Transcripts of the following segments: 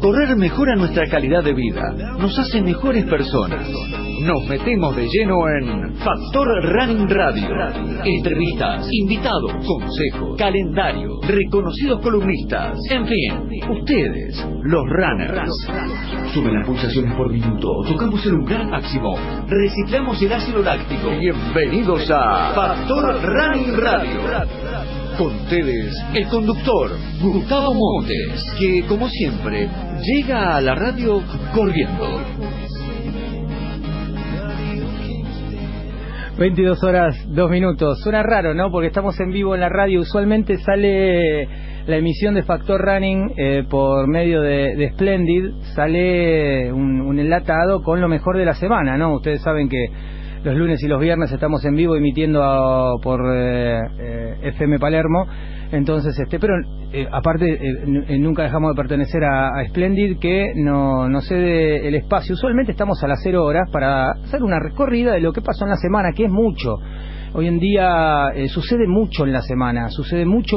Correr mejora nuestra calidad de vida, nos hace mejores personas. Nos metemos de lleno en Factor Running Radio. Entrevistas, invitados, consejos, calendario, reconocidos columnistas, en fin, ustedes, los runners. Suben las pulsaciones por minuto, tocamos el umbral máximo, reciclamos el ácido láctico. Bienvenidos a Factor Running Radio. Con ustedes, el conductor, Gustavo Montes, que como siempre, llega a la radio corriendo. 22 horas, 2 minutos. Suena raro, ¿no? Porque estamos en vivo en la radio. Usualmente sale la emisión de Factor Running eh, por medio de, Splendid. Sale un, un enlatado con lo mejor de la semana, ¿no? Ustedes saben que los lunes y los viernes estamos en vivo emitiendo por eh, eh, FM Palermo. Entonces, este, pero eh, aparte nunca dejamos de pertenecer a, Splendid que no, no cede el espacio. Usualmente estamos a las cero horas para hacer una recorrida de lo que pasó en la semana, que es mucho. Hoy en día sucede mucho en la semana, sucede mucho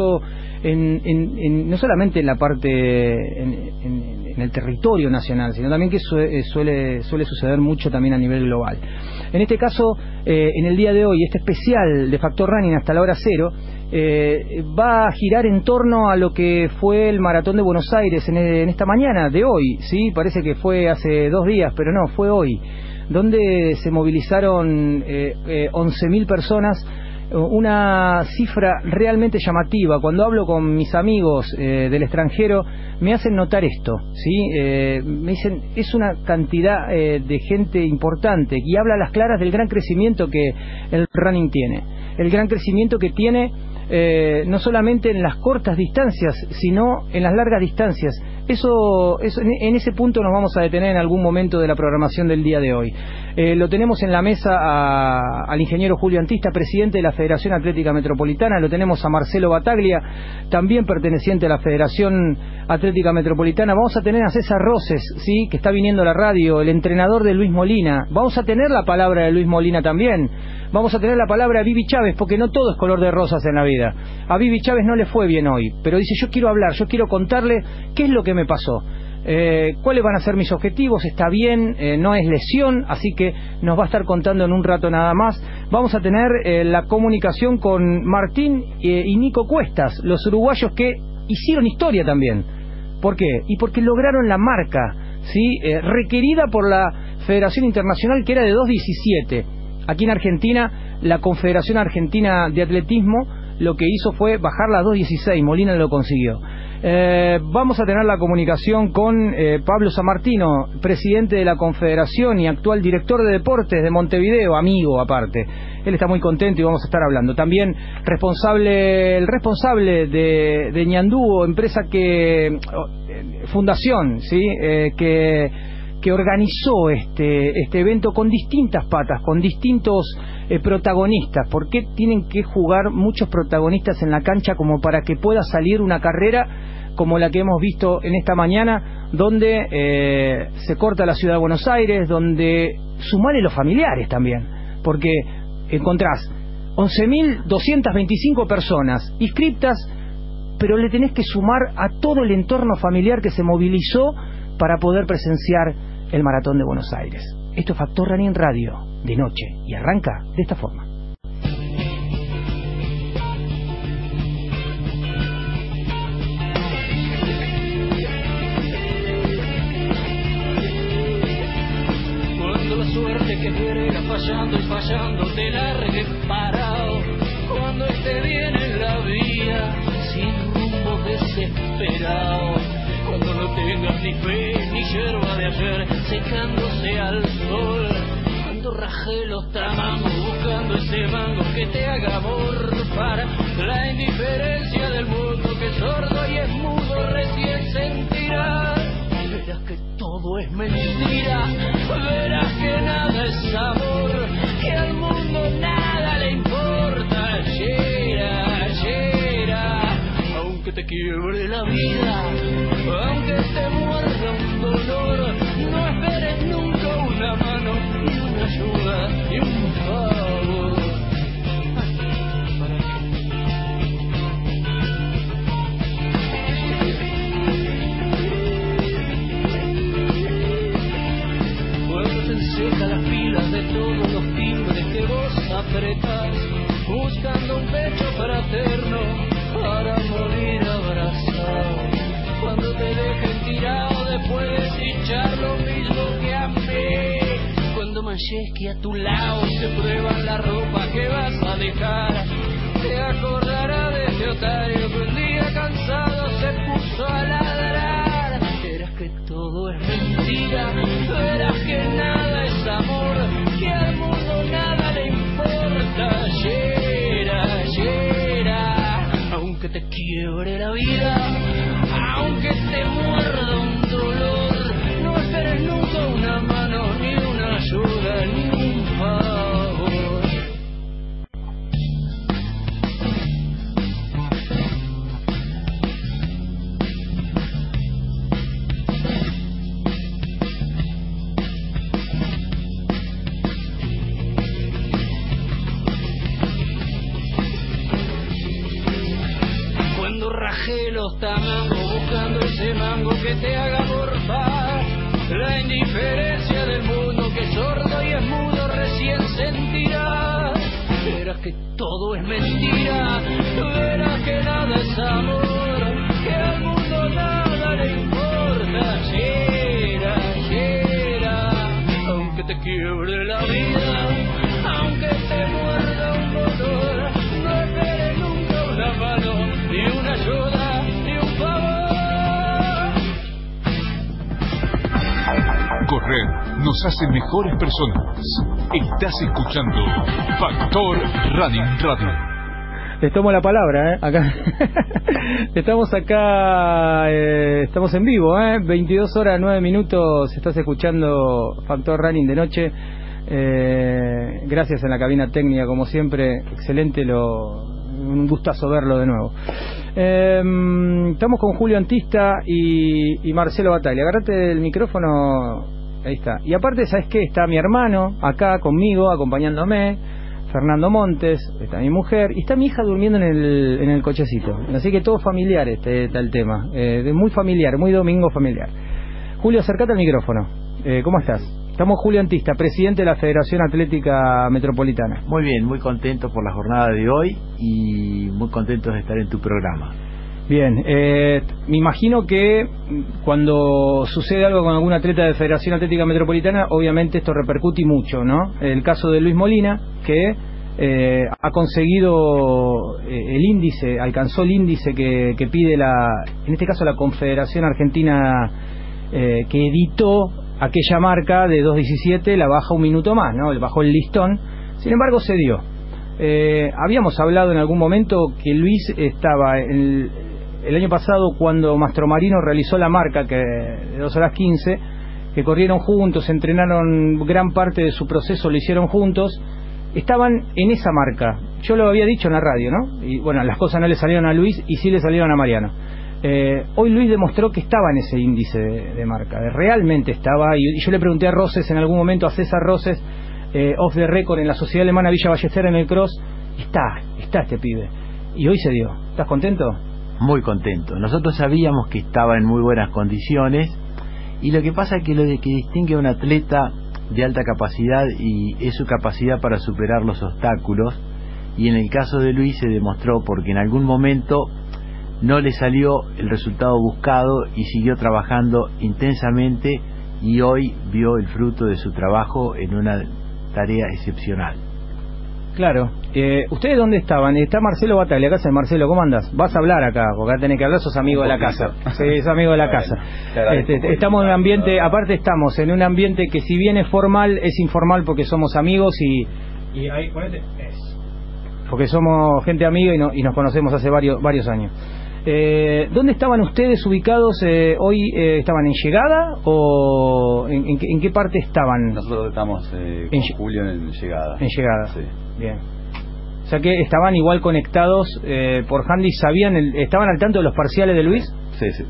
en, no solamente en la parte en, en el territorio nacional, sino también que eh, suele, suele suceder mucho también a nivel global. En este caso, eh, en el día de hoy, este especial de Factor Running hasta la hora cero, eh, va a girar en torno a lo que fue el maratón de Buenos Aires en, esta mañana de hoy, sí, parece que fue hace dos días, pero no, fue hoy, donde se movilizaron eh, 11.000 personas una cifra realmente llamativa. Cuando hablo con mis amigos eh, del extranjero, me hacen notar esto, ¿sí? Eh, me dicen, es una cantidad eh, de gente importante y habla a las claras del gran crecimiento que el running tiene. El gran crecimiento que tiene no solamente en las cortas distancias, sino en las largas distancias. Eso, en ese punto nos vamos a detener en algún momento de la programación del día de hoy. Eh, lo tenemos en la mesa al ingeniero Julio Antista, presidente de la Federación Atlética Metropolitana. Lo tenemos a Marcelo Bataglia, también perteneciente a la Federación Atlética Metropolitana. Vamos a tener a César Roses, sí, que está viniendo a la radio, el entrenador de Luis Molina. Vamos a tener la palabra de Luis Molina también. Vamos a tener la palabra de Vivi Chávez, porque no todo es color de rosas en la vida. A Vivi Chávez no le fue bien hoy, pero dice, yo quiero hablar, yo quiero contarle qué es lo que me pasó. Eh, cuáles van a ser mis objetivos, está bien, eh, no es lesión, así que nos va a estar contando en un rato nada más. Vamos a tener eh, la comunicación con Martín y Nico Cuestas, los uruguayos que hicieron historia también. ¿Por qué? Y porque lograron la marca, ¿sí? requerida por la Federación Internacional que era de 2.17. Aquí en Argentina, la Confederación Argentina de Atletismo lo que hizo fue bajar la 2.16, Molina lo consiguió. Eh, vamos a tener la comunicación con eh, Pablo Samartino, presidente de la Confederación y actual director de deportes de Montevideo, amigo aparte. Él está muy contento y vamos a estar hablando. También responsable, el responsable de, de Ñandú, empresa que, oh, eh, fundación, sí, que que organizó este, este evento con distintas patas, con distintos eh, protagonistas. ¿Por qué tienen que jugar muchos protagonistas en la cancha como para que pueda salir una carrera como la que hemos visto en esta mañana, donde eh, se corta la ciudad de Buenos Aires, donde sumale los familiares también? Porque encontrás 11.225 personas inscriptas, pero le tenés que sumar a todo el entorno familiar que se movilizó para poder presenciar el Maratón de Buenos Aires. Esto es Factor Running Radio, de noche, y arranca de esta forma. Cuando la suerte que viene fallando y fallando te largue parado, cuando esté bien en la vía, sin rumbo desesperado tengas ni fe ni hierba de ayer secándose al sol. Cuando raje los tamangos buscando ese mango que te haga amor para la indiferencia del mundo que sordo y es mudo recién sentirás. Verás que todo es mentira, verás que nada es amor, que al mundo nada quiebre la vida, aunque te muerda un dolor, no esperes nunca una mano, ni una ayuda, ni un favor. Cuando se las pilas de todos los timbres que vos apretás, buscando un pecho fraterno para morir abrazado. Cuando te dejen tirado, después de hinchar lo mismo que a mí. Cuando Mayeski a tu lado se prueba la ropa que vas a dejar, te acordará de ese otario que un día cansado se puso a ladrar. Verás que todo es mentira, verás que nada es amor, que al mundo nada. Te quiebre la vida, aunque te muerda Rajé los tamangos buscando ese mango que te haga morfar. La indiferencia del mundo que sordo y es mudo recién sentirás Verás que todo es mentira, verás que nada es amor Que al mundo nada le importa. Yera, yera, aunque te quiebre la vida Aunque te muerda un dolor Correr nos hace mejores personas. Estás escuchando Factor Running Radio. Les tomo la palabra, ¿eh? Acá. estamos acá, eh, estamos en vivo, ¿eh? 22 horas 9 minutos, estás escuchando Factor Running de noche. Eh, gracias en la cabina técnica, como siempre, excelente, lo, un gustazo verlo de nuevo. Eh, estamos con Julio Antista y, Marcelo Batalla. Agarrate el micrófono, ahí está. Y aparte, ¿sabes qué? Está mi hermano acá conmigo, acompañándome. Fernando Montes, está mi mujer, y está mi hija durmiendo en el, en el cochecito. Así que todo familiar este está el tema. Eh, muy familiar, muy domingo familiar. Julio, acercate al micrófono. Eh, ¿Cómo estás? Estamos Julio Antista, presidente de la Federación Atlética Metropolitana. Muy bien, muy contento por la jornada de hoy y muy contento de estar en tu programa. Bien, eh, me imagino que cuando sucede algo con algún atleta de Federación Atlética Metropolitana, obviamente esto repercute mucho, ¿no? El caso de Luis Molina, que eh, ha conseguido eh, el índice, alcanzó el índice que, que pide la, en este caso la Confederación Argentina eh, que editó aquella marca de 2.17, la baja un minuto más, ¿no? Bajó el listón, sin embargo se dio. Eh, habíamos hablado en algún momento que Luis estaba el, el año pasado cuando Mastromarino realizó la marca que de 2 horas 15, que corrieron juntos, entrenaron gran parte de su proceso, lo hicieron juntos, estaban en esa marca. Yo lo había dicho en la radio, ¿no? Y bueno, las cosas no le salieron a Luis y sí le salieron a Mariano. Eh, hoy Luis demostró que estaba en ese índice de, marca, realmente estaba, y, yo le pregunté a Roses en algún momento, a César Roses, eh, off the record en la Sociedad Alemana Villa Ballester en el Cross, está, está este pibe. Y hoy se dio. ¿Estás contento? Muy contento. Nosotros sabíamos que estaba en muy buenas condiciones y lo que pasa es que lo que distingue a un atleta de alta capacidad y es su capacidad para superar los obstáculos y en el caso de Luis se demostró porque en algún momento no le salió el resultado buscado y siguió trabajando intensamente y hoy vio el fruto de su trabajo en una tarea excepcional. Claro. Eh, ¿Ustedes dónde estaban? Está Marcelo Batalla, casa de Marcelo, ¿cómo andas? Vas a hablar acá, porque acá tenés que hablar, sos amigo de la casa. Sí, sos amigo de la casa. Este, estamos en un ambiente, aparte estamos en un ambiente que si bien es formal, es informal porque somos amigos y... y ahí, ponete, es. Porque somos gente amiga y, no, y nos conocemos hace varios, varios años. Eh, ¿Dónde estaban ustedes ubicados eh, hoy? Eh, ¿Estaban en llegada o en, en, en, qué parte estaban? Nosotros estamos eh, con en, Julio en llegada. En llegada. Sí. Bien. O sea que estaban igual conectados eh, por handy, sabían, el, estaban al tanto de los parciales de Luis. Sí, sí.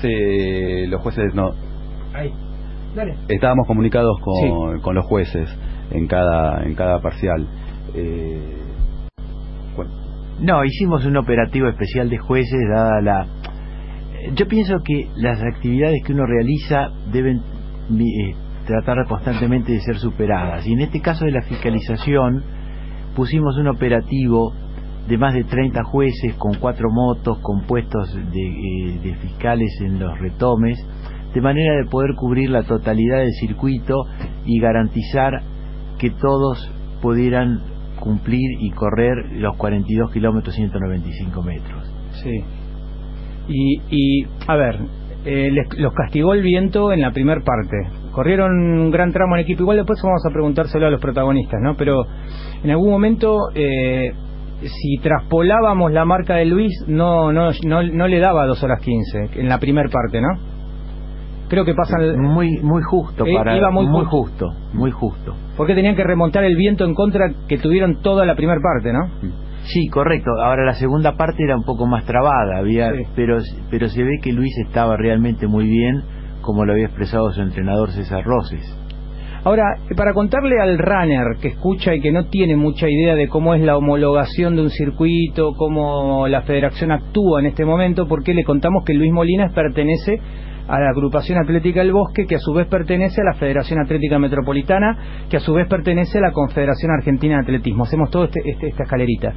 sí los jueces no. Ahí. Dale. Estábamos comunicados con, sí. con los jueces en cada en cada parcial. Eh, no, hicimos un operativo especial de jueces, dada la... Yo pienso que las actividades que uno realiza deben eh, tratar constantemente de ser superadas. Y en este caso de la fiscalización, pusimos un operativo de más de 30 jueces con cuatro motos, con puestos de, eh, de fiscales en los retomes, de manera de poder cubrir la totalidad del circuito y garantizar que todos pudieran cumplir y correr los 42 kilómetros 195 metros. Sí. Y, y a ver, eh, les- los castigó el viento en la primer parte. Corrieron un gran tramo en equipo. Igual después vamos a preguntárselo a los protagonistas, ¿no? Pero en algún momento, eh, si traspolábamos la marca de Luis, no, no, no, no le daba 2 horas 15 en la primer parte, ¿no? Creo que pasan. Muy muy justo Eh, para iba muy muy justo. justo, muy justo. Porque tenían que remontar el viento en contra que tuvieron toda la primera parte, ¿no? Sí, correcto. Ahora la segunda parte era un poco más trabada, había, Sí. pero pero se ve que Luis estaba realmente muy bien, como lo había expresado su entrenador César Roses. Ahora, para contarle al runner que escucha y que no tiene mucha idea de cómo es la homologación de un circuito, cómo la federación actúa en este momento, porque le contamos que Luis Molinas pertenece a la agrupación atlética del bosque, que a su vez pertenece a la Federación Atlética Metropolitana, que a su vez pertenece a la Confederación Argentina de Atletismo. Hacemos toda este, este- esta escalerita.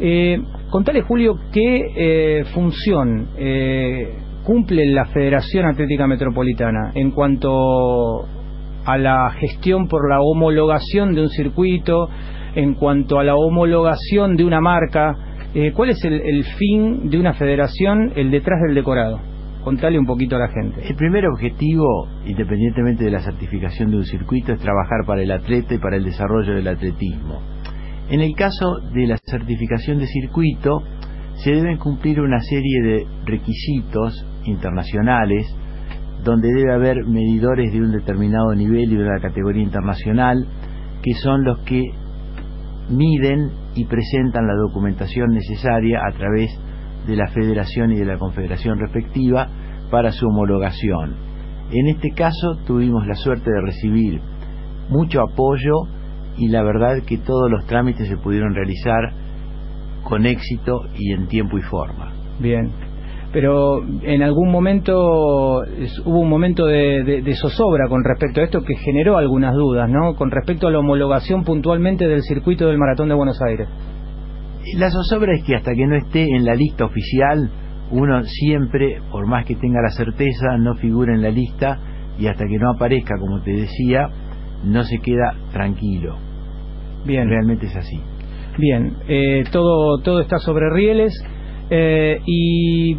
Eh, contale, Julio, qué eh, función eh, cumple la Federación Atlética Metropolitana en cuanto a la gestión por la homologación de un circuito, en cuanto a la homologación de una marca. Eh, ¿Cuál es el, el fin de una federación, el detrás del decorado? Contale un poquito a la gente. El primer objetivo, independientemente de la certificación de un circuito, es trabajar para el atleta y para el desarrollo del atletismo. En el caso de la certificación de circuito, se deben cumplir una serie de requisitos internacionales donde debe haber medidores de un determinado nivel y de una categoría internacional, que son los que miden y presentan la documentación necesaria a través de la federación y de la confederación respectiva para su homologación. En este caso tuvimos la suerte de recibir mucho apoyo y la verdad que todos los trámites se pudieron realizar con éxito y en tiempo y forma. Bien. Pero en algún momento hubo un momento de, de- de zozobra con respecto a esto que generó algunas dudas, ¿no? Con respecto a la homologación puntualmente del circuito del Maratón de Buenos Aires. La zozobra es que hasta que no esté en la lista oficial, uno siempre, por más que tenga la certeza, no figura en la lista y hasta que no aparezca, como te decía, no se queda tranquilo. Bien. Realmente es así. Bien, eh, todo, todo está sobre rieles eh, y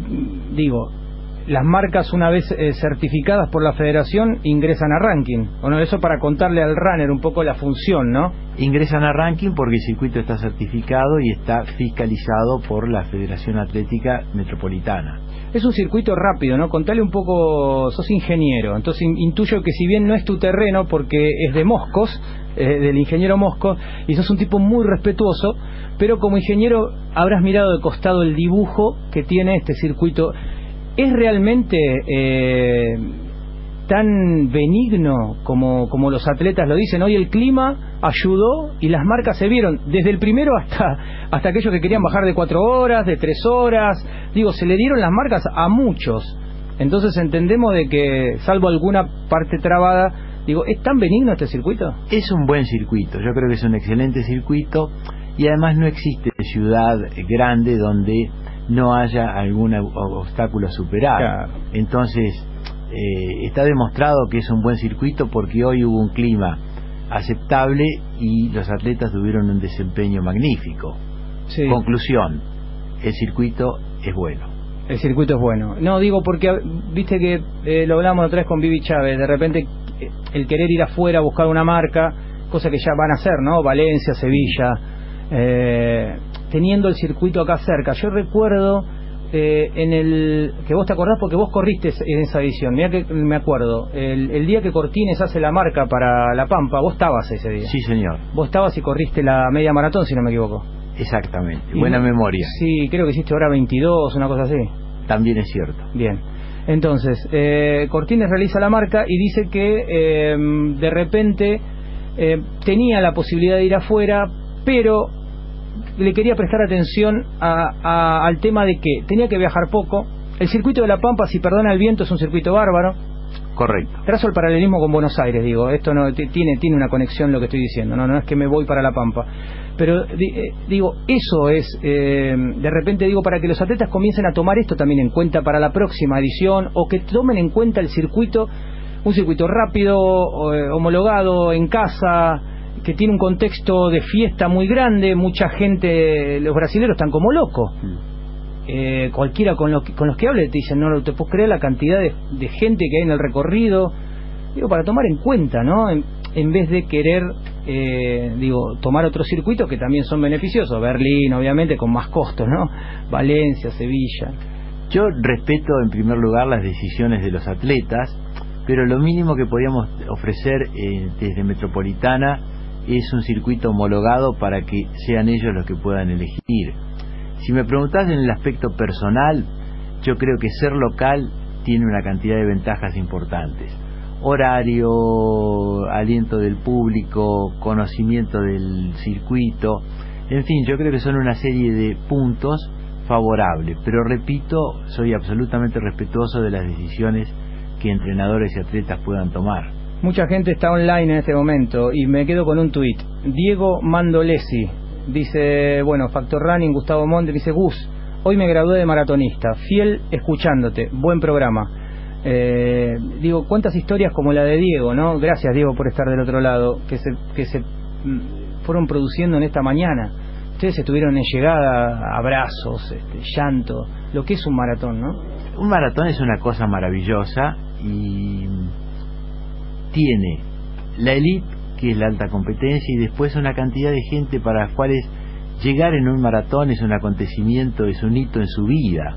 digo, las marcas una vez eh, certificadas por la federación ingresan a ranking. Bueno, eso para contarle al runner un poco la función, ¿no? Ingresan a ranking porque el circuito está certificado y está fiscalizado por la Federación Atlética Metropolitana. Es un circuito rápido, ¿no? Contale un poco, sos ingeniero, entonces in- intuyo que si bien no es tu terreno porque es de Moscos, eh, del ingeniero Mosco, y sos un tipo muy respetuoso, pero como ingeniero habrás mirado de costado el dibujo que tiene este circuito. ¿Es realmente eh, tan benigno como, como los atletas lo dicen? Hoy el clima ayudó y las marcas se vieron, desde el primero hasta, hasta aquellos que querían bajar de cuatro horas, de tres horas, digo, se le dieron las marcas a muchos. Entonces entendemos de que, salvo alguna parte trabada, digo, ¿es tan benigno este circuito? Es un buen circuito, yo creo que es un excelente circuito y además no existe ciudad grande donde no haya algún ob- obstáculo a superar. Claro. Entonces, eh, está demostrado que es un buen circuito porque hoy hubo un clima aceptable y los atletas tuvieron un desempeño magnífico. Sí. Conclusión, el circuito es bueno. El circuito es bueno. No, digo porque, viste que eh, lo hablamos otra vez con Vivi Chávez, de repente eh, el querer ir afuera a buscar una marca, cosa que ya van a hacer, ¿no? Valencia, Sevilla, eh, teniendo el circuito acá cerca. Yo recuerdo eh, en el que vos te acordás porque vos corriste en esa edición, mira que me acuerdo, el, el día que Cortines hace la marca para La Pampa, vos estabas ese día. Sí, señor, Vos estabas y corriste la media maratón, si no me equivoco. exactamente. Y Buena no- memoria, Sí, creo que hiciste hora 22, una cosa así. también es cierto. Bien. Entonces, eh, Cortines realiza la marca y dice que eh, de repente eh, tenía la posibilidad de ir afuera, pero le quería prestar atención a- a- al tema de que tenía que viajar poco. El circuito de La Pampa, si perdona el viento, es un circuito bárbaro. Correcto. Trazo el paralelismo con Buenos Aires, digo, esto no tiene tiene una conexión lo que estoy diciendo, no no es que me voy para la Pampa, pero di- eh, digo, eso es eh, de repente digo para que los atletas comiencen a tomar esto también en cuenta para la próxima edición o que tomen en cuenta el circuito, un circuito rápido, eh, homologado en casa, que tiene un contexto de fiesta muy grande, mucha gente, los brasileños están como locos. Eh, cualquiera con, lo que- con los que hable te dicen, no, no te puedes creer la cantidad de, de gente que hay en el recorrido. Digo, para tomar en cuenta, ¿no? En, en vez de querer, eh, digo, tomar otros circuitos que también son beneficiosos. Berlín, obviamente, con más costos, ¿no? Valencia, Sevilla. Yo respeto en primer lugar las decisiones de los atletas, pero lo mínimo que podíamos ofrecer eh, desde Metropolitana es un circuito homologado para que sean ellos los que puedan elegir. Si me preguntás en el aspecto personal, yo creo que ser local tiene una cantidad de ventajas importantes. Horario, aliento del público, conocimiento del circuito, en fin, yo creo que son una serie de puntos favorables, pero repito, soy absolutamente respetuoso de las decisiones que entrenadores y atletas puedan tomar. Mucha gente está online en este momento y me quedo con un tuit. Diego Mandolesi dice, bueno, Factor Running, Gustavo Monte, dice, Gus, hoy me gradué de maratonista, fiel escuchándote, buen programa. Eh, digo, cuántas historias como la de Diego, ¿no? Gracias Diego por estar del otro lado, que se, que se mm, fueron produciendo en esta mañana. Ustedes estuvieron en llegada, abrazos, este, llanto, lo que es un maratón, ¿no? Un maratón es una cosa maravillosa y tiene la elite, que es la alta competencia, y después una cantidad de gente para las cuales llegar en un maratón es un acontecimiento, es un hito en su vida.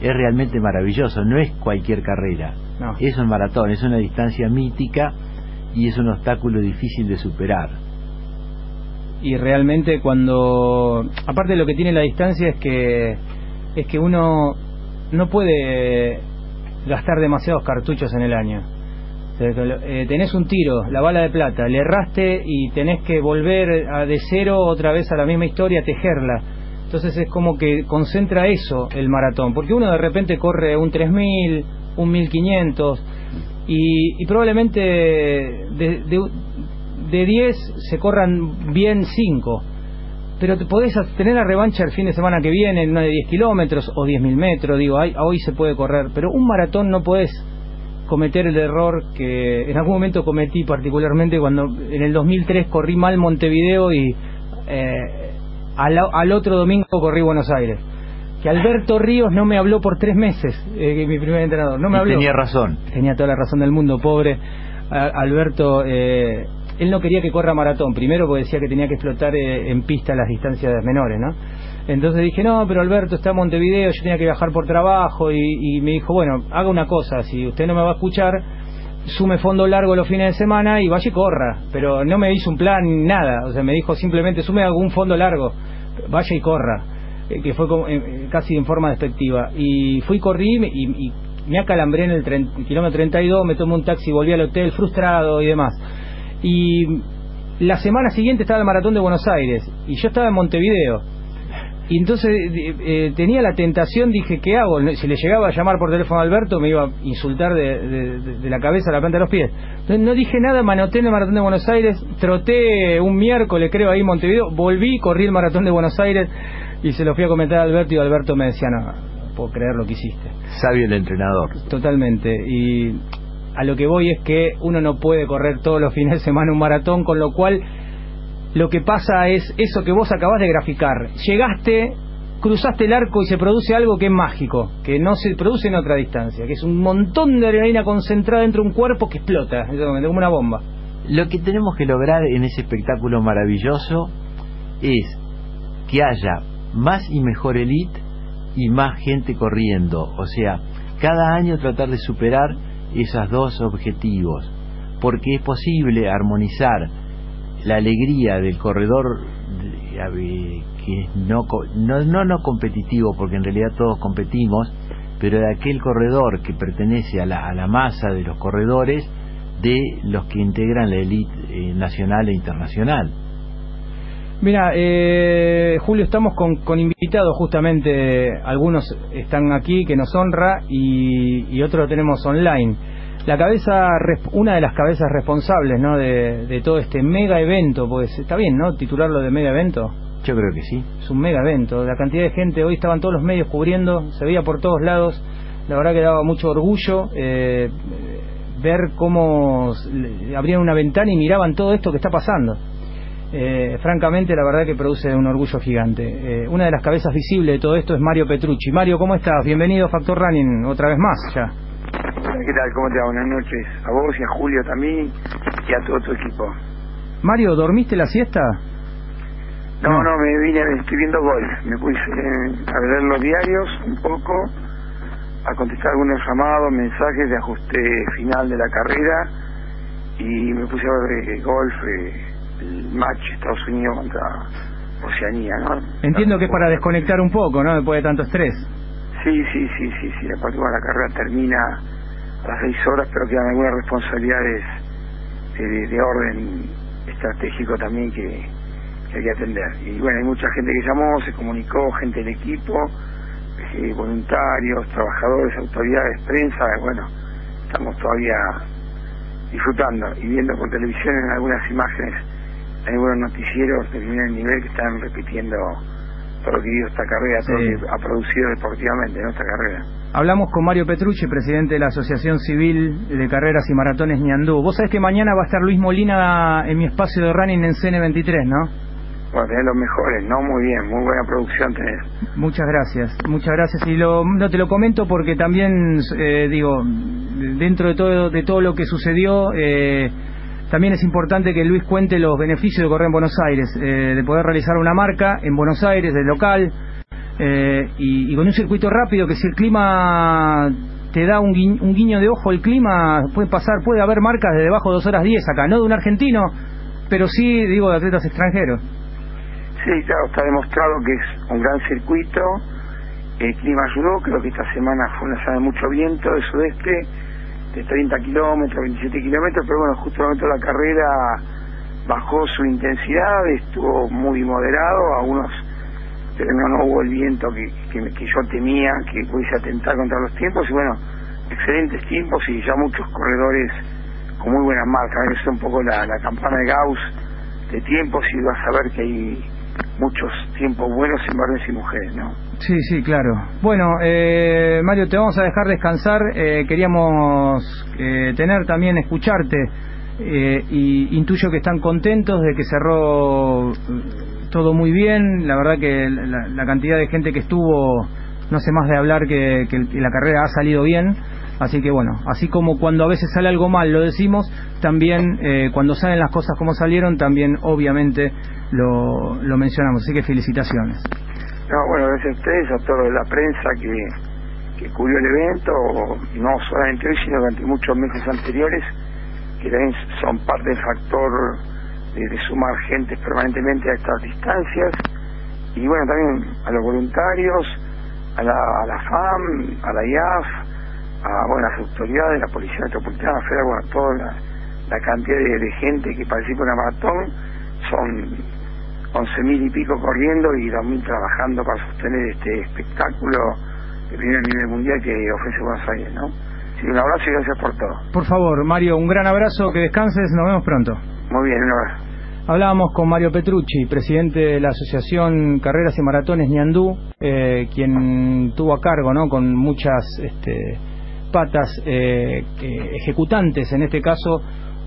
Es realmente maravilloso, no es cualquier carrera. No. Es un maratón, es una distancia mítica y es un obstáculo difícil de superar. y realmente cuando aparte de lo que tiene la distancia es que es que uno no puede gastar demasiados cartuchos en el año O sea, que lo- eh, tenés un tiro la bala de plata le erraste y tenés que volver a de cero otra vez a la misma historia tejerla entonces es como que concentra eso el maratón porque uno de repente corre un 3000 un 1500 y, y probablemente de, de, de 10 se corran bien 5. Pero te podés tener la revancha el fin de semana que viene en una de 10 kilómetros o 10.000 metros. Digo, ay, hoy se puede correr. Pero un maratón no podés cometer el error que en algún momento cometí, particularmente cuando en el 2003 corrí mal Montevideo y eh, al, al otro domingo corrí Buenos Aires. Que Alberto Ríos no me habló por tres meses, eh, mi primer entrenador. No me Y habló tenía razón. tenía toda la razón del mundo, pobre A- Alberto. eh, él no quería que corra maratón, primero porque decía que tenía que explotar eh, en pista las distancias menores, ¿no? Entonces dije, no, pero Alberto está en Montevideo, yo tenía que viajar por trabajo y, me dijo, bueno, haga una cosa, si usted no me va a escuchar, sume fondo largo los fines de semana y vaya y corra. Pero no me hizo un plan, nada, o sea, me dijo simplemente, sume algún fondo largo, vaya y corra eh, que fue como, eh, casi en forma despectiva. Y fui, corrí y, me- y- me acalambré en el kilómetro 32, me tomé un taxi, volví al hotel frustrado y demás. Y la semana siguiente estaba el maratón de Buenos Aires y yo estaba en Montevideo. Y entonces eh, eh, tenía la tentación, dije, ¿qué hago? Si le llegaba a llamar por teléfono a Alberto, me iba a insultar de, de- de- de la cabeza a la planta de los pies. Entonces no dije nada, manoté en el maratón de Buenos Aires, troté un miércoles, creo, ahí en Montevideo, volví, corrí el maratón de Buenos Aires y se lo fui a comentar a Alberto y Alberto me decía, no, no puedo creer lo que hiciste. Sabio el entrenador. Totalmente. Y a lo que voy es que uno no puede correr todos los fines de semana un maratón, con lo cual lo que pasa es eso que vos acabás de graficar. Llegaste, cruzaste el arco y se produce algo que es mágico, que no se produce en otra distancia, que es un montón de adrenalina concentrada dentro de un cuerpo que explota, como una bomba. Lo que tenemos que lograr en ese espectáculo maravilloso es que haya más y mejor elite y más gente corriendo. O sea, cada año tratar de superar esos dos objetivos. Porque es posible armonizar la alegría del corredor que es no, no, no, no competitivo, porque en realidad todos competimos, pero de aquel corredor que pertenece a la, a la masa de los corredores de los que integran la élite eh, nacional e internacional. Mira, eh, Julio, estamos con, con invitados justamente, algunos están aquí que nos honra y, y otros lo tenemos online. La cabeza, una de las cabezas responsables ¿no? de, de todo este mega evento, pues está bien, ¿no? Titularlo de mega evento. Yo creo que sí. Es un mega evento. La cantidad de gente, hoy estaban todos los medios cubriendo, se veía por todos lados. La verdad que daba mucho orgullo eh, ver cómo abrían una ventana y miraban todo esto que está pasando. eh, francamente la verdad que produce un orgullo gigante. Eh, una de las cabezas visibles de todo esto es Mario Petrucci. Mario, ¿cómo estás? Bienvenido a Factor Running otra vez más ya. ¿Qué tal? ¿Cómo te va? Buenas noches. A vos y a Julio también y a todo tu equipo. Mario, ¿dormiste la siesta? No, no, me vine escribiendo golf. Me puse eh, a leer los diarios un poco, a contestar algunos llamados, mensajes de ajuste final de la carrera y me puse a ver eh, golf, eh, el match Estados Unidos contra Oceanía, ¿no? Entiendo que es para desconectar un poco, ¿no? Después de tanto estrés. Sí, sí, sí, sí, sí. La parte la carrera termina a las seis horas, pero quedan algunas responsabilidades de, de orden estratégico también que, hay que atender. Y bueno, hay mucha gente que llamó, se comunicó, gente del equipo, eh, voluntarios, trabajadores, autoridades, prensa, bueno, estamos todavía disfrutando y viendo por televisión en algunas imágenes, en algunos noticieros de primer nivel que están repitiendo todo dio esta carrera, todo Sí. lo que ha producido deportivamente en esta carrera. Hablamos con Mario Petrucci, presidente de la Asociación Civil de Carreras y Maratones Ñandú. Vos sabés que mañana va a estar Luis Molina en mi espacio de running en CN23, ¿no? Bueno, tenés los mejores, ¿no? Muy bien, muy buena producción tenés. Muchas gracias, muchas gracias. Y lo, no te lo comento porque también, eh, digo, dentro de todo, de todo lo que sucedió, eh, también es importante que Luis cuente los beneficios de correr en Buenos Aires, eh, de poder realizar una marca en Buenos Aires, de local, eh, y, con un circuito rápido que si el clima te da un, gui- un guiño de ojo, el clima puede pasar, puede haber marcas de debajo de 2 horas 10 acá, no de un argentino, pero sí, digo, de atletas extranjeros. Sí, claro, está demostrado que es un gran circuito. El clima ayudó, creo que esta semana fue una semana de mucho viento del sudeste, de 30 kilómetros, 27 kilómetros, pero bueno, justo momento la carrera bajó su intensidad, estuvo muy moderado, algunos, pero no, no hubo el viento que, que, que yo temía que pudiese atentar contra los tiempos, y bueno, excelentes tiempos y ya muchos corredores con muy buenas marcas. Es un poco la, la campana de Gauss de tiempos y vas a ver que hay muchos tiempos buenos en varones y mujeres, ¿no? Sí, sí, claro. Bueno, eh, Mario, te vamos a dejar descansar. Eh, queríamos eh, tener también, escucharte. Eh, y intuyo que están contentos de que cerró eh, todo muy bien. La verdad que la, la cantidad de gente que estuvo, no sé más de hablar que, que la carrera ha salido bien. Así que bueno, así como cuando a veces sale algo mal lo decimos, también eh, cuando salen las cosas como salieron, también obviamente lo, lo mencionamos. Así que felicitaciones. No, bueno, gracias a ustedes, a toda la prensa que, que cubrió el evento, no solamente hoy, sino durante muchos meses anteriores, que también son parte del factor de, de sumar gente permanentemente a estas distancias. Y bueno, también a los voluntarios, a la, a la FAM, a la IAF, a bueno, las autoridades, la Policía Metropolitana Federal, bueno, toda la, la cantidad de, de gente que participa en la maratón, son 11.000 y pico corriendo y 2.000 trabajando para sostener este espectáculo de primer nivel mundial que ofrece Buenos Aires, ¿no? Sí, un abrazo y gracias por todo. Por favor, Mario, un gran abrazo, que descanses, nos vemos pronto. Muy bien, un abrazo. Hablábamos con Mario Petrucci, presidente de la Asociación Carreras y Maratones Ñandú, eh, quien tuvo a cargo, ¿no? con muchas este, patas eh, que- ejecutantes, en este caso,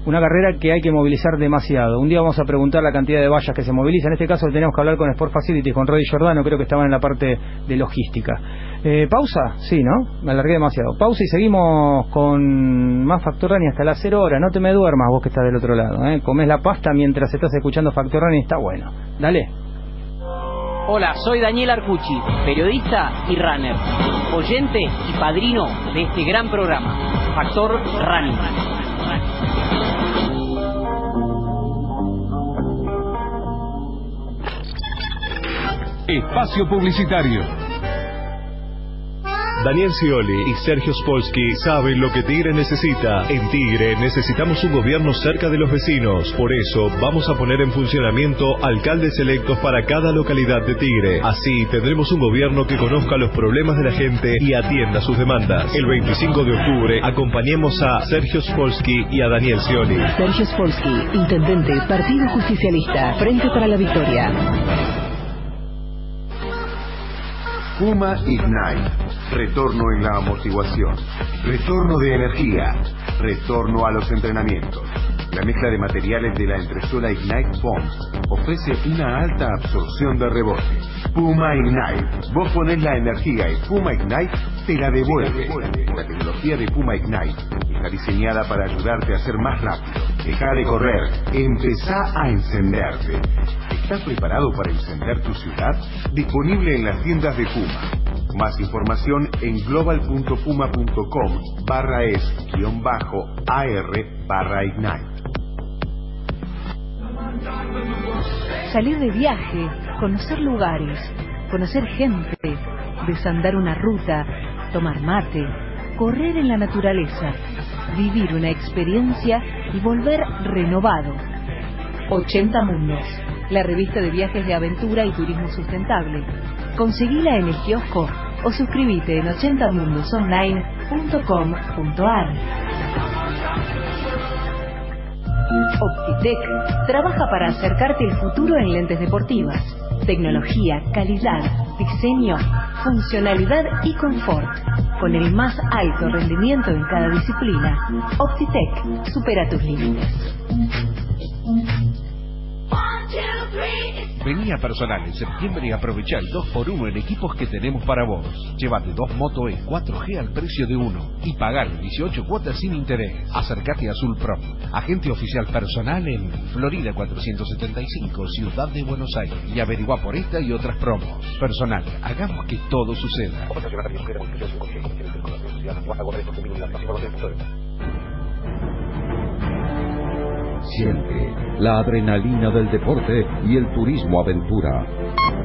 una carrera que hay que movilizar demasiado. Un día vamos a preguntar la cantidad de vallas que se movilizan. En este caso tenemos que hablar con Sport Facility, con Roddy Giordano, creo que estaban en la parte de logística. Eh, ¿Pausa? Sí, ¿no? Me alargué demasiado. Pausa y seguimos con más Factor Running hasta las 0 horas. No te me duermas vos que estás del otro lado. ¿eh? Comés la pasta mientras estás escuchando Factor Running, está bueno. Dale. Hola, soy Daniel Arcucci, periodista y runner, oyente y padrino de este gran programa, Factor Running. Espacio Publicitario. Daniel Scioli y Sergio Spolsky saben lo que Tigre necesita. En Tigre necesitamos un gobierno cerca de los vecinos. Por eso vamos a poner en funcionamiento alcaldes electos para cada localidad de Tigre. Así tendremos un gobierno que conozca los problemas de la gente y atienda sus demandas. El 25 de octubre acompañemos a Sergio Spolsky y a Daniel Scioli. Sergio Spolsky, Intendente, Partido Justicialista, Frente para la Victoria. Puma Ignite. Retorno en la amortiguación. Retorno de energía. Retorno a los entrenamientos. La mezcla de materiales de la entresola Ignite Bombs ofrece una alta absorción de rebote. Puma Ignite. Vos ponés la energía y Puma Ignite te la devuelve. La tecnología de Puma Ignite está diseñada para ayudarte a ser más rápido. Deja de correr. Empezá a encenderte. ¿Estás preparado para encender tu ciudad? Disponible en las tiendas de Puma. Más información en global.puma.com barra es guion bajo AR barra Ignite. Salir de viaje, conocer lugares, conocer gente, desandar una ruta, tomar mate, correr en la naturaleza, vivir una experiencia y volver renovado. 80 Mundos, la revista de viajes de aventura y turismo sustentable. Conseguila en el kiosco o suscríbete en 80mundosonline.com.ar. Optitec trabaja para acercarte el futuro en lentes deportivas. Tecnología, calidad, diseño, funcionalidad y confort. Con el más alto rendimiento en cada disciplina. Optitec supera tus límites. Vení a Personal en septiembre y aprovecha el 2x1 en equipos que tenemos para vos. Llévate dos Moto E 4G al precio de uno y pagar 18 cuotas sin interés. Acércate a Azul Pro, agente oficial personal en Florida 475, Ciudad de Buenos Aires. Y averigua por esta y otras promos. Personal, hagamos que todo suceda. Siente la adrenalina del deporte y el turismo aventura.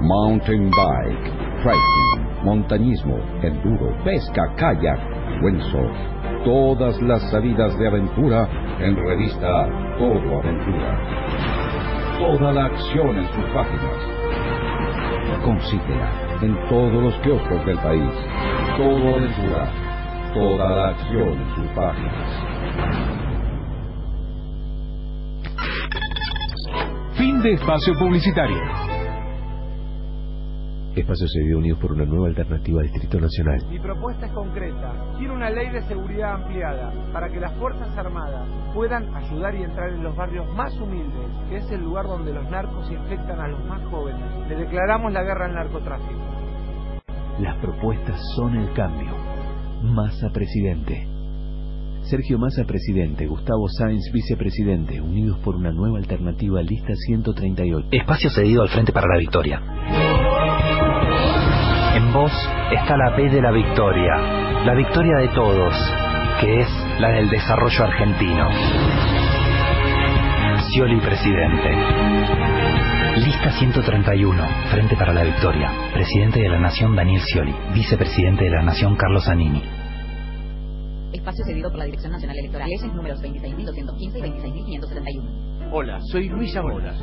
Mountain bike, trekking, montañismo, enduro, pesca, kayak, windsurf. Todas las salidas de aventura en revista Todo Aventura. Toda la acción en sus páginas. Consíguela en todos los kioscos del país. Todo Aventura. Toda la acción en sus páginas. Fin de espacio publicitario. Espacio Cedido Unidos por una nueva alternativa a Distrito Nacional. Mi propuesta es concreta. Quiero una ley de seguridad ampliada para que las Fuerzas Armadas puedan ayudar y entrar en los barrios más humildes, que es el lugar donde los narcos infectan a los más jóvenes. Le declaramos la guerra al narcotráfico. Las propuestas son el cambio. Massa Presidente. Sergio Massa, presidente. Gustavo Sáenz, vicepresidente. Unidos por una nueva alternativa, lista 138. Espacio cedido al Frente para la Victoria. En vos está la B de la victoria. La victoria de todos, que es la del desarrollo argentino. Scioli, presidente. Lista 131, Frente para la Victoria. Presidente de la Nación Daniel Scioli. Vicepresidente de la Nación Carlos Zanini. Espacio cedido por la Dirección Nacional Electoral. Leses números 26.215 y 26.571. Hola, soy Luis Zamora.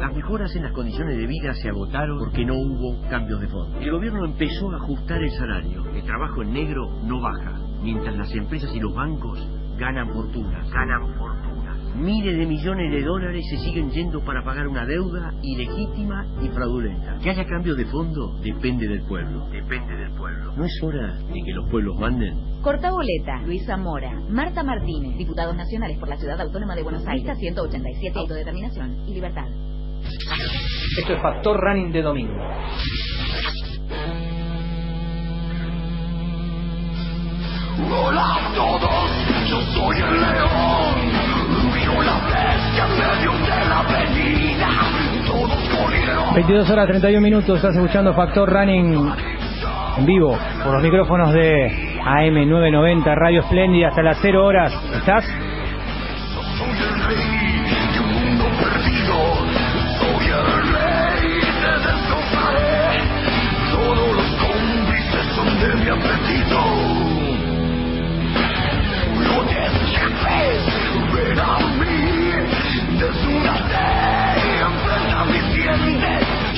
Las mejoras en las condiciones de vida se agotaron porque no hubo cambios de fondo. El gobierno empezó a ajustar el salario. El trabajo en negro no baja, mientras las empresas y los bancos ganan fortunas. Ganan fortunas. Miles de millones de dólares se siguen yendo para pagar una deuda ilegítima y fraudulenta. Que haya cambios de fondo depende del pueblo. Depende del pueblo. ¿No es hora de que los pueblos manden? Corta boleta, Luis Zamora, Marta Martínez, diputados nacionales por la Ciudad Autónoma de Buenos Aires, 187, autodeterminación y libertad. Esto es Factor Running de domingo. Hola a todos, yo soy el león. 22 horas 31 minutos, estás escuchando Factor Running en vivo por los micrófonos de AM990 Radio Espléndida hasta las 0 horas. ¿Estás? Todos los cómplices son de mi apetito.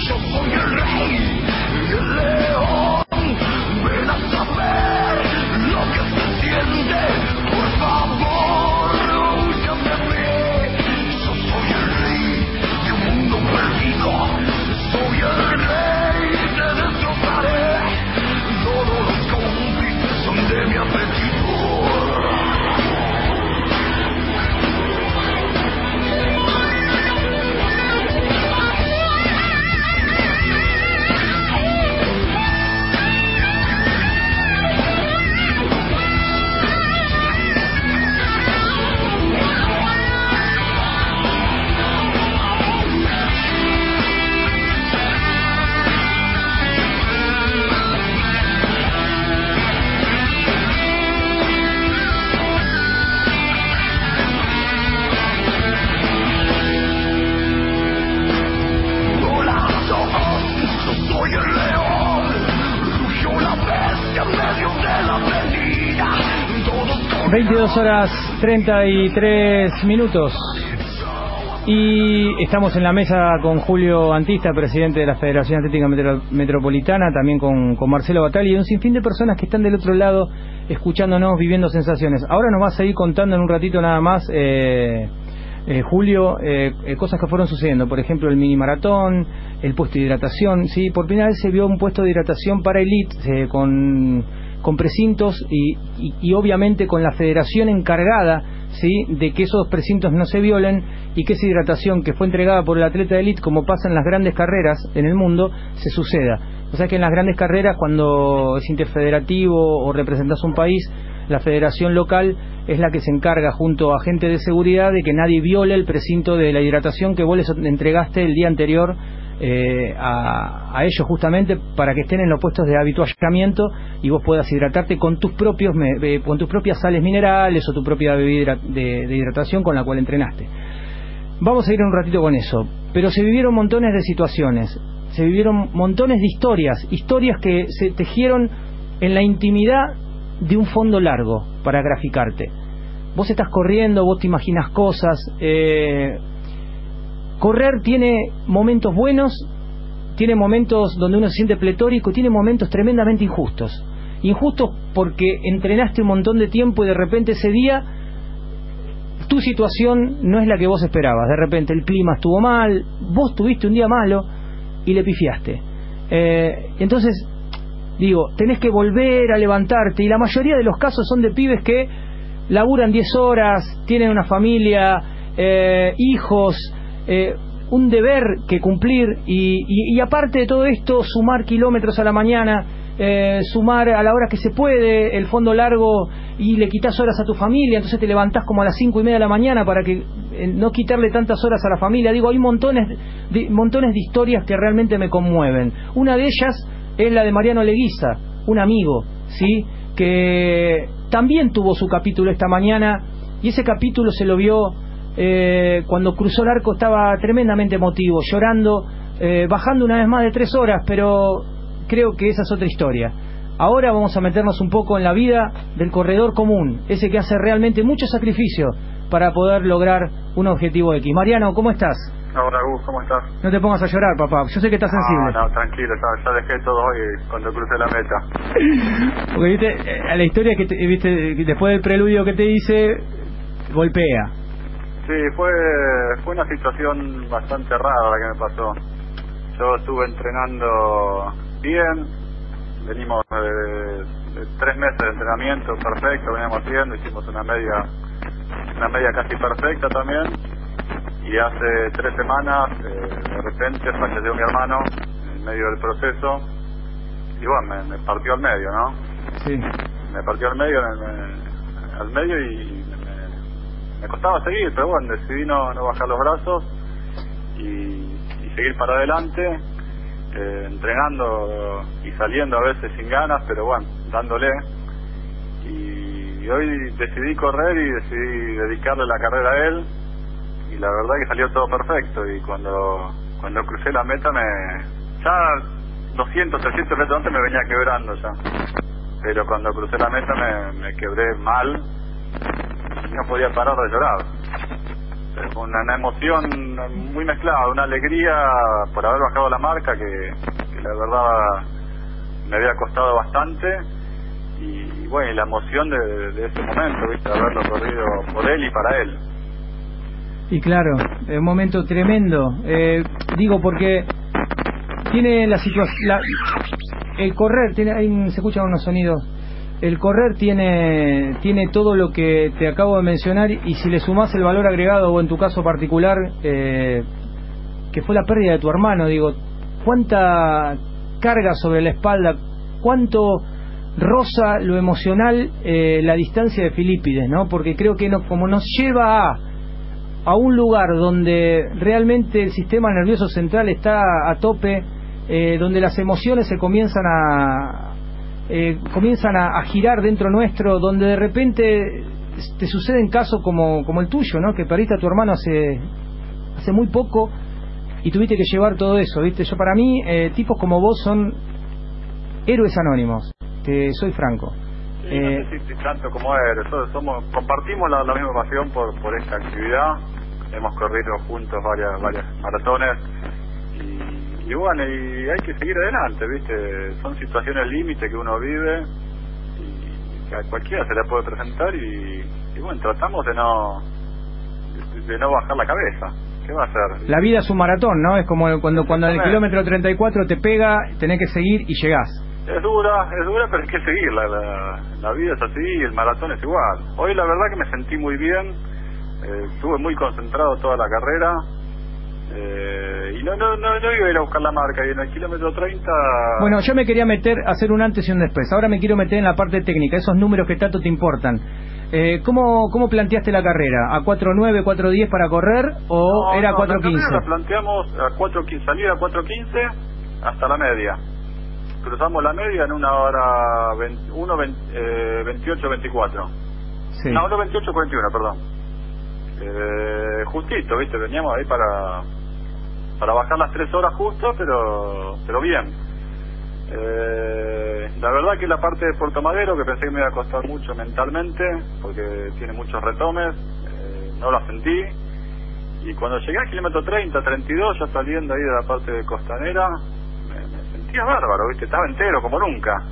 Yo soy el rey, 22 horas 33 minutos. Y estamos en la mesa con Julio Antista, presidente de la Federación Atlética Metro- Metropolitana, también con, con Marcelo Batali y un sinfín de personas que están del otro lado escuchándonos, viviendo sensaciones. Ahora nos va a seguir contando en un ratito nada más, eh, eh, Julio, eh, eh, cosas que fueron sucediendo. Por ejemplo, el mini maratón, el puesto de hidratación. Sí, por primera vez se vio un puesto de hidratación para elite eh, con, con precintos y, y, obviamente con la federación encargada sí de que esos precintos no se violen y que esa hidratación que fue entregada por el atleta de elite como pasa en las grandes carreras en el mundo se suceda. O sea que en las grandes carreras cuando es interfederativo o representas un país la federación local es la que se encarga junto a gente de seguridad de que nadie viole el precinto de la hidratación que vos les entregaste el día anterior eh, a, a ellos justamente para que estén en los puestos de habituallamiento y vos puedas hidratarte con tus propios eh, con tus propias sales minerales o tu propia bebida de, de hidratación con la cual entrenaste. Vamos a ir un ratito con eso, pero se vivieron montones de situaciones, se vivieron montones de historias, historias que se tejieron en la intimidad de un fondo largo para graficarte. Vos estás corriendo, vos te imaginas cosas, eh, correr tiene momentos buenos, tiene momentos donde uno se siente pletórico, tiene momentos tremendamente injustos. Injustos porque entrenaste un montón de tiempo y de repente ese día tu situación no es la que vos esperabas. De repente el clima estuvo mal, vos tuviste un día malo y le pifiaste. Eh, entonces, digo, tenés que volver a levantarte y la mayoría de los casos son de pibes que laburan 10 horas, tienen una familia, eh, hijos, eh, un deber que cumplir y, y- y aparte de todo esto, sumar kilómetros a la mañana, eh, sumar a la hora que se puede el fondo largo y le quitas horas a tu familia, entonces te levantás como a las cinco y media de la mañana para que eh, no quitarle tantas horas a la familia. Digo, hay montones de, montones de historias que realmente me conmueven. Una de ellas es la de Mariano Leguiza, un amigo, ¿sí? Que también tuvo su capítulo esta mañana y ese capítulo se lo vio eh, cuando cruzó el arco estaba tremendamente emotivo, llorando, eh, bajando una vez más de tres horas, pero creo que esa es otra historia. Ahora vamos a meternos un poco en la vida del corredor común, ese que hace realmente mucho sacrificio para poder lograr un objetivo X. Mariano, ¿cómo estás? Hola Gus, ¿cómo estás? No te pongas a llorar, papá. Yo sé que estás sensible. No, no, tranquilo, ya, ya dejé todo hoy cuando crucé la meta. Porque viste, eh, a la historia que te- viste, después del preludio que te hice, golpea. Sí, fue, fue una situación bastante rara la que me pasó. Yo estuve entrenando bien, venimos de, de tres meses de entrenamiento perfecto, veníamos haciendo, hicimos una media, una media casi perfecta también. Y hace tres semanas, eh, de repente falleció mi hermano en medio del proceso. Y bueno, me, me partió al medio, ¿no? Sí. me partió al medio, me- me- al medio y me, costaba seguir, pero bueno, decidí no, no bajar los brazos y, seguir para adelante, eh, entrenando y saliendo a veces sin ganas, pero bueno, dándole. Y hoy decidí correr y decidí dedicarle la carrera a él. Y la verdad que salió todo perfecto. Y cuando cuando crucé la meta me ya 200, 300 metros antes me venía quebrando ya. Pero cuando crucé la meta me, me quebré mal no podía parar de llorar una, emoción muy mezclada una alegría por haber bajado la marca que, la verdad me había costado bastante y bueno y la emoción de, ese momento viste haberlo corrido por él y para él Y claro, es un momento tremendo. Eh, digo porque tiene la situación. El correr, tiene, un- se escuchan unos sonidos. El correr tiene, tiene todo lo que te acabo de mencionar y si le sumás el valor agregado o en tu caso particular, eh, que fue la pérdida de tu hermano, digo, cuánta carga sobre la espalda, cuánto roza lo emocional eh, la distancia de Filipides, ¿no? Porque creo que no, como nos lleva a a un lugar donde realmente el sistema nervioso central está a tope, eh, donde las emociones se comienzan a eh, comienzan a, a girar dentro nuestro, donde de repente te suceden casos como, como el tuyo, ¿no? Que perdiste a tu hermano hace hace muy poco y tuviste que llevar todo eso, ¿viste? Yo para mí eh, tipos como vos son héroes anónimos, te soy franco. Sí, no sé si, si tanto como so- somos, compartimos la, la misma pasión por, por esta actividad, hemos corrido juntos varias, varias maratones y, y bueno, y hay que seguir adelante, ¿viste? Son situaciones límite que uno vive y que a cualquiera se le puede presentar y, y bueno, tratamos de no de, de no bajar la cabeza. ¿Qué va a hacer? La vida es un maratón, ¿no? Es como cuando cuando en el kilómetro 34 te pega, tenés que seguir y llegás. Es dura, es dura, pero hay que seguirla. La, la vida es así y el maratón es igual. Hoy la verdad que me sentí muy bien, eh, estuve muy concentrado toda la carrera eh, y no, no, no, no iba a ir a buscar la marca y en el kilómetro 30... Bueno, yo me quería meter, hacer un antes y un después. Ahora me quiero meter en la parte técnica, esos números que tanto te importan. Eh, ¿cómo, ¿Cómo planteaste la carrera? ¿A 4.9, 4.10 para correr o No, era no, la carrera 4.15? La planteamos a 4.15, salida a 4.15 hasta la media. Cruzamos la media en una hora 21, 28, 24. Sí. No, 1, 28, 41, perdón. Eh, justito, ¿viste? Veníamos ahí para para bajar las 3 horas justo, pero pero bien. Eh, la verdad que la parte de Puerto Madero, que pensé que me iba a costar mucho mentalmente, porque tiene muchos retomes, eh, no la sentí. Y cuando llegué al kilómetro 30, 32, ya saliendo ahí de la parte de costanera, me, me sentía bárbaro, ¿viste? Estaba entero, como nunca.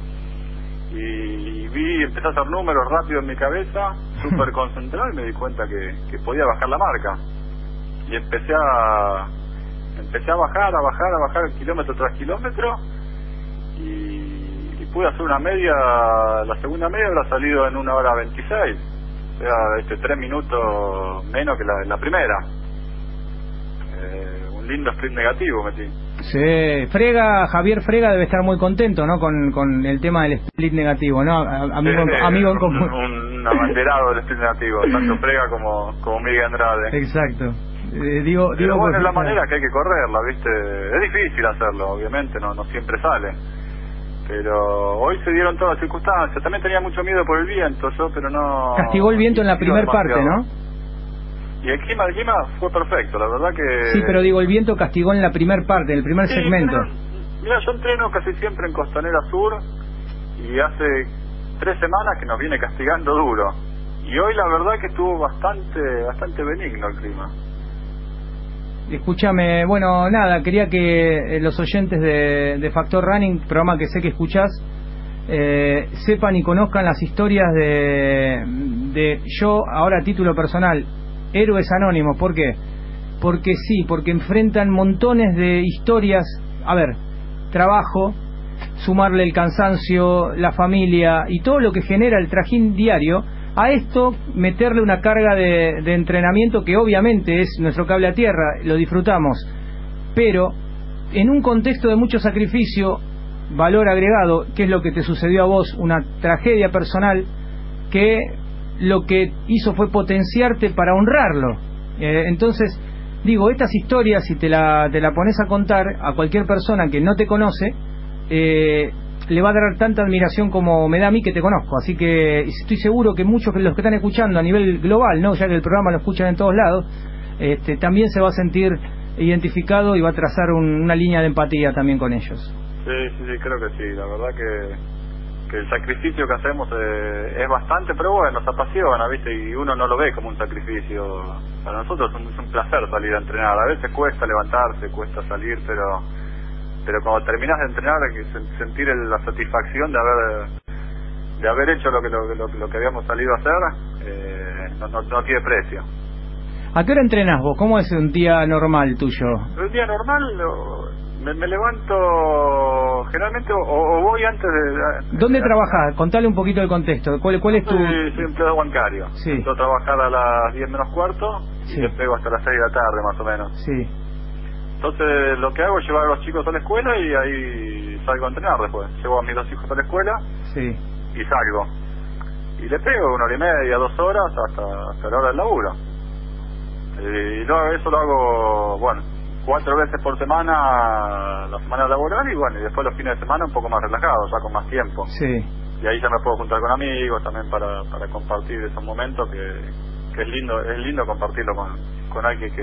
Y vi, empecé a hacer números rápido en mi cabeza, súper concentrado, y me di cuenta que, que podía bajar la marca. Y empecé a empecé a bajar, a bajar, a bajar kilómetro tras kilómetro, y, y pude hacer una media, la segunda media habrá salido en una hora 26, o sea, este, tres minutos menos que la, la primera. Eh, un lindo sprint negativo metí. Sí, Frega, Javier Frega debe estar muy contento, ¿no? Con, con el tema del split negativo, ¿no? Amigo, amigo en un, común. un abanderado del sprint negativo, tanto Frega como, como Miguel Andrade. Exacto. Eh, digo, Pero digo bueno, es la manera que hay que correrla, ¿viste? Es difícil hacerlo, obviamente, no, no siempre sale. Pero hoy se dieron todas las circunstancias. También tenía mucho miedo por el viento, yo, pero no. Castigó el viento en la primera parte. ¿no? Y el clima, el clima fue perfecto, la verdad que. Sí, pero digo, el viento castigó en la primera parte, en el primer Sí, segmento. Mira, yo entreno casi siempre en Costanera Sur y hace tres semanas que nos viene castigando duro. Y hoy la verdad que estuvo bastante, bastante benigno el clima. Escúchame, bueno, nada, quería que eh, los oyentes de, de Factor Running, programa que sé que escuchás, eh, sepan y conozcan las historias de, de yo, ahora a título personal, héroes anónimos. ¿Por qué? Porque sí, porque enfrentan montones de historias. A ver, trabajo, sumarle el cansancio, la familia y todo lo que genera el trajín diario. A esto meterle una carga de, de entrenamiento que obviamente es nuestro cable a tierra, lo disfrutamos, pero en un contexto de mucho sacrificio, valor agregado, que es lo que te sucedió a vos, una tragedia personal que lo que hizo fue potenciarte para honrarlo. Eh, entonces, digo, estas historias, si te la, te la pones a contar a cualquier persona que no te conoce, eh, le va a dar tanta admiración como me da a mí que te conozco. Así que estoy seguro que muchos de los que están escuchando a nivel global, no ya que el programa lo escuchan en todos lados, este, también se va a sentir identificado y va a trazar un- una línea de empatía también con ellos. Sí, sí, sí, creo que sí. La verdad que, que el sacrificio que hacemos eh, es bastante, pero bueno, nos apasiona, ¿viste? Y uno no lo ve como un sacrificio. Para nosotros es un, es un placer salir a entrenar. A veces cuesta levantarse, cuesta salir, pero pero cuando terminas de entrenar, hay que sen- sentir la satisfacción de haber de haber hecho lo que lo, lo- lo que habíamos salido a hacer, eh, no, no, no tiene precio. ¿A qué hora entrenás vos? ¿Cómo es un día normal tuyo? Un día normal me, me levanto generalmente o, o voy antes de... ¿Dónde trabajás? Contale un poquito el contexto. ¿Cuál, cuál es tu...? Soy, soy empleado bancario. Sí. Entro a trabajar a las 10 menos cuarto Sí. y pego hasta las 6 de la tarde más o menos. Sí. Entonces lo que hago es llevar a los chicos a la escuela y ahí salgo a entrenar después. Llevo a mis dos hijos a la escuela Sí. y salgo. Y le pego una hora y media, dos horas hasta, hasta la hora del laburo. Eh, Y luego eso lo hago, bueno, cuatro veces por semana, la semana laboral y bueno, y después los fines de semana un poco más relajado, ya con más tiempo. Sí. Y ahí ya me puedo juntar con amigos también para, para compartir esos momentos que, que es lindo es lindo compartirlo con, con alguien que,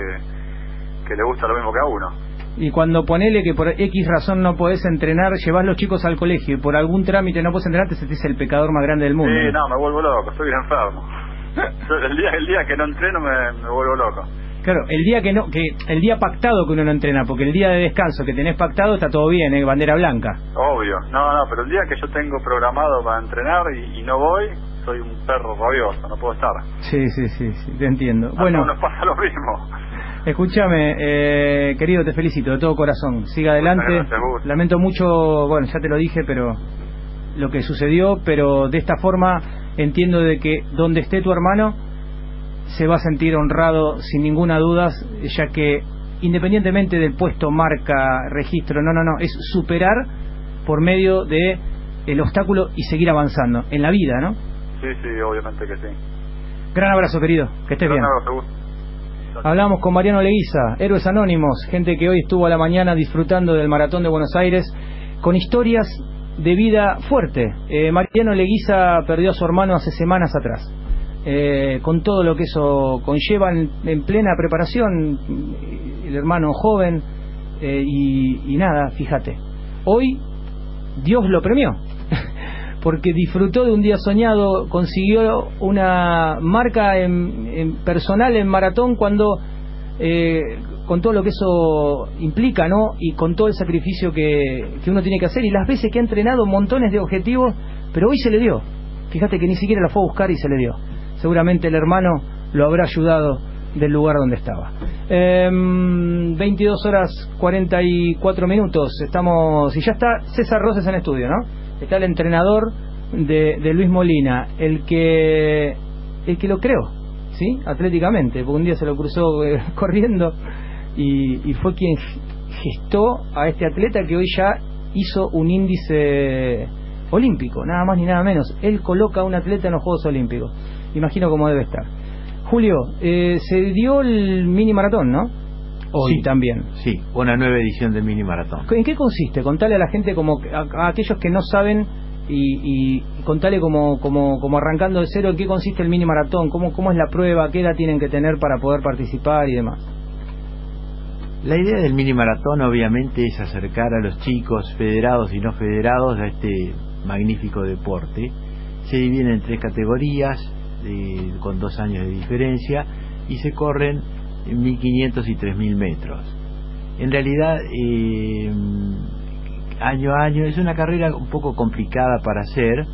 que le gusta lo mismo que a uno. Y cuando ponele que por X razón no podés entrenar, llevas los chicos al colegio y por algún trámite no podés entrenar, te sentís el pecador más grande del mundo. Sí, no, me vuelvo loco, estoy enfermo. El día el día que no entreno me, me vuelvo loco. Claro, el día que no, que el día pactado que uno no entrena, porque el día de descanso que tenés pactado está todo bien, ¿eh? bandera blanca. Obvio. No, no, pero el día que yo tengo programado para entrenar y, y no voy, soy un perro rabioso, no puedo estar. Sí, sí, sí, sí, te entiendo. A Bueno, nos pasa lo mismo. escúchame, eh, querido, te felicito de todo corazón. Siga adelante. gracias. Lamento mucho, bueno, ya te lo dije, pero lo que sucedió, pero de esta forma entiendo de que donde esté tu hermano se va a sentir honrado sin ninguna duda, ya que independientemente del puesto, marca, registro, no, no, no, es superar por medio de el obstáculo y seguir avanzando en la vida, ¿no? Sí, sí, obviamente que sí. Gran abrazo, querido, que estés bien. Gran abrazo, Gus. Hablamos con Mariano Leguiza, Héroes Anónimos, gente que hoy estuvo a la mañana disfrutando del Maratón de Buenos Aires con historias de vida fuerte. Eh, Mariano Leguiza perdió a su hermano hace semanas atrás. Eh, con todo lo que eso conlleva en, en plena preparación, el hermano joven, eh, y, y nada, fíjate. Hoy Dios lo premió, porque disfrutó de un día soñado, consiguió una marca en, en personal en maratón cuando eh, con todo lo que eso implica, ¿no? Y con todo el sacrificio que, que uno tiene que hacer y las veces que ha entrenado montones de objetivos, pero hoy se le dio. Fíjate que ni siquiera la fue a buscar y se le dio. Seguramente el hermano lo habrá ayudado del lugar donde estaba. Em, 22 horas 44 minutos. Estamos. Y ya está César Roses en estudio, ¿no? Está el entrenador de, de Luis Molina, el que. el que lo creó, ¿sí? Atléticamente, porque un día se lo cruzó eh, corriendo y, y fue quien gestó a este atleta que hoy ya hizo un índice olímpico, nada más ni nada menos. Él coloca a un atleta en los Juegos Olímpicos. Imagino cómo debe estar. Julio, eh, se dio el mini maratón, ¿no? Hoy Sí. también. Sí, una nueva edición del mini maratón. ¿En qué consiste? Contale a la gente como a, a aquellos que no saben y, y contale como, como, como arrancando de cero en qué consiste el mini maratón, cómo, cómo es la prueba, qué edad tienen que tener para poder participar y demás. La idea del mini maratón obviamente es acercar a los chicos federados y no federados a este magnífico deporte. Se dividen en tres categorías eh, con dos años de diferencia y se corren en 1500 y 3000 metros. En realidad, eh, año a año es una carrera un poco complicada para hacer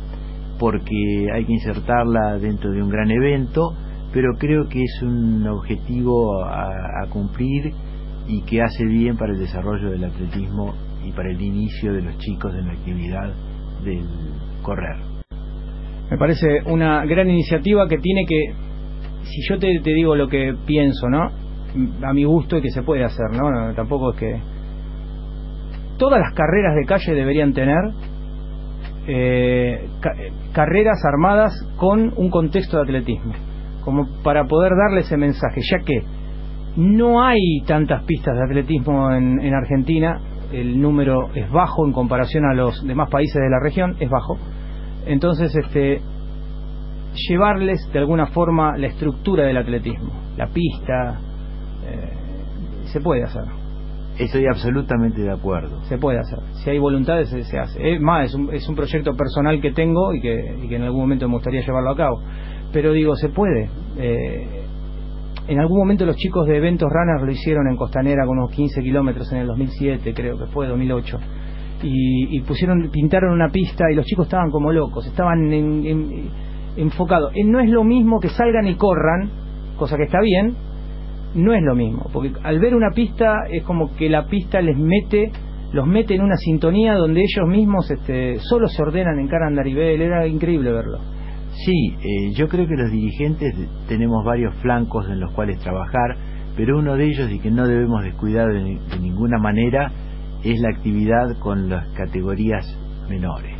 porque hay que insertarla dentro de un gran evento, pero creo que es un objetivo a, a cumplir y que hace bien para el desarrollo del atletismo y para el inicio de los chicos en la actividad del correr. Me parece una gran iniciativa que tiene que, si yo te, digo lo que pienso, ¿no? A mi gusto y que se puede hacer, ¿no? Tampoco es que... Todas las carreras de calle deberían tener eh, eh, carreras armadas con un contexto de atletismo, como para poder darle ese mensaje, ya que no hay tantas pistas de atletismo en, en Argentina, el número es bajo en comparación a los demás países de la región, es bajo. Entonces, este, llevarles de alguna forma la estructura del atletismo, la pista, eh, se puede hacer, Estoy absolutamente de acuerdo. se puede hacer. Si hay voluntades, se, se hace. Es más, es un, es un proyecto personal que tengo y que, y que en algún momento me gustaría llevarlo a cabo. Pero digo, se puede. Eh, en algún momento los chicos de Eventos Runners lo hicieron en Costanera con unos 15 kilómetros en el 2007, creo que fue, 2008. Y, y pusieron, pintaron una pista y los chicos estaban como locos, estaban en- en- enfocados. Eh, No es lo mismo que salgan y corran, cosa que está bien, no es lo mismo, porque al ver una pista es como que la pista les mete, los mete en una sintonía donde ellos mismos este, solo se ordenan en cara a andarivel, era increíble verlo. Sí, eh, yo creo que los dirigentes tenemos varios flancos en los cuales trabajar, pero uno de ellos y que no debemos descuidar de, de ninguna manera es la actividad con las categorías menores.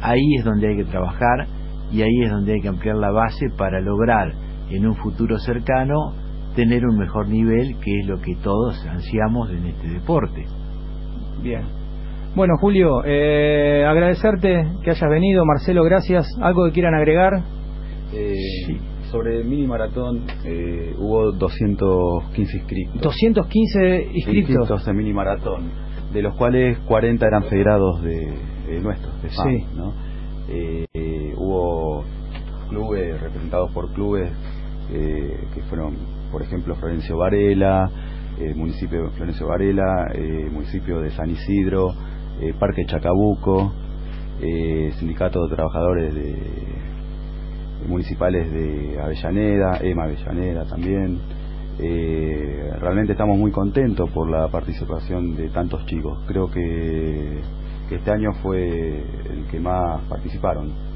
Ahí es donde hay que trabajar y ahí es donde hay que ampliar la base para lograr en un futuro cercano tener un mejor nivel, que es lo que todos ansiamos en este deporte. Bien. Bueno, Julio, eh, agradecerte que hayas venido. Marcelo, gracias. ¿Algo que quieran agregar? Eh, sobre mini maratón eh, hubo 215 inscritos. 215 inscritos. en mini maratón, de los cuales 40 eran federados de, de nuestros, de FAM, Sí. ¿no? Eh, eh, hubo clubes representados por clubes eh, que fueron, por ejemplo, Florencio Varela, eh, municipio de Florencio Varela, eh, municipio de San Isidro, Parque Chacabuco, sindicato de trabajadores de, municipales de Avellaneda, EMA Avellaneda también. Eh, realmente estamos muy contentos por la participación de tantos chicos. Creo que, que este año fue el que más participaron.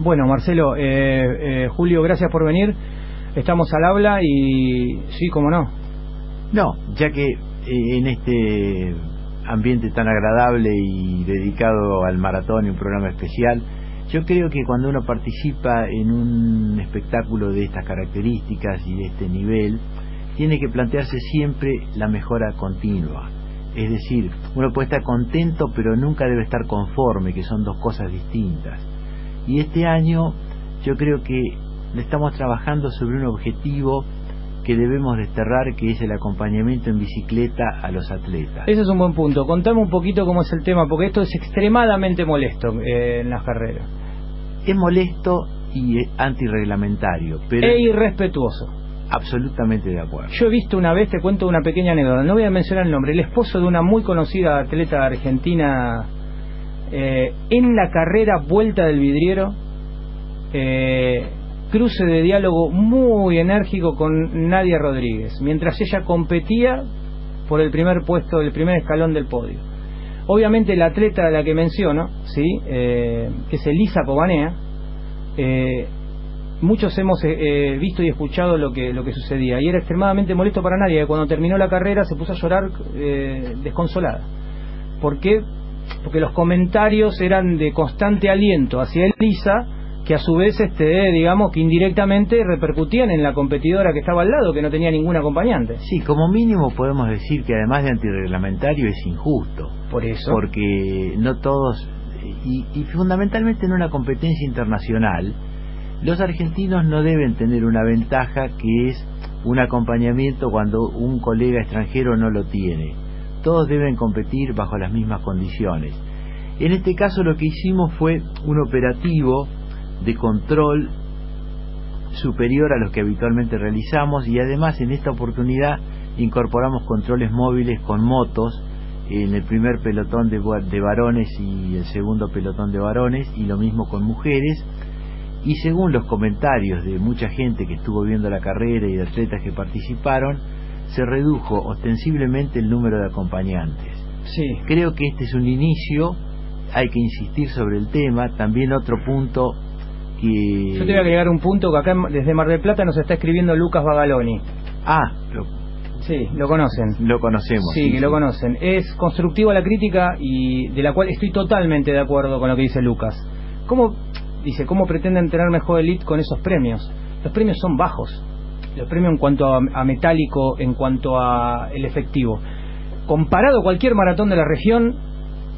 Bueno, Marcelo, eh, eh, Julio, gracias por venir. Estamos al habla y sí, cómo no. No, ya que eh, en este ambiente tan agradable y dedicado al maratón y un programa especial, yo creo que cuando uno participa en un espectáculo de estas características y de este nivel, tiene que plantearse siempre la mejora continua. Es decir, uno puede estar contento, pero nunca debe estar conforme, que son dos cosas distintas. Y este año yo creo que estamos trabajando sobre un objetivo que debemos desterrar, que es el acompañamiento en bicicleta a los atletas. Ese es un buen punto. Contame un poquito cómo es el tema, porque esto es extremadamente molesto eh, en las carreras. Es molesto y es antirreglamentario, pero E irrespetuoso. absolutamente de acuerdo. Yo he visto una vez, te cuento una pequeña anécdota, no voy a mencionar el nombre, el esposo de una muy conocida atleta argentina eh, en la carrera Vuelta del Vidriero, eh, cruce de diálogo muy enérgico con Nadia Rodríguez, mientras ella competía por el primer puesto, el primer escalón del podio. Obviamente la atleta a la que menciono, sí, eh, que es Elisa Pobanea, eh, muchos hemos eh, eh, visto y escuchado lo que lo que sucedía y era extremadamente molesto para nadie. Cuando terminó la carrera se puso a llorar eh, desconsolada. ¿Por qué? Porque los comentarios eran de constante aliento hacia Elisa, que a su vez, este, digamos, que indirectamente repercutían en la competidora que estaba al lado, que no tenía ningún acompañante. Sí, como mínimo podemos decir que además de antirreglamentario es injusto. Por eso. Porque no todos, y, y fundamentalmente en una competencia internacional, los argentinos no deben tener una ventaja que es un acompañamiento cuando un colega extranjero no lo tiene. Todos deben competir bajo las mismas condiciones. En este caso lo que hicimos fue un operativo de control superior a los que habitualmente realizamos y además en esta oportunidad incorporamos controles móviles con motos en el primer pelotón de, de varones y el segundo pelotón de varones y lo mismo con mujeres. Y según los comentarios de mucha gente que estuvo viendo la carrera y de atletas que participaron se redujo ostensiblemente el número de acompañantes. Sí. creo que este es un inicio hay que insistir sobre el tema. También otro punto que Yo te voy a agregar un punto que acá desde Mar del Plata nos está escribiendo Lucas Bagaloni. ah lo, Sí, lo conocen. lo conocemos Sí, que lo conocen. Es constructiva la crítica y de la cual estoy totalmente de acuerdo con lo que dice Lucas. ¿Cómo, dice, cómo pretenden tener mejor elite con esos premios? Los premios son bajos. Los premios en cuanto a, a metálico, en cuanto a el efectivo. Comparado a cualquier maratón de la región,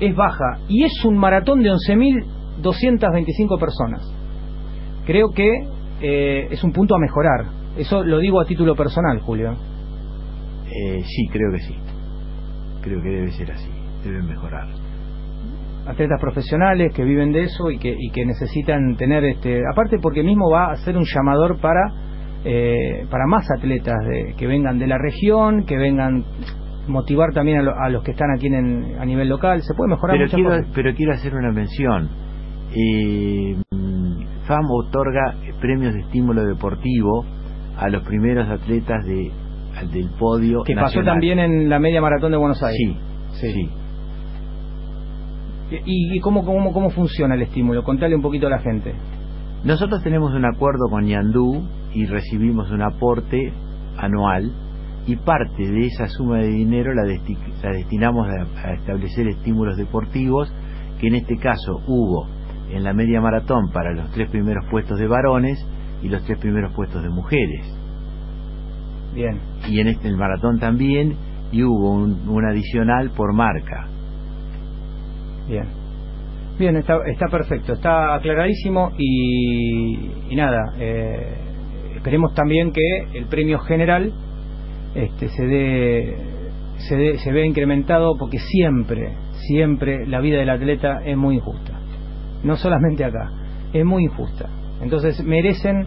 es baja. Y es un maratón de 11.225 personas. Creo que eh, es un punto a mejorar. Eso lo digo a título personal, Julio. Eh, sí creo que sí creo que debe ser así deben mejorar atletas profesionales que viven de eso y que, y que necesitan tener este aparte porque mismo va a ser un llamador para eh, para más atletas de, que vengan de la región que vengan motivar también a, lo- a los que están aquí en, a nivel local se puede mejorar pero muchas quiero, cosas. pero quiero hacer una mención. Eh, mm, FAM otorga premios de estímulo deportivo a los primeros atletas de, del podio. que pasó también en la media maratón de Buenos Aires Sí, sí. y, y cómo, cómo cómo funciona el estímulo contale un poquito a la gente Nosotros tenemos un acuerdo con Yandú y recibimos un aporte anual y parte de esa suma de dinero la, desti- la destinamos a, a establecer estímulos deportivos que en este caso hubo en la media maratón para los tres primeros puestos de varones y los tres primeros puestos de mujeres. bien Y en este el maratón también y hubo un, un adicional por marca. Bien. Bien, está, está perfecto, está aclaradísimo y, y nada, eh, esperemos también que el premio general este, se dé se, se vea incrementado porque siempre siempre la vida del atleta es muy injusta no solamente acá es muy injusta entonces merecen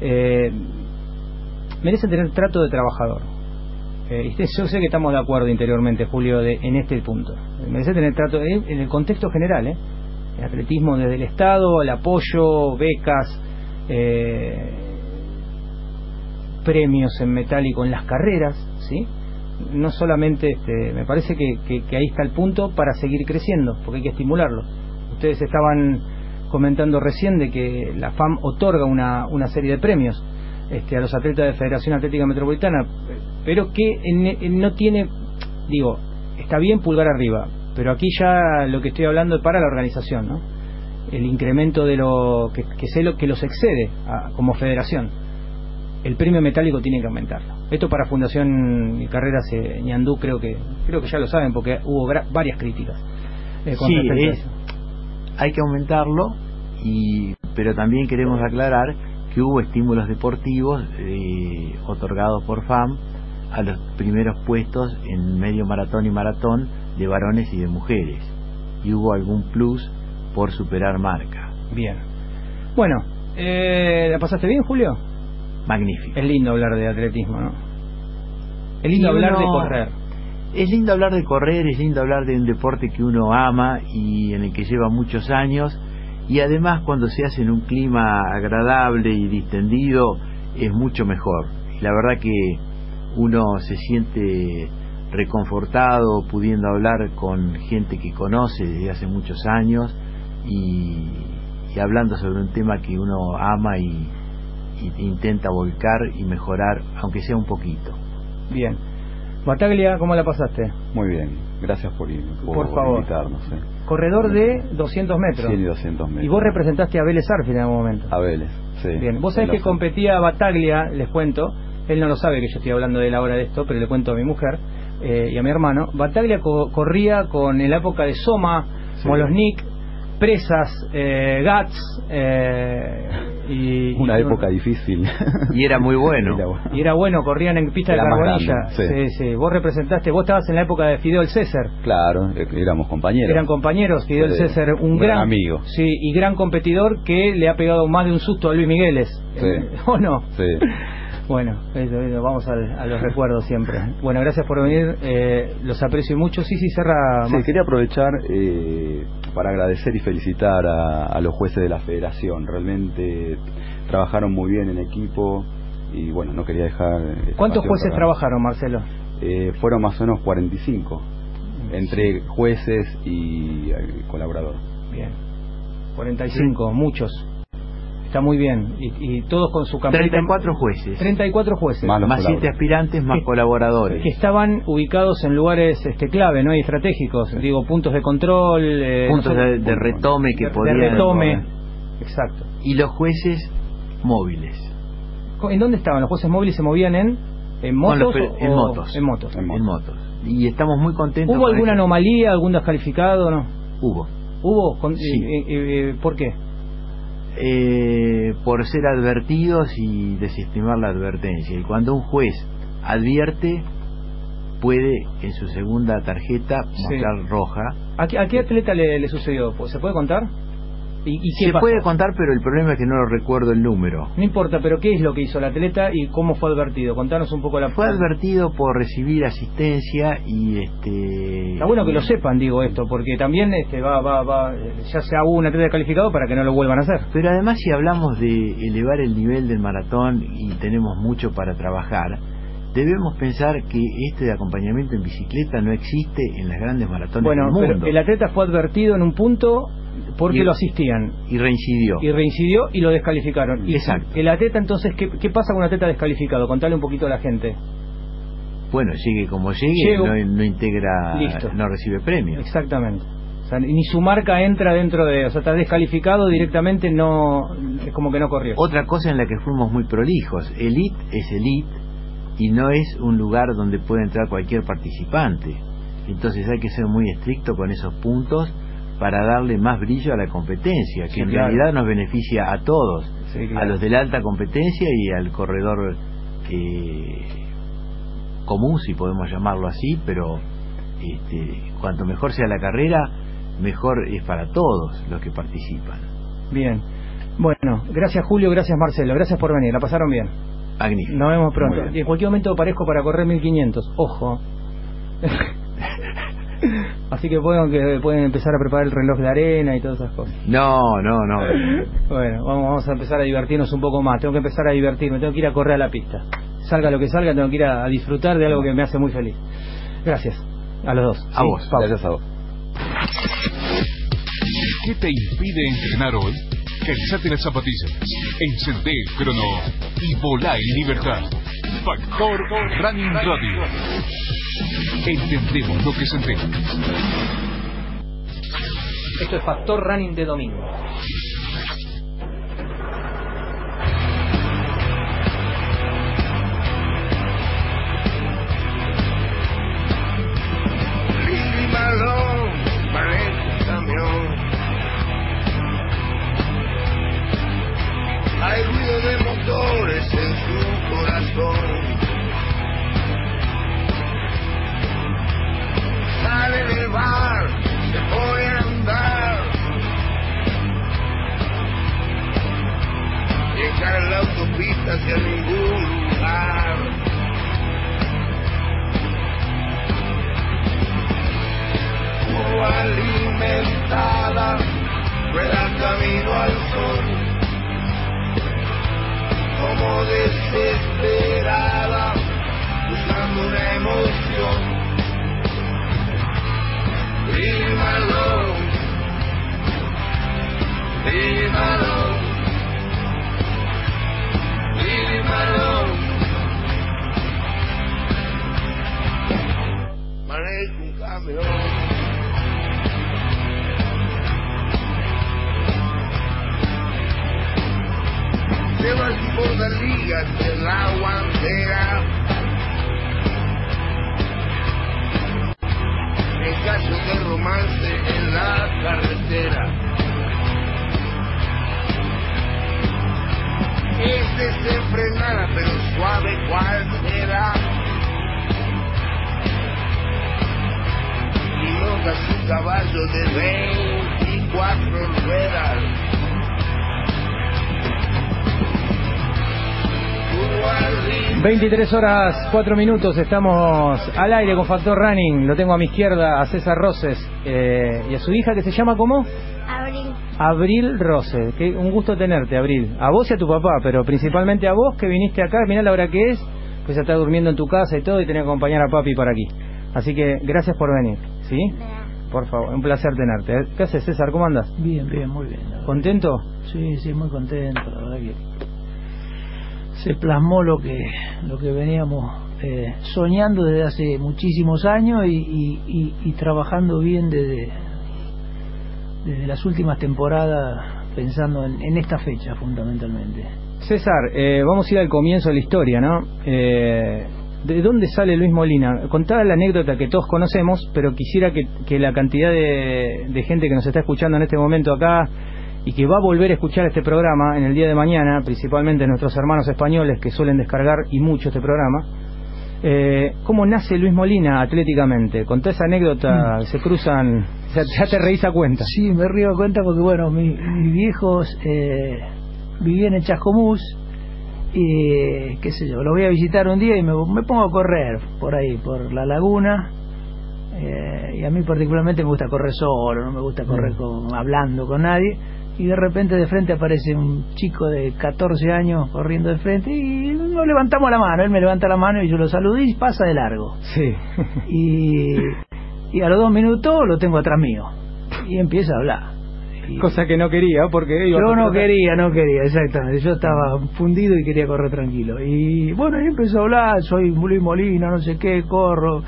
eh, merecen tener trato de trabajador eh, yo sé que estamos de acuerdo interiormente Julio de, en este punto merece tener trato en, el contexto general ¿eh? el atletismo desde el Estado el apoyo becas eh, premios en metálico en las carreras, ¿sí? No solamente, este, me parece que- que ahí está el punto para seguir creciendo, porque hay que estimularlo. Ustedes estaban comentando recién de que la FAM otorga una, una serie de premios este, a los atletas de Federación Atlética Metropolitana, pero que en- en- no tiene, digo, está bien pulgar arriba, pero aquí ya lo que estoy hablando es para la organización, ¿no? El incremento de lo que, que sé lo que los excede a- como federación el premio metálico tiene que aumentarlo. Esto para Fundación y Carreras eh, Ñandú creo que creo que ya lo saben porque hubo varias críticas. eh, con Sí, es-. Hay que aumentarlo, y pero también queremos aclarar que hubo estímulos deportivos eh, otorgados por FAM a los primeros puestos en medio maratón y maratón de varones y de mujeres. Y hubo algún plus por superar marca. Bien. Bueno, eh, ¿la pasaste bien, Julio? Magnífico. Es lindo hablar de atletismo, ¿no? Es lindo Sí, hablar de correr. Es lindo hablar de correr, es lindo hablar de un deporte que uno ama y en el que lleva muchos años y además cuando se hace en un clima agradable y distendido es mucho mejor. La verdad que uno se siente reconfortado pudiendo hablar con gente que conoce desde hace muchos años y, y hablando sobre un tema que uno ama y, y intenta volcar y mejorar, aunque sea un poquito. Bien. Bataglia, ¿cómo la pasaste? Muy bien, gracias por, ir- por, Por favor. invitarnos. eh. Corredor de 200 metros. 100 y 200 metros. Y vos representaste a Vélez Arfield en algún momento. A Vélez, sí. Bien, vos sabés que competía Bataglia, les cuento, él no lo sabe que yo estoy hablando de él ahora de esto, pero le cuento a mi mujer eh, y a mi hermano. Bataglia co- corría con en la época de Soma, Sí. Molosnik, Presas, eh, Gats eh, y... Una y- época difícil. Y era muy bueno. Era bueno. Y era bueno, corrían en pista Era de carbonilla. grande, sí. sí, Vos representaste, vos estabas en la época de Fidel César. Claro, eh, éramos compañeros. Eran compañeros, Fidel Sí, César, un un gran, gran amigo. Sí, y gran competidor que le ha pegado más de un susto a Luis Migueles. Sí. Eh, ¿O no? Sí. Bueno, eso, eso, vamos al- a los recuerdos siempre. Bueno, gracias por venir, eh, los aprecio mucho. Sí, sí, cerra. Sí, quería aprovechar eh, para agradecer y felicitar a, a los jueces de la federación. Realmente trabajaron muy bien en equipo y bueno, no quería dejar... ¿Cuántos jueces para- trabajaron, Marcelo? Eh, fueron más o menos 45, entre jueces y eh, colaborador. Bien. 45, muchos. Está muy bien. Y, y todos con su campaña. 34 jueces. 34 jueces. Más Más siete colaboradores. aspirantes, más Que- colaboradores. que estaban ubicados en lugares este, clave, ¿no? Y estratégicos. Digo, puntos de control. eh, Puntos no sé- de, de retome que de- de podían... retome. Exacto. Y los jueces móviles. ¿En dónde estaban? ¿Los jueces móviles se movían en, en motos? los pe- o- en motos. En motos. En En motos. Y estamos muy contentos. ¿Hubo con alguna eso. anomalía, algún descalificado? no? Hubo. ¿Hubo? Con- Sí. eh, eh, eh, ¿Por qué? Eh, por ser advertidos y desestimar la advertencia. Y cuando un juez advierte, puede en su segunda tarjeta Sí. mostrar roja. ¿A qué, a qué atleta le, le sucedió? ¿Se puede contar? ¿Y, y qué Se pasó? puede contar, pero el problema es que no lo recuerdo el número. No importa, pero ¿qué es lo que hizo el atleta y cómo fue advertido? Contanos un poco la... Fue advertido por recibir asistencia y este. Está bueno que lo sepan, digo esto, porque también este, va, va, va, ya se hago un atleta calificado para que no lo vuelvan a hacer. Pero además si hablamos de elevar el nivel del maratón y tenemos mucho para trabajar, debemos pensar que este de acompañamiento en bicicleta no existe en las grandes maratones Bueno, del mundo. pero el atleta fue advertido en un punto porque Y- lo asistían Y reincidió. y reincidió y lo descalificaron. Y Exacto. El atleta entonces, ¿qué, qué pasa con un atleta descalificado? Contale un poquito a la gente. Bueno, llegue como llegue, Llego. no, no integra, Listo. no recibe premio. Exactamente. O sea, ni su marca entra dentro de... O sea, está descalificado directamente, no es como que no corrió. Otra cosa en la que fuimos muy prolijos, elite es elite y no es un lugar donde puede entrar cualquier participante. Entonces hay que ser muy estricto con esos puntos para darle más brillo a la competencia, que Sí, en claro. realidad nos beneficia a todos. Sí, claro. a los de la alta competencia y al corredor común, si podemos llamarlo así, pero este, cuanto mejor sea la carrera, mejor es para todos los que participan. Bien. Bueno, gracias Julio, gracias Marcelo, gracias por venir, la pasaron bien. Magnífico. Nos vemos pronto. Y en cualquier momento parezco para correr 1500, ojo. Así que pueden, que pueden empezar a preparar el reloj de arena y todas esas cosas. No, no, no. Bueno, vamos, vamos a empezar a divertirnos un poco más. Tengo que empezar a divertirme, tengo que ir a correr a la pista. Salga lo que salga, tengo que ir a, a disfrutar de algo que me hace muy feliz. Gracias. A los dos. A ¿sí? vos. Pausa. Gracias a vos. ¿Qué te impide entrenar hoy? Calzate las zapatillas, encendé el crono y volá en libertad. Factor Running Radio. Entendemos lo que sentimos. Esto es Factor Running de domingo. 23 horas 4 minutos, estamos al aire con Factor Running. Lo tengo a mi izquierda a César Roses eh, y a su hija que se llama ¿cómo? Abril. Abril Roses. Que un gusto tenerte, Abril. A vos y a tu papá, pero principalmente a vos que viniste acá. Mirá la hora que es, pues ya está durmiendo en tu casa y todo y tenés que acompañar a papi para aquí. Así que gracias por venir, ¿sí? Por favor, un placer tenerte. ¿Qué haces, César? ¿Cómo andas? Bien, bien, muy bien. ¿Contento? Sí, sí, muy contento, la verdad que se plasmó lo que lo que veníamos eh, soñando desde hace muchísimos años y, y- y- y trabajando bien desde desde las últimas temporadas pensando en, en esta fecha fundamentalmente. César, eh, vamos a ir al comienzo de la historia, ¿no? Eh, ¿De dónde sale Luis Molina? Contaba la anécdota que todos conocemos, pero quisiera que, la cantidad de gente que nos está escuchando en este momento acá y que va a volver a escuchar este programa en el día de mañana, principalmente nuestros hermanos españoles que suelen descargar y mucho este programa, eh, ¿cómo nace Luis Molina atléticamente? Contá esa anécdota, se cruzan, ya, ya te reís a cuenta. Sí, me río a cuenta porque, bueno, mi- mis viejos eh, vivían en Chascomús y, qué sé yo, lo voy a visitar un día y me, me pongo a correr por ahí, por la laguna. eh, y a mí particularmente me gusta correr solo, no me gusta correr con, hablando con nadie. Y de repente de frente aparece un chico de 14 años corriendo de frente y nos levantamos la mano. Él me levanta la mano y yo lo saludo y pasa de largo. Sí. Y, y a los dos minutos lo tengo atrás mío. Y empieza a hablar. Cosa que no quería, porque iba Yo a- no quería, no quería, exactamente. Yo estaba fundido y quería correr tranquilo. Y bueno, ahí empezó a hablar, soy Luis Molina, no sé qué, corro.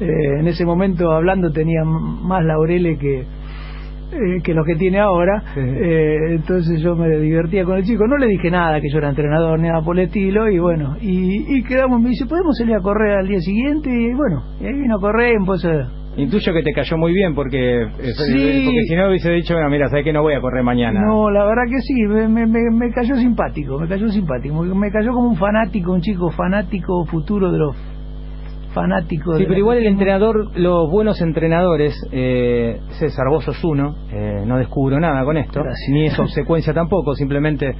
Eh, en ese momento hablando tenía más laureles que, eh, que los que tiene ahora. Eh, entonces yo me divertía con el chico. No le dije nada, que yo era entrenador, ni nada por el estilo. Y bueno, y, y quedamos, me dice, ¿podemos salir a correr al día siguiente? Y bueno, y ahí vino a correr, Intuyo que te cayó muy bien porque, eh, Sí. porque si no hubiese dicho, "Bueno, mira, sabes que no voy a correr mañana. No, la verdad que sí, me, me, me- me cayó simpático, me cayó simpático, me cayó como un fanático, un chico fanático futuro de los fanáticos. Sí, del pero igual el entrenador, los buenos entrenadores, eh, César, vos sos uno, eh, no descubro nada con esto, Gracias. ni es obsecuencia tampoco, simplemente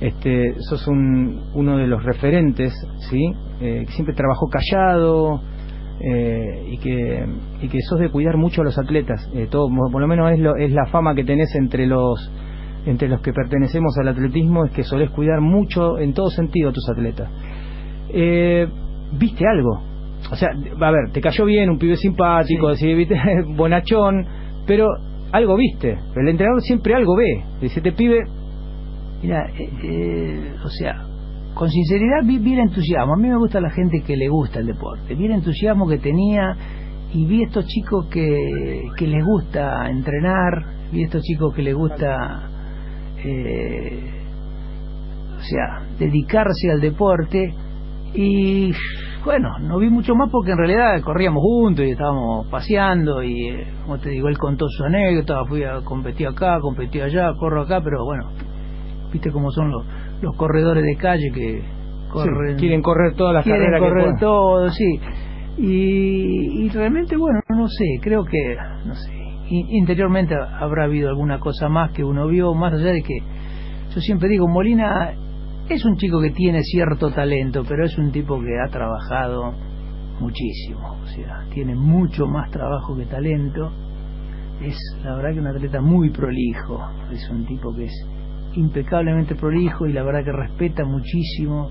este, sos un, uno de los referentes, ¿sí? Eh, que siempre trabajó callado eh, y, que, y que sos de cuidar mucho a los atletas, eh, todo, por lo menos es, lo, es la fama que tenés entre los entre los que pertenecemos al atletismo, es que solés cuidar mucho en todo sentido a tus atletas. Eh, ¿Viste algo? O sea, a ver, te cayó bien, un pibe simpático, decís, viste, bonachón, pero algo viste. El entrenador siempre algo ve. Dice, te pibe, Mira, eh, eh, o sea, con sinceridad vi, vi el entusiasmo. A mí me gusta la gente que le gusta el deporte. Vi el entusiasmo que tenía y vi estos chicos que, que les gusta entrenar, vi estos chicos que les gusta, eh, o sea, dedicarse al deporte y bueno, no vi mucho más porque en realidad corríamos juntos y estábamos paseando y, eh, como te digo, él contó su anécdota, fui a competir acá, competí allá, corro acá, pero bueno, viste cómo son los, los corredores de calle que corren Sí, quieren correr todas las quieren carreras que correr puedan. todo sí y, y realmente bueno no sé creo que no sé in- interiormente habrá habido alguna cosa más que uno vio más allá de que yo siempre digo Molina es un chico que tiene cierto talento pero es un tipo que ha trabajado muchísimo. O sea tiene mucho más trabajo que talento. Es la verdad que un atleta muy prolijo. Es un tipo que es impecablemente prolijo y la verdad que respeta muchísimo.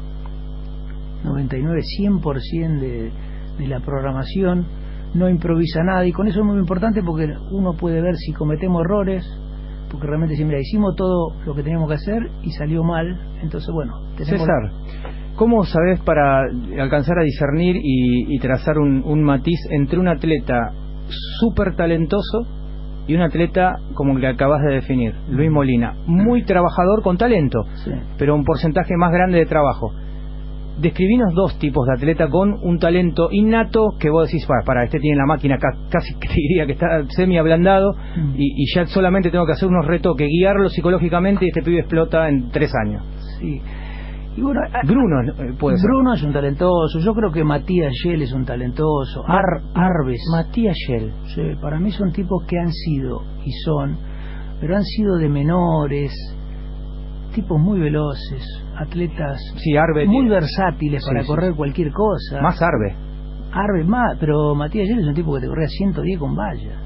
99 100% de, de la programación. No improvisa nada. Y con eso es muy importante porque uno puede ver si cometemos errores porque realmente si mira hicimos todo lo que teníamos que hacer y salió mal entonces bueno tenemos César, ¿cómo sabes para alcanzar a discernir y, y trazar un, un matiz entre un atleta súper talentoso y un atleta como el que acabas de definir, Luis Molina, muy trabajador con talento, Sí. pero un porcentaje más grande de trabajo? Describinos dos tipos de atleta con un talento innato que vos decís, para, para este tiene la máquina ca- casi que te diría que está semi ablandado y, y ya solamente tengo que hacer unos retoques, guiarlo psicológicamente y este pibe explota en tres años. Sí. Y bueno, a- Bruno eh, puede ser. Bruno es un talentoso, yo creo que Matías Shell es un talentoso, Ar- Arves. Matías Shell. Sí, para mí son tipos que han sido y son, pero han sido de menores, tipos muy veloces, atletas Sí, Arbe muy tiene- versátiles para sí, correr sí. cualquier cosa. Más Arbe. Arves más, pero Matías Shell es un tipo que te corría 110 con valla.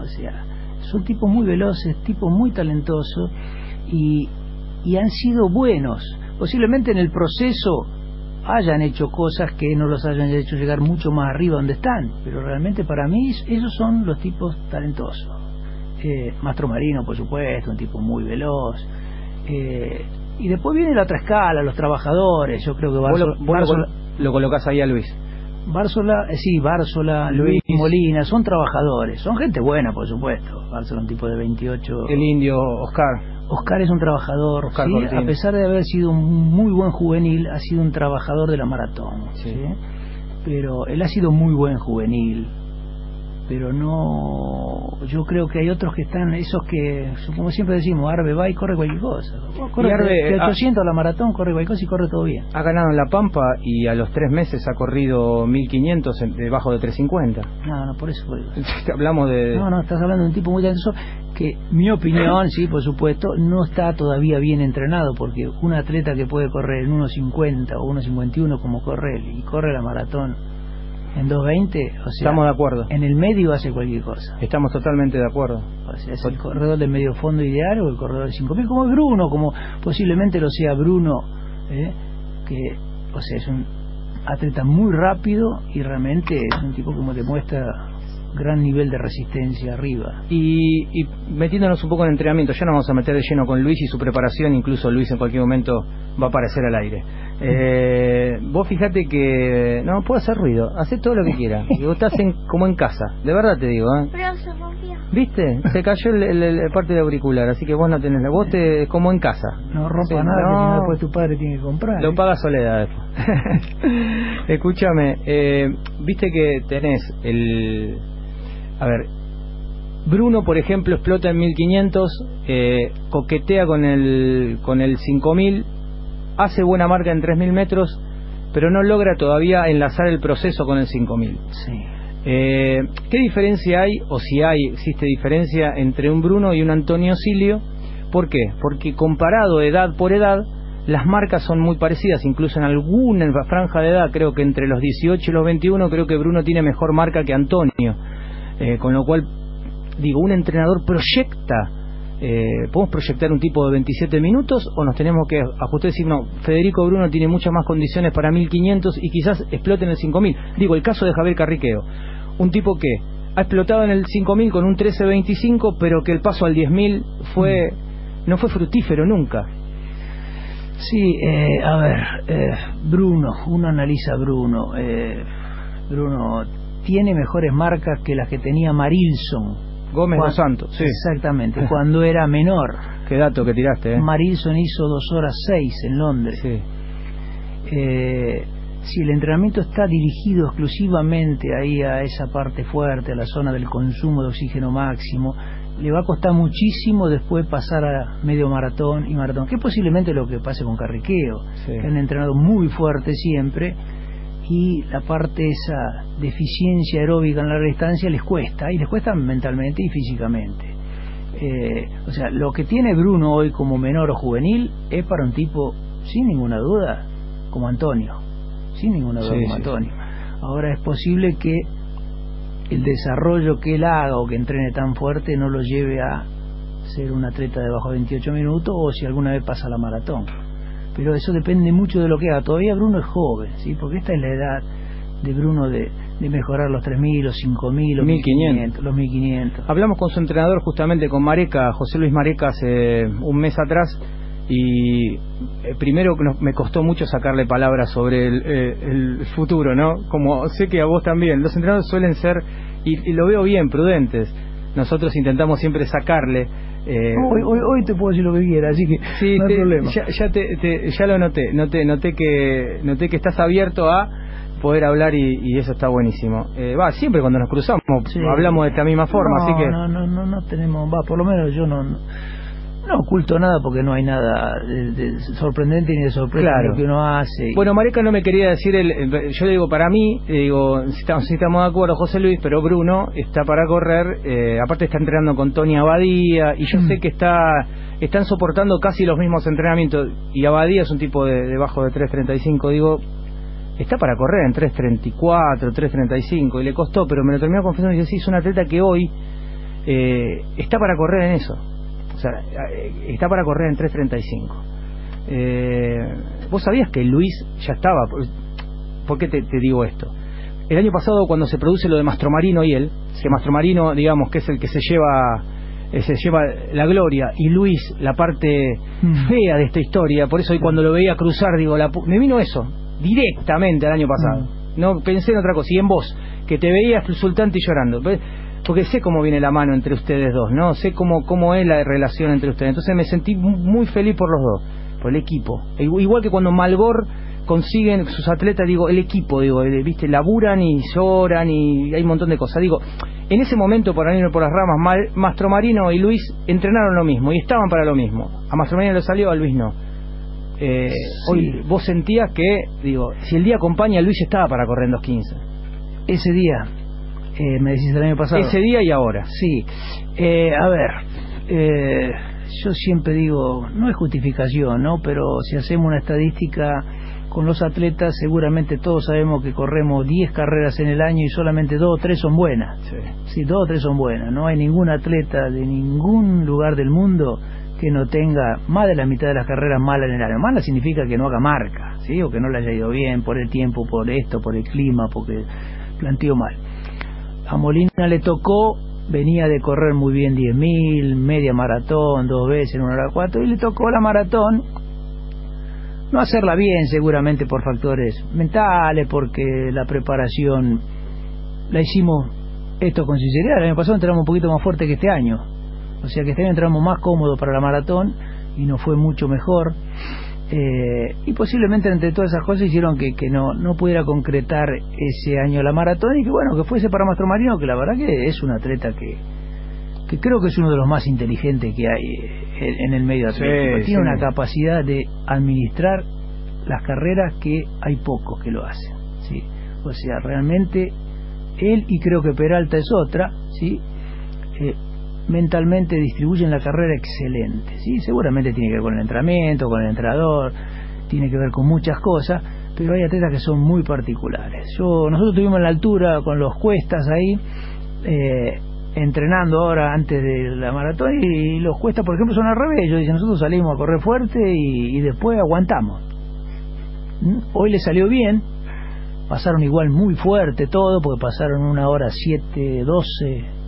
O sea, son tipos muy veloces, tipos muy talentosos y, y han sido buenos. Posiblemente en el proceso hayan hecho cosas que no los hayan hecho llegar mucho más arriba donde están, pero realmente para mí esos son los tipos talentosos. Eh, Mastro Marino, por supuesto, un tipo muy veloz. Eh, y después viene la otra escala, los trabajadores. Yo creo que lo, lo Barzola- lo colocás ahí a Luis. Bársola, eh, sí, Bársola, Luis, Luis. Molina, son trabajadores, son gente buena, por supuesto. Bársola, un tipo de 28. El indio Oscar. Oscar es un trabajador, Oscar sí, a pesar de haber sido un muy buen juvenil, ha sido un trabajador de la maratón. ¿sí? Pero él ha sido muy buen juvenil. Pero no. Yo creo que hay otros que están, esos que, como siempre decimos, Arbe va y corre cualquier cosa. Corre Y Arbe, ah, 800 a la maratón, corre cualquier cosa y corre todo bien. Ha ganado en La Pampa y a los tres meses ha corrido 1500 en- debajo de 350. No, no, por eso. por eso. Hablamos de. No, no, estás hablando de un tipo muy talentoso que, mi opinión, sí, por supuesto, no está todavía bien entrenado porque un atleta que puede correr en 1.50 o 1.51 como corre él y corre la maratón en 2.20, o sea, Estamos de acuerdo. en el medio hace cualquier cosa. Estamos totalmente de acuerdo. O sea, es el corredor de medio fondo ideal o el corredor de 5.000, como es Bruno, como posiblemente lo sea Bruno, ¿eh? que, o sea, es un atleta muy rápido y realmente es un tipo como demuestra gran nivel de resistencia arriba. Y, y metiéndonos un poco en entrenamiento, ya nos vamos a meter de lleno con Luis y su preparación, incluso Luis en cualquier momento va a aparecer al aire. Eh, vos fijate que no puedo hacer ruido, hacé todo lo que quieras. Y vos estás en- como en casa, de verdad te digo. ¿eh? Pero se rompe. ¿Viste? Se cayó el, el- el- parte del auricular, así que vos no tenés la. Vos te, como en casa. No rompa Sí, nada, no. después tu padre tiene que comprar. Lo ¿eh? paga Soledad después. Escúchame, eh, viste que tenés el... A ver, Bruno, por ejemplo, explota en 1500, eh, coquetea con el, con el 5000, hace buena marca en 3000 metros, pero no logra todavía enlazar el proceso con el 5000. Sí. Eh, ¿Qué diferencia hay, o si hay, existe diferencia entre un Bruno y un Antonio Silio? ¿Por qué? Porque comparado edad por edad, las marcas son muy parecidas, incluso en alguna franja de edad, creo que entre los 18 y los 21, creo que Bruno tiene mejor marca que Antonio. Eh, con lo cual, digo, un entrenador proyecta, eh, ¿podemos proyectar un tipo de 27 minutos o nos tenemos que ajustar y decir, no, Federico Bruno tiene muchas más condiciones para 1500 y quizás explote en el 5000? Digo, el caso de Javier Carriqueo, un tipo que ha explotado en el 5000 con un 13.25, pero que el paso al 10.000 fue, no fue fructífero nunca. Sí, eh, a ver, eh, Bruno, uno analiza a Bruno. eh, Bruno tiene mejores marcas que las que tenía Marilson. Gómez Cuan- dos Santos, sí. Exactamente, cuando era menor. Qué dato que tiraste, ¿eh? Marilson hizo dos horas seis en Londres. Eh, si el entrenamiento está dirigido exclusivamente ahí a esa parte fuerte, a la zona del consumo de oxígeno máximo, le va a costar muchísimo después pasar a medio maratón y maratón, que es posiblemente lo que pase con Carriqueo, Sí. que han entrenado muy fuerte siempre y la parte esa deficiencia aeróbica en la distancia les cuesta, y les cuesta mentalmente y físicamente. Eh, o sea, lo que tiene Bruno hoy como menor o juvenil es para un tipo, sin ninguna duda, como Antonio. Sin ninguna duda Sí, como sí, Antonio. Ahora es posible que el desarrollo que él haga o que entrene tan fuerte no lo lleve a ser un atleta de bajo 28 minutos o si alguna vez pasa la maratón. Pero eso depende mucho de lo que haga. Todavía Bruno es joven, ¿sí? porque esta es la edad de Bruno de, de mejorar los 3.000, los 5.000, los 1500. 1.500, los 1.500. Hablamos con su entrenador justamente con Mareca, José Luis Mareca, hace un mes atrás y eh, primero me costó mucho sacarle palabras sobre el, eh, el futuro, ¿no? Como sé que a vos también. Los entrenadores suelen ser, y, y lo veo bien, prudentes. Nosotros intentamos siempre sacarle. Eh, Hoy, hoy, hoy te puedo decir lo que quiera, así que Sí, no hay te- problema. Ya, ya te, te- ya lo noté, noté, noté que noté que estás abierto a poder hablar y, y eso está buenísimo. Eh, Va, siempre cuando nos cruzamos Sí. hablamos de esta misma forma, no, así que no, no, no, no tenemos, va, por lo menos yo no, no, no oculto nada porque no hay nada de, de sorprendente ni de sorpresa en Claro. lo que uno hace. Bueno, Mareca no me quería decir, el, yo le digo para mí, le digo, si estamos, si estamos de acuerdo, José Luis, pero Bruno está para correr, eh, aparte está entrenando con Tony Abadía, y yo Mm. sé que está están soportando casi los mismos entrenamientos, y Abadía es un tipo de, debajo de 3.35, digo, está para correr en 3.34, 3.35, y le costó, pero me lo terminó confesando y dice, sí, es un atleta que hoy eh, está para correr en eso, o sea, eh, está para correr en 3.35. Eh, ¿Vos sabías que Luis ya estaba? ¿Por- ¿Por qué te, te digo esto? El año pasado, cuando se produce lo de Mastromarino y él, que Mastromarino, digamos, que es el que se lleva eh, se lleva la gloria y Luis la parte fea de esta historia por eso hoy cuando lo veía cruzar digo la pu- me vino eso directamente el año pasado no pensé en otra cosa y en vos que te veía exultante y llorando porque sé cómo viene la mano entre ustedes dos no sé cómo cómo es la relación entre ustedes. Entonces me sentí mu- muy feliz por los dos por el equipo. E Igu- igual que cuando Malgor consiguen sus atletas digo el equipo digo eh, viste laburan y lloran y hay un montón de cosas. Digo en ese momento por irme por las ramas Mal- Mastromarino y Luis entrenaron lo mismo y estaban para lo mismo. A Mastromarino le salió a Luis no. Eh, hoy vos sentías que digo si el día acompaña Luis estaba para correr en 2.15 Ese día, eh, me decís el año pasado. ese día y ahora Sí. Eh, a ver, eh, yo siempre digo, no es justificación, ¿no? Pero si hacemos una estadística con los atletas, seguramente todos sabemos que corremos 10 carreras en el año y solamente dos o tres son buenas. Sí, dos o tres son buenas. No hay ningún atleta de ningún lugar del mundo que no tenga más de la mitad de las carreras malas en el año. Mala significa que no haga marca, ¿sí? O que no le haya ido bien por el tiempo, por esto, por el clima, porque planteó mal. A Molina le tocó, venía de correr muy bien 10.000, media maratón, dos veces en una hora cuatro, y le tocó la maratón no hacerla bien seguramente por factores mentales, porque la preparación la hicimos esto con sinceridad, el año pasado entramos un poquito más fuerte que este año. O sea que este año entramos más cómodos para la maratón y nos fue mucho mejor. Eh, y posiblemente entre todas esas cosas hicieron que, que no, no pudiera concretar ese año la maratón y que bueno, que fuese para Mastro Marino, que la verdad que es un atleta que, que creo que es uno de los más inteligentes que hay en, en el medio atlético. Sí, Tiene sí. una capacidad de administrar las carreras que hay pocos que lo hacen. ¿sí? O sea, realmente él y creo que Peralta es otra, ¿sí? Eh, mentalmente distribuyen la carrera excelente. ¿sí? Seguramente tiene que ver con el entrenamiento, con el entrenador, tiene que ver con muchas cosas, pero hay atletas que son muy particulares. Yo, nosotros estuvimos en la altura con los cuestas ahí, eh, entrenando ahora antes de la maratón y los cuestas, por ejemplo, son al revés. Dicen, nosotros salimos a correr fuerte y, y después aguantamos. Hoy le salió bien, pasaron igual muy fuerte todo, porque pasaron una hora 7, 12,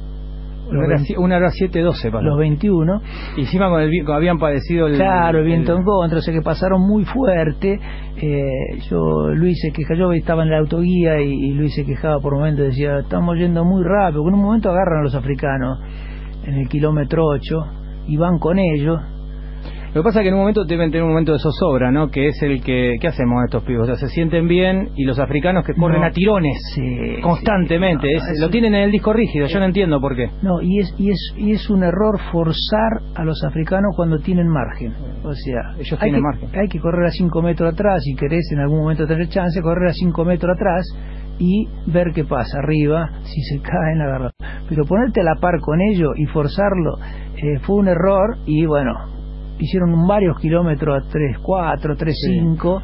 Una hora, si- una hora 7.12 para los 21. Y encima con el, con- habían padecido el... Claro, el viento el- en contra, o sea que pasaron muy fuerte. Eh, yo, Luis se queja, yo estaba en la autoguía y, y Luis se quejaba por momentos, decía, estamos yendo muy rápido, en un momento agarran a los africanos en el kilómetro 8 y van con ellos. Lo que pasa es que en un momento deben tener un momento de zozobra, ¿no? Que es el que... ¿Qué hacemos estos pibos? O sea, se sienten bien y los africanos que corren No. a tirones constantemente. sí, Es- no, lo tienen en el disco rígido, yo no entiendo por qué. No, y es, y es, y es un error forzar a los africanos cuando tienen margen. O sea, Ellos hay tienen que, margen. hay que correr a 5 metros atrás, si querés en algún momento tener chance, correr a 5 metros atrás y ver qué pasa arriba, si se caen, agarrar. Pero ponerte a la par con ellos y forzarlo eh, fue un error y bueno, hicieron varios kilómetros a 3, 4, 3, 5.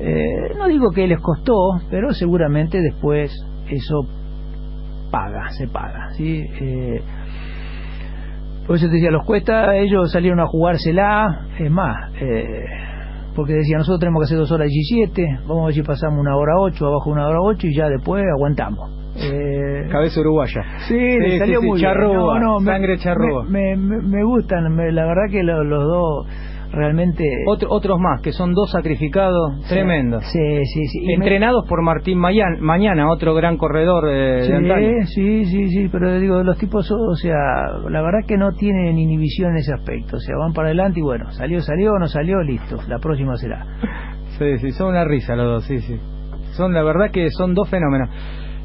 Eh, no digo que les costó, pero seguramente después eso paga, se paga. ¿sí? Eh, por eso te decía, los cuesta, ellos salieron a jugársela, es más, eh, porque decía, nosotros tenemos que hacer dos horas 17, vamos a ver si pasamos una hora 8, abajo una hora 8 y ya después aguantamos. Eh, Cabeza uruguaya. Sí, le salió sí, muy bien. charrúa, No, no, me- sangre charrúa. Me, me, me gustan, me- la verdad que lo- los dos realmente... Otro- otros más, que son dos sacrificados Sí, tremendos. Sí, sí, sí. Me- Entrenados por Martín Mayan- Mañana, otro gran corredor eh, de. Sí, sí, sí, sí, pero digo, los tipos, o sea, la verdad que no tienen inhibición en ese aspecto, o sea, van para adelante y bueno, salió, salió, no salió, listo, la próxima será. Sí, sí, son una risa los dos, sí, sí. Son, la verdad que son dos fenómenos.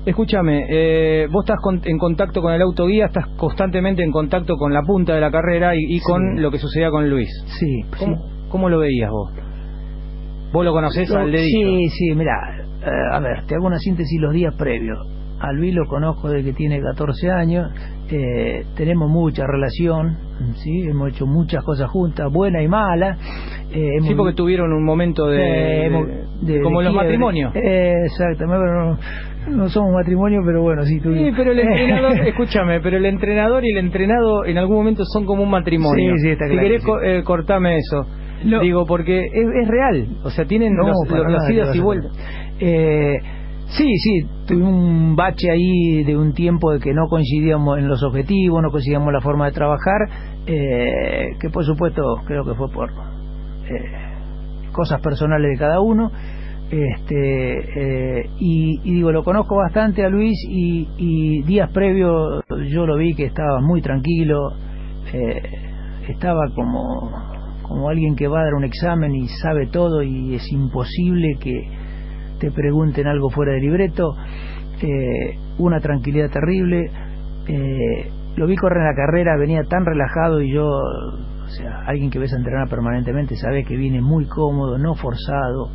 Escúchame, eh, vos estás con- en contacto con el autoguía, estás constantemente en contacto con la punta de la carrera y, y con lo que sucedía con Luis. Sí, ¿Cómo, cómo lo veías vos? ¿Vos lo conocés al dedito? Sí, sí, mira, eh, a ver, te hago una síntesis los días previos. A Luis lo conozco desde que tiene 14 años, eh, tenemos mucha relación, ¿sí? hemos hecho muchas cosas juntas, buenas y malas. eh, Sí, porque tuvieron un momento de... Hemos- de- de- como de los matrimonios. Eh, exactamente, pero no, somos matrimonio, pero bueno, sí Sí, tuvimos. pero el entrenador, escúchame, pero el entrenador y el entrenado en algún momento son como un matrimonio. Sí, sí, está si claro, querés sí. co- eh, cortame eso. Digo, porque es, es real. O sea, tienen No, los, los- idas ¿qué y vueltas. Eh, sí, sí, tuvimos un bache ahí de un tiempo de que no coincidíamos en los objetivos, no coincidíamos en la forma de trabajar, eh, que por supuesto creo que fue por eh, cosas personales de cada uno. Este, eh, y, digo, lo conozco bastante a Luis y, y días previos yo lo vi que estaba muy tranquilo, eh, estaba como, como alguien que va a dar un examen y sabe todo y es imposible que te pregunten algo fuera de libreto, eh, una tranquilidad terrible, eh, lo vi correr en la carrera, venía tan relajado y yo, o sea, alguien que ves a entrenar permanentemente sabe que viene muy cómodo, no forzado,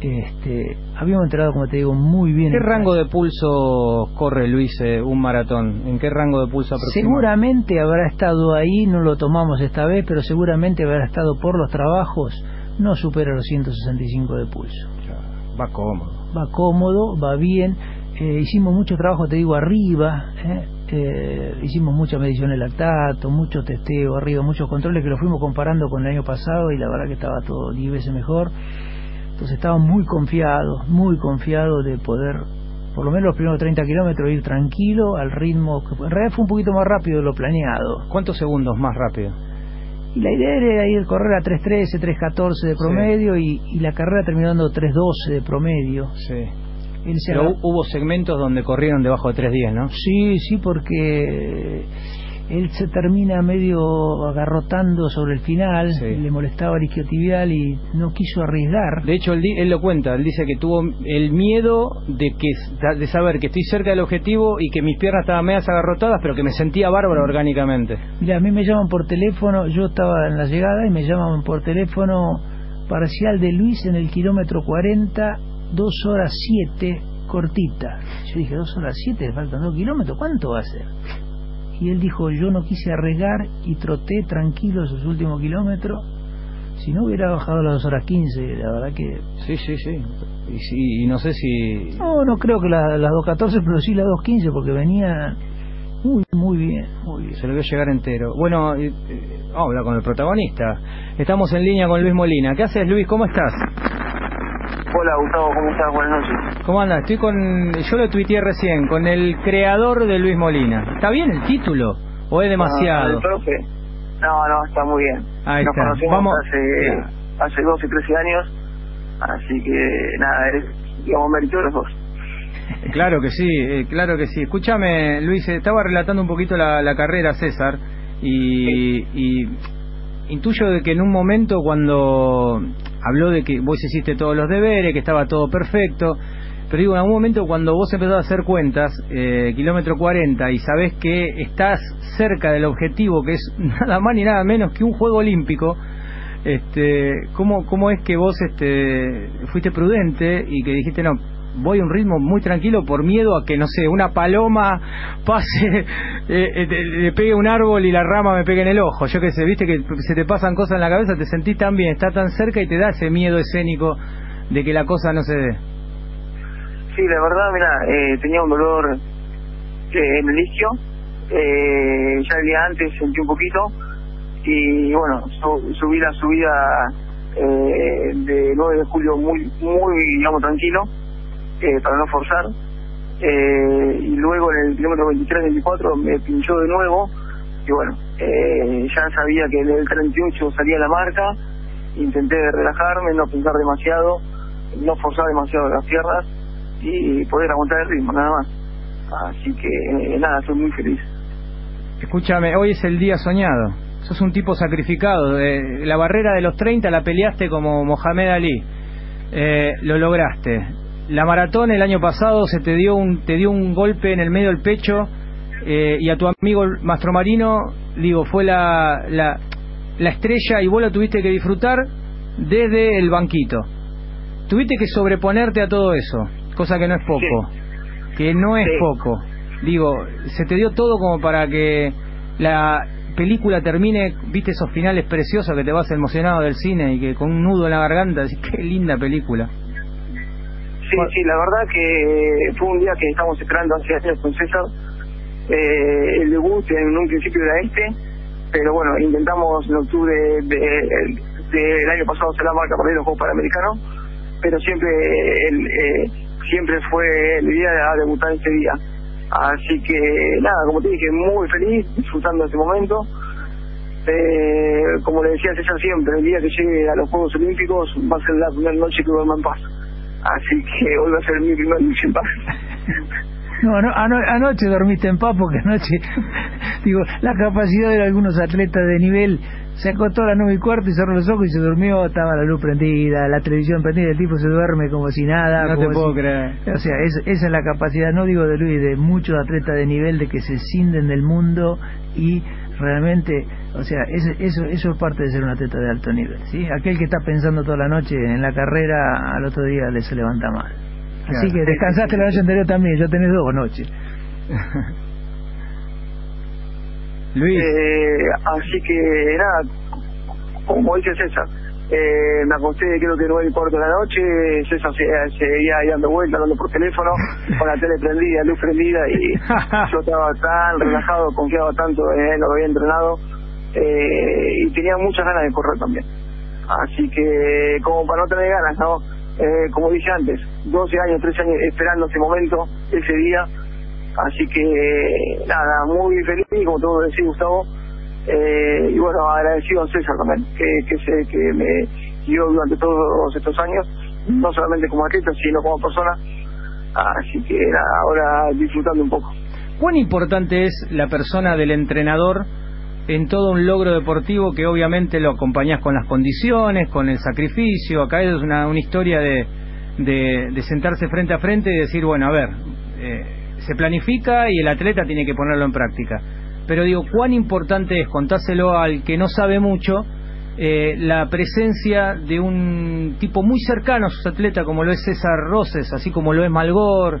este, habíamos entrenado, como te digo, muy bien. ¿Qué rango de pulso corre Luis eh, un maratón? ¿En qué rango de pulso aproximado? Seguramente habrá estado ahí, no lo tomamos esta vez, pero seguramente habrá estado por los trabajos, no supera los 165 de pulso. Va cómodo. Va cómodo, va bien. Eh, hicimos mucho trabajo, te digo, arriba. ¿eh? Eh, hicimos mucha medición de lactato, mucho testeo arriba, muchos controles que lo fuimos comparando con el año pasado y la verdad que estaba todo 10 veces mejor. Entonces estaba muy confiado, muy confiado de poder, por lo menos los primeros 30 kilómetros, ir tranquilo al ritmo. que En realidad fue un poquito más rápido de lo planeado. ¿Cuántos segundos más rápido? Y la idea era ir correr a 3.13, 3.14 de promedio y, y la carrera terminó dando 3.12 de promedio. Sí. Pero hubo segmentos donde corrieron debajo de 3.10, ¿no? Sí, sí, porque él se termina medio agarrotando sobre el final, le molestaba el isquiotibial y no quiso arriesgar. De hecho, él, lo cuenta, él dice que tuvo el miedo de que de saber que estoy cerca del objetivo y que mis piernas estaban medias agarrotadas, pero que me sentía bárbaro orgánicamente. Mira, a mí me llaman por teléfono, yo estaba en la llegada y me llaman por teléfono parcial de Luis en el kilómetro 40, 2 horas 7, cortita. Yo dije, 2 horas 7, faltan 2 kilómetros, ¿cuánto va a ser? Y él dijo, yo no quise arriesgar y troté tranquilo esos últimos kilómetros. Si no hubiera bajado a las 2 horas 15, la verdad que... Sí, sí, sí. Y, sí, y no sé si... No, no creo que la- las 2.14, pero sí las 2.15, porque venía muy, muy bien, muy bien. Se lo vio llegar entero. Bueno, eh, eh, vamos a hablar con el protagonista. Estamos en línea con Luis Molina. ¿Qué haces, Luis? ¿Cómo estás? Hola Gustavo, ¿cómo estás? Buenas noches. ¿Cómo andas? Estoy con... Yo lo tuiteé recién, con el creador de Luis Molina. ¿Está bien el título? ¿O es demasiado? El profe. No, no, está muy bien. Ahí Nos está. conocimos Vamos- hace, hace 12, 13 años, así que nada, eres, digamos, mérito de los dos. Claro que sí, eh, claro que sí. Escúchame, Luis, eh, estaba relatando un poquito la, la carrera César y, y intuyo de que en un momento cuando habló de que vos hiciste todos los deberes, que estaba todo perfecto, pero digo, en algún momento cuando vos empezás a hacer cuentas, eh, kilómetro 40, y sabés que estás cerca del objetivo, que es nada más ni nada menos que un juego olímpico, este, ¿cómo, ¿cómo es que vos este, fuiste prudente y que dijiste, no, voy a un ritmo muy tranquilo por miedo a que, no sé, una paloma pase, eh, eh, te- le pegue un árbol y la rama me pegue en el ojo? Yo qué sé, viste que se te pasan cosas en la cabeza, te sentís tan bien, está tan cerca y te da ese miedo escénico de que la cosa no se dé. Sí, la verdad, mira, eh, tenía un dolor eh, en el isquio, eh, ya el día antes sentí un poquito y bueno, su- subí la subida eh, de 9 de julio muy, muy, digamos, tranquilo, eh, para no forzar. Eh, y luego en el kilómetro 23-24 me pinchó de nuevo y bueno, eh, ya sabía que en el 38 salía la marca, intenté relajarme, no pensar demasiado, no forzar demasiado las piernas y poder aguantar el ritmo, nada más. Así que eh, nada, estoy muy feliz. Escúchame, hoy es el día soñado. Sos un tipo sacrificado. Eh, la barrera de los 30 la peleaste como Mohamed Ali. Eh, lo lograste. La maratón el año pasado se te dio un te dio un golpe en el medio del pecho eh, y a tu amigo el Mastromarino, digo, fue la, la la estrella y vos la tuviste que disfrutar desde el banquito. Tuviste que sobreponerte a todo eso, cosa que no es poco. Que no es poco. Digo, se te dio todo como para que la película termine, viste esos finales preciosos que te vas emocionado del cine y que con un nudo en la garganta, decís, qué linda película. Sí, sí, la verdad que fue un día que estamos esperando hace años con César. Eh, el debut en un principio era este, pero bueno, intentamos en octubre del de, del año pasado hacer la marca para ir a los Juegos Panamericanos, pero siempre el, eh, siempre fue la idea de debutar este día. Así que nada, como te dije, muy feliz, disfrutando de este momento. Eh, como le decía César siempre, el día que llegue a los Juegos Olímpicos va a ser la primera noche que duerma en paz. Así que hoy va a ser mi primer noche en paz. No, no, ano- anoche dormiste en paz porque anoche, digo, la capacidad de algunos atletas de nivel se acostó a las nueve y cuarto y cerró los ojos y se durmió, estaba la luz prendida, la televisión prendida, el tipo se duerme como si nada. No te puedo si- creer. O sea, es- esa es la capacidad, no digo de Luis, de muchos atletas de nivel de que se cinden del mundo y realmente, o sea, eso, eso, eso es parte de ser un atleta de alto nivel, ¿sí? Aquel que está pensando toda la noche en la carrera, al otro día le se levanta mal. Así Claro. que descansaste la noche anterior también, ya tenés dos noches. Luis. Eh, así que nada, como dice César, eh, me acosté creo que nueve y cuarto de la noche, César se- seguía ahí dando vueltas, hablando por teléfono, con la tele prendida, luz prendida y yo estaba tan relajado, confiaba tanto en lo que había entrenado eh, y tenía muchas ganas de correr también. Así que como para no tener ganas, ¿no? Eh, como dije antes, 12 años, 13 años esperando ese momento, ese día, Así que nada, muy feliz, como todo decía Gustavo. Eh, y bueno, agradecido a César también, que, que, se, que me guió durante todos estos años, no solamente como atleta, sino como persona. Así que nada, ahora disfrutando un poco. ¿Cuán importante es la persona del entrenador en todo un logro deportivo que obviamente lo acompañás con las condiciones, con el sacrificio? Acá es una, una historia de, de, de sentarse frente a frente y decir, bueno, a ver, eh, se planifica y el atleta tiene que ponerlo en práctica. Pero digo, ¿cuán importante es contárselo al que no sabe mucho? eh, la presencia de un tipo muy cercano a sus atletas como lo es César Roses, así como lo es Malgor,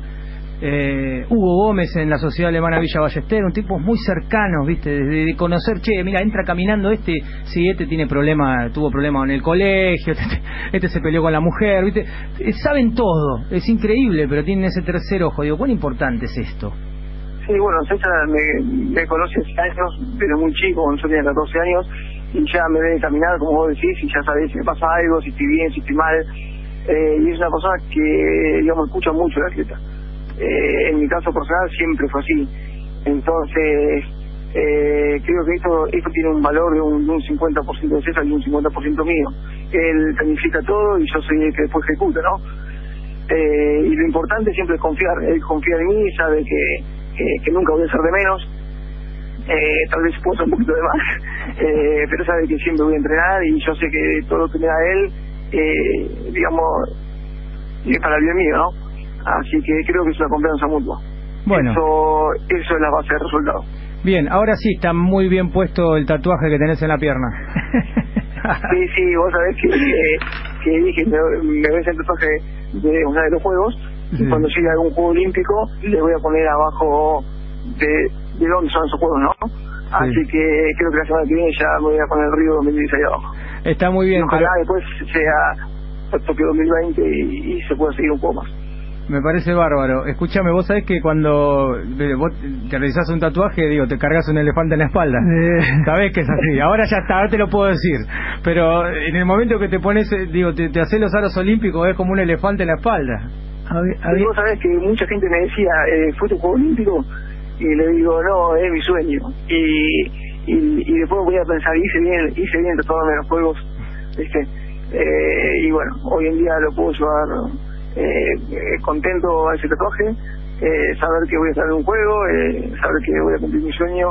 eh, Hugo Gómez en la Sociedad Alemana Villa Ballester, un tipo muy cercano, ¿viste? De, de conocer, che, mira, entra caminando este, sí, este tiene problema, tuvo problema en el colegio, este, este se peleó con la mujer, ¿viste? Eh, saben todo, es increíble, pero tienen ese tercer ojo. Digo, ¿cuán importante es esto? Sí, bueno, César me, conoce hace años, desde muy chico, cuando yo tenía 14 años, y ya me ve caminar, como vos decís, y ya sabés si me pasa algo, si estoy bien, si estoy mal. Eh, y es una persona que, digamos, escucha mucho el atleta. Eh, en mi caso personal siempre fue así. Entonces, eh, creo que esto, esto tiene un valor de un, un 50% de César y un 50% mío. Él planifica todo y yo soy el que después ejecuta, ¿no? Eh, y lo importante siempre es confiar. Él confía en mí, sabe que, que, nunca voy a ser de menos. Eh, tal vez puedo un poquito de más, eh, pero sabe que siempre voy a entrenar y yo sé que todo lo que me da él, eh, digamos, es para el bien mío, ¿no? Así que creo que es una confianza mutua. Bueno. Eso, eso es la base del resultado. Bien, ahora sí está muy bien puesto el tatuaje que tenés en la pierna. Sí, sí, vos sabés que, que, que dije, me, me ves el tatuaje de uno de los juegos y cuando llegue algún juego olímpico le voy a poner abajo de, de dónde son esos juegos, ¿no? Así que creo que la semana que viene ya me voy a poner el Río 2016 abajo. Está muy bien. Y ojalá después sea Tokio 2020 y, y se pueda seguir un poco más. Me parece bárbaro. Escúchame, vos sabés que cuando eh, vos te realizás un tatuaje, digo, te cargas un elefante en la espalda. Sabés que es así. Ahora ya está, ahora te lo puedo decir. Pero en el momento que te pones, eh, digo, te, te haces los aros olímpicos, es como un elefante en la espalda. Y vos sabés que mucha gente me decía, eh, ¿fue tu juego olímpico? Y le digo, no, es mi sueño. Y, y, y después voy a pensar, hice bien, hice bien en los juegos, ¿viste? Eh, y bueno, hoy en día lo puedo llevar eh, eh, contento a ese tatuaje, eh, saber que voy a estar en un juego, eh, saber que voy a cumplir mi sueño.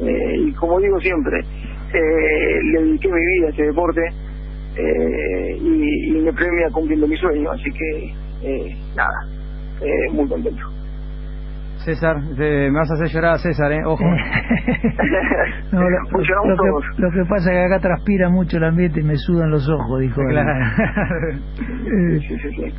Eh, y como digo siempre, eh, le dediqué mi vida a este deporte eh, y, y me premia cumpliendo mi sueño, así que eh, nada, eh, muy contento. César, te- me vas a hacer llorar a César, ¿eh? Ojo. No, lo, lo que, lo que pasa es que acá transpira mucho el ambiente y me sudan los ojos, dijo él. Eh,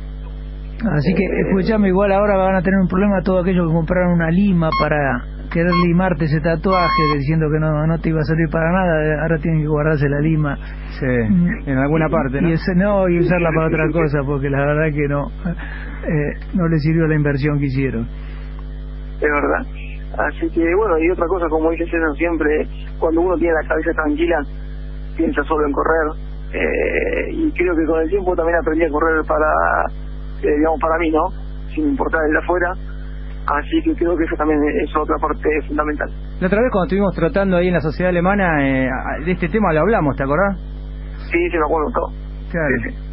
Así que, escuchame, igual ahora van a tener un problema todos aquellos que compraron una lima para querer limarte ese tatuaje diciendo que no, no te iba a servir para nada, ahora tienen que guardarse la lima. Sí, en alguna parte, ¿no? Y, ese, no, y usarla para otra cosa, porque la verdad que no, eh, no le sirvió la inversión que hicieron. es verdad. Así que bueno, y otra cosa, como dice César siempre, cuando uno tiene la cabeza tranquila, piensa solo en correr. Eh, y creo que con el tiempo también aprendí a correr para, eh, digamos, para mí, ¿no? Sin importar el de afuera. Así que creo que eso también es otra parte fundamental. La otra vez cuando estuvimos tratando ahí en la sociedad alemana, eh, de este tema lo hablamos, ¿te acordás? Sí, sí, me acuerdo todo. Claro.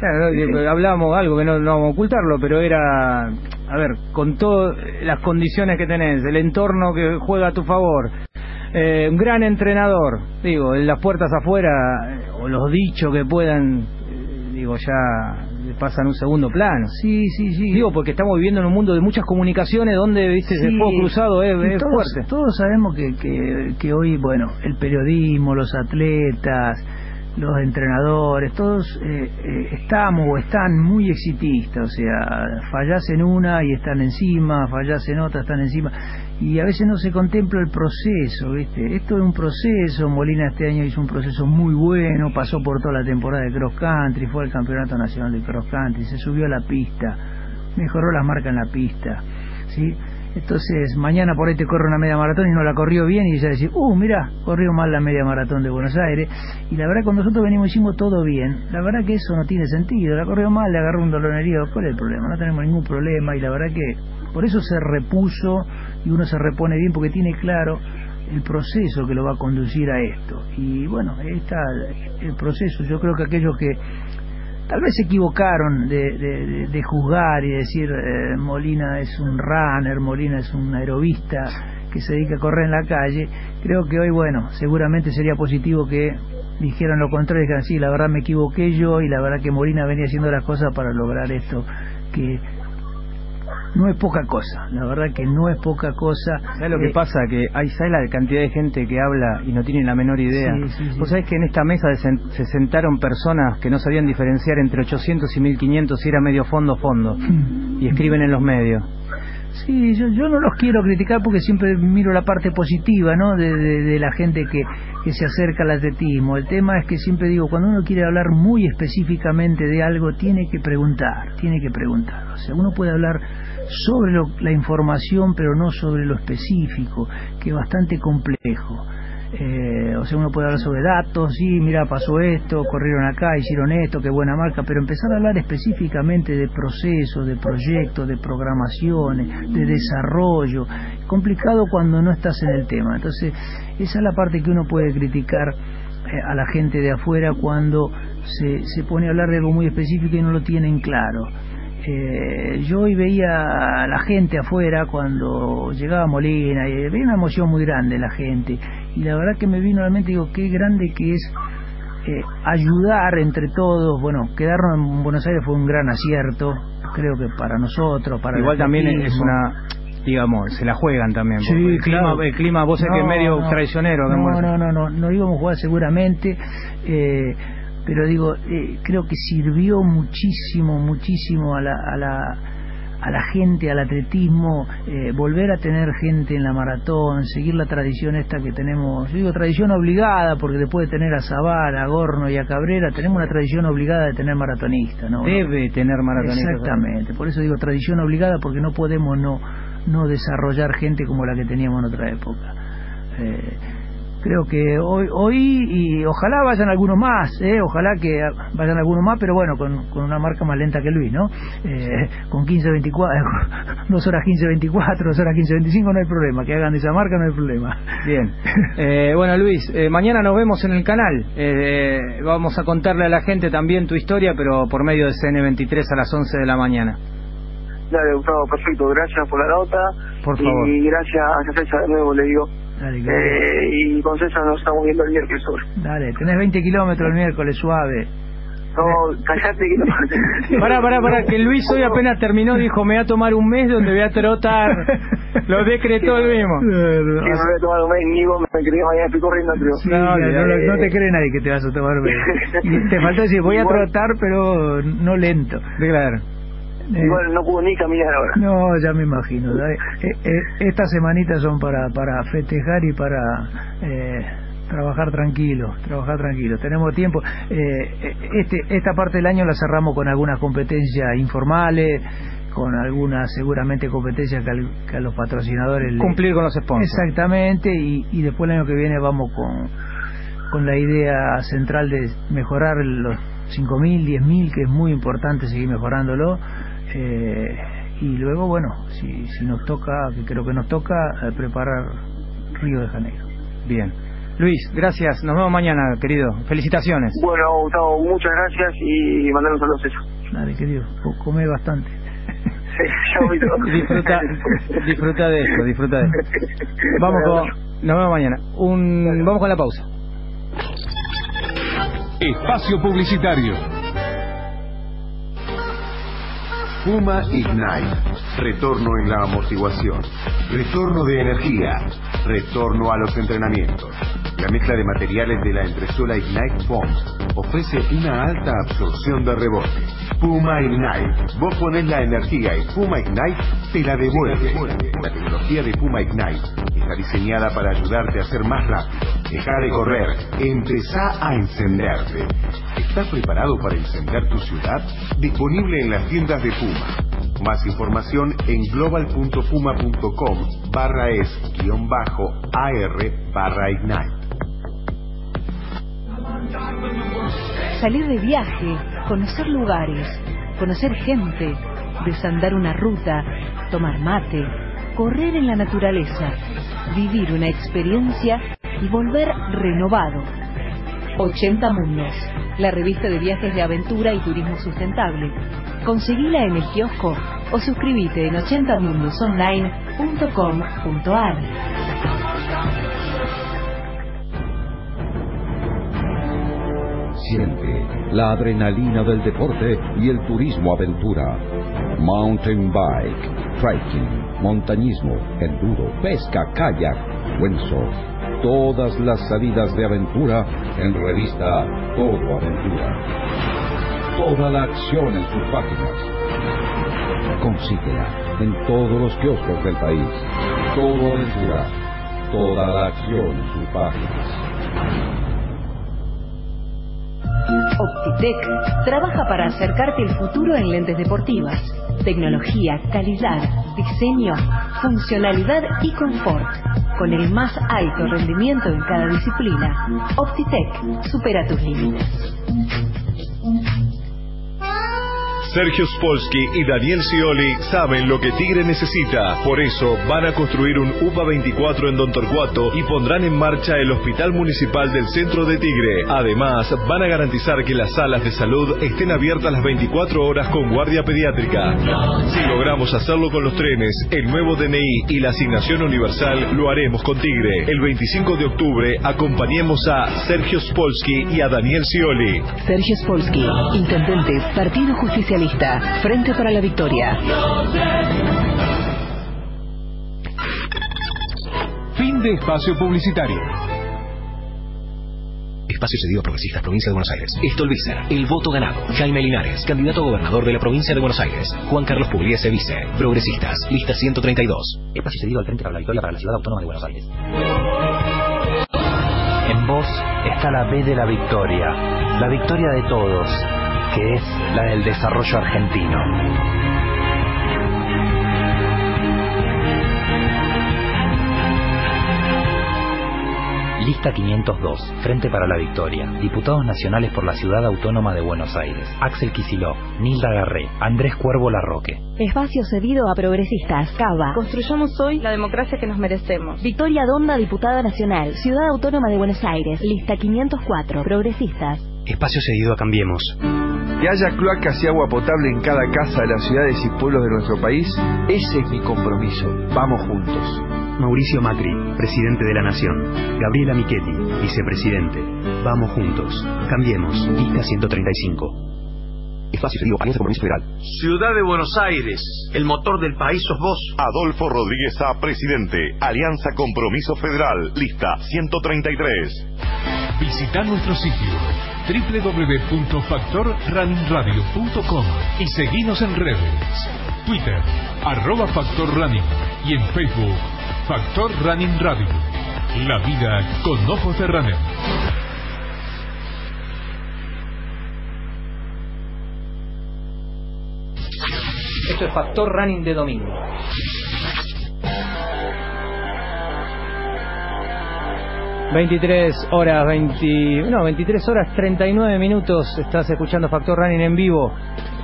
Claro, eh, hablamos algo que no, no vamos a ocultarlo, pero era, a ver, con todas las condiciones que tenés, el entorno que juega a tu favor, eh, un gran entrenador, digo, en las puertas afuera, eh, o los dichos que puedan, digo, ya pasan a un segundo plano. Sí, sí, sí. Digo, porque estamos viviendo en un mundo de muchas comunicaciones donde, viste, el Sí. fuego cruzado es, es todos, fuerte. Todos sabemos que, que, que hoy, bueno, el periodismo, los atletas, los entrenadores, todos eh, eh, estamos o están muy exitistas, o sea, fallás en una y están encima, fallás en otra, están encima, y a veces no se contempla el proceso, ¿viste? Esto es un proceso, Molina este año hizo un proceso muy bueno, pasó por toda la temporada de cross country, fue al campeonato nacional de cross country, se subió a la pista, mejoró las marcas en la pista, ¿sí? Entonces, mañana por ahí te corre una media maratón y no la corrió bien y ya decís, uh, mira, corrió mal la media maratón de Buenos Aires. Y la verdad, cuando nosotros venimos hicimos todo bien, la verdad que eso no tiene sentido. La corrió mal, le agarró un dolor herido, ¿cuál es el problema? No tenemos ningún problema y la verdad que por eso se repuso y uno se repone bien porque tiene claro el proceso que lo va a conducir a esto. Y bueno, está el proceso. Yo creo que aquellos que tal vez se equivocaron de, de, juzgar y decir eh, Molina es un runner, Molina es un aerobista que se dedica a correr en la calle. Creo que hoy, bueno, seguramente sería positivo que dijeran lo contrario, dijeran, sí, la verdad me equivoqué yo y la verdad que Molina venía haciendo las cosas para lograr esto, que no es poca cosa, la verdad que no es poca cosa. ¿Sabes lo que Eh, pasa? Que hay, ¿sabes la cantidad de gente que habla y no tiene la menor idea? Sí, sí, sí. Vos sabés que en esta mesa se, sen- se sentaron personas que no sabían diferenciar entre 800 y 1500 si era medio fondo fondo y escriben en los medios. Sí, yo, yo no los quiero criticar porque siempre miro la parte positiva, ¿no? De, de- de la gente que, que se acerca al atletismo. El tema es que siempre digo, cuando uno quiere hablar muy específicamente de algo, tiene que preguntar, tiene que preguntar. O sea, uno puede hablar sobre lo- la información, pero no sobre lo específico, que es bastante complejo. Eh, o sea, uno puede hablar sobre datos, sí, mira, pasó esto, corrieron acá, hicieron esto, qué buena marca, pero empezar a hablar específicamente de procesos, de proyectos, de programaciones, de desarrollo, complicado cuando no estás en el tema. Entonces, esa es la parte que uno puede criticar eh, a la gente de afuera cuando se, se pone a hablar de algo muy específico y no lo tienen claro. Eh, yo hoy veía a la gente afuera cuando llegaba Molina y veía una emoción muy grande la gente y la verdad que me vino a la mente digo qué grande que es eh, ayudar entre todos bueno quedarnos en Buenos Aires fue un gran acierto creo que para nosotros para el Igual también es una, digamos, se la juegan también. Sí, el, clima, claro. el clima, vos sabés que es No, medio no. traicionero. No, no, no, no, no íbamos a jugar seguramente, eh, pero digo, eh, creo que sirvió muchísimo, muchísimo a la, a la, a la gente, al atletismo, eh, volver a tener gente en la maratón, seguir la tradición esta que tenemos, yo digo tradición obligada, porque después de tener a Zabar, a Gorno y a Cabrera, tenemos una tradición obligada de tener maratonistas, ¿no? Debe tener maratonistas. Exactamente, por eso digo tradición obligada porque no podemos no, no desarrollar gente como la que teníamos en otra época. Eh, creo que hoy, hoy y ojalá vayan algunos más, eh, ojalá que vayan algunos más, pero bueno, con, con una marca más lenta que Luis, ¿no? Eh, con 15-24, 2 horas 15-24, 2 horas 15-25 no hay problema, que hagan de esa marca no hay problema. Bien. Eh, bueno, Luis, eh, mañana nos vemos en el canal. Eh, vamos a contarle a la gente también tu historia, pero por medio de CN23 a las 11 de la mañana. Dale, Gustavo, perfecto. Gracias por la nota. Por favor. Y gracias a César de nuevo, le digo. Dale, Eh, y con César nos estamos viendo el miércoles sobre. Dale, tenés 20 kilómetros el miércoles, suave. No, callate que no. Pará, pará, pará, que Luis hoy apenas terminó, dijo, me voy a tomar un mes donde voy a trotar. Lo decretó él mismo. Sí, me voy a tomar un mes, ni vos me creí mañana estoy corriendo, no, no, no te cree nadie que te vas a tomar un mes. Y te faltó decir, voy a trotar, pero no lento. Claro. Eh, Igual no puedo ni caminar ahora. No, ya me imagino. ya, eh, eh, estas semanitas son para, para festejar y para eh, trabajar tranquilo, trabajar tranquilo. Tenemos tiempo. Eh, eh, este, esta parte del año la cerramos con algunas competencias informales, con algunas seguramente competencias que, al- que a los patrocinadores le- Cumplir con los sponsors. Exactamente, y, y después el año que viene vamos con, con la idea central de mejorar los 5.000, 10.000, que es muy importante seguir mejorándolo. Eh, y luego, bueno, si, si nos toca, que creo que nos toca, eh, preparar Río de Janeiro. Bien. Luis, gracias. Nos vemos mañana, querido. Felicitaciones. Bueno, Gustavo, muchas gracias y mandar un saludo a César. Dale, querido, co- come bastante. Todo. Disfruta, disfruta de esto, disfruta de esto. Vamos con, nos vemos mañana. Un, vamos con la pausa. Espacio Publicitario. Puma Ignite. Retorno en la amortiguación. Retorno de energía. Retorno a los entrenamientos. La mezcla de materiales de la entresuela Ignite Foam ofrece una alta absorción de rebote. Puma Ignite. Vos ponés la energía y Puma Ignite te la devuelve. La tecnología de Puma Ignite está diseñada para ayudarte a ser más rápido. Deja de correr. Empezá a encenderte. ¿Estás preparado para encender tu ciudad? Disponible en las tiendas de Puma. Más información en global.puma.com barra es guion bajo AR barra Ignite. Salir de viaje, conocer lugares, conocer gente, desandar una ruta, tomar mate, correr en la naturaleza, vivir una experiencia y volver renovado. 80 mundos. la revista de viajes de aventura y turismo sustentable. Conseguila en el kiosco o suscríbete en 80mundosonline.com.ar. Siente la adrenalina del deporte y el turismo aventura. Mountain bike, trekking, montañismo, enduro, pesca, kayak, windsurf. Todas las salidas de aventura en revista Todo Aventura. Toda la acción en sus páginas. Consíguela en todos los kioscos del país. Todo Aventura. Toda la acción en sus páginas. Optitec trabaja para acercarte el futuro en lentes deportivas. Tecnología, calidad, diseño, funcionalidad y confort. Con el más alto rendimiento en cada disciplina. Optitec supera tus límites. Sergio Spolsky y Daniel Scioli saben lo que Tigre necesita. Por eso van a construir un UPA 24 en Don Torcuato y pondrán en marcha el Hospital Municipal del Centro de Tigre. Además, van a garantizar que las salas de salud estén abiertas las 24 horas con guardia pediátrica. Si logramos hacerlo con los trenes, el nuevo DNI y la asignación universal, lo haremos con Tigre. El 25 de octubre acompañemos a Sergio Spolsky y a Daniel Scioli. Sergio Spolsky, Intendente, Partido Justicialista, Frente para la Victoria. Fin de espacio publicitario. Espacio cedido a Progresistas, Provincia de Buenos Aires. Estolbizer, el voto ganado. Jaime Linares, candidato a gobernador de la Provincia de Buenos Aires. Juan Carlos Pugliese, vice. Progresistas, lista 132. Espacio cedido al Frente para la Victoria para la Ciudad Autónoma de Buenos Aires. En vos está la B de la victoria, la victoria de todos, que es la del desarrollo argentino. Lista 502, Frente para la Victoria. Diputados nacionales por la Ciudad Autónoma de Buenos Aires. Axel Kicillof, Nilda Garré, Andrés Cuervo Larroque. Espacio cedido a progresistas. Cava. Construyamos hoy la democracia que nos merecemos. Victoria Donda, diputada nacional. Ciudad Autónoma de Buenos Aires. Lista 504. Progresistas. Espacio cedido a Cambiemos. Que haya cloacas y agua potable en cada casa de las ciudades y pueblos de nuestro país, ese es mi compromiso. Vamos juntos. Mauricio Macri, presidente de la Nación. Gabriela Michetti, vicepresidente. Vamos juntos. Cambiemos. Lista 135. Espacio cedido, Alianza Compromiso Federal. Ciudad de Buenos Aires, el motor del país sos vos. Adolfo Rodríguez A, presidente. Alianza Compromiso Federal, lista 133. Visita nuestro sitio www.factorrunningradio.com y seguinos en redes. Twitter, arroba Factor Running y en Facebook, Factor Running Radio. La vida con ojos de runner. Esto es Factor Running de domingo. ...23 horas 20... No, 23 horas 39 minutos... ...estás escuchando Factor Running en vivo...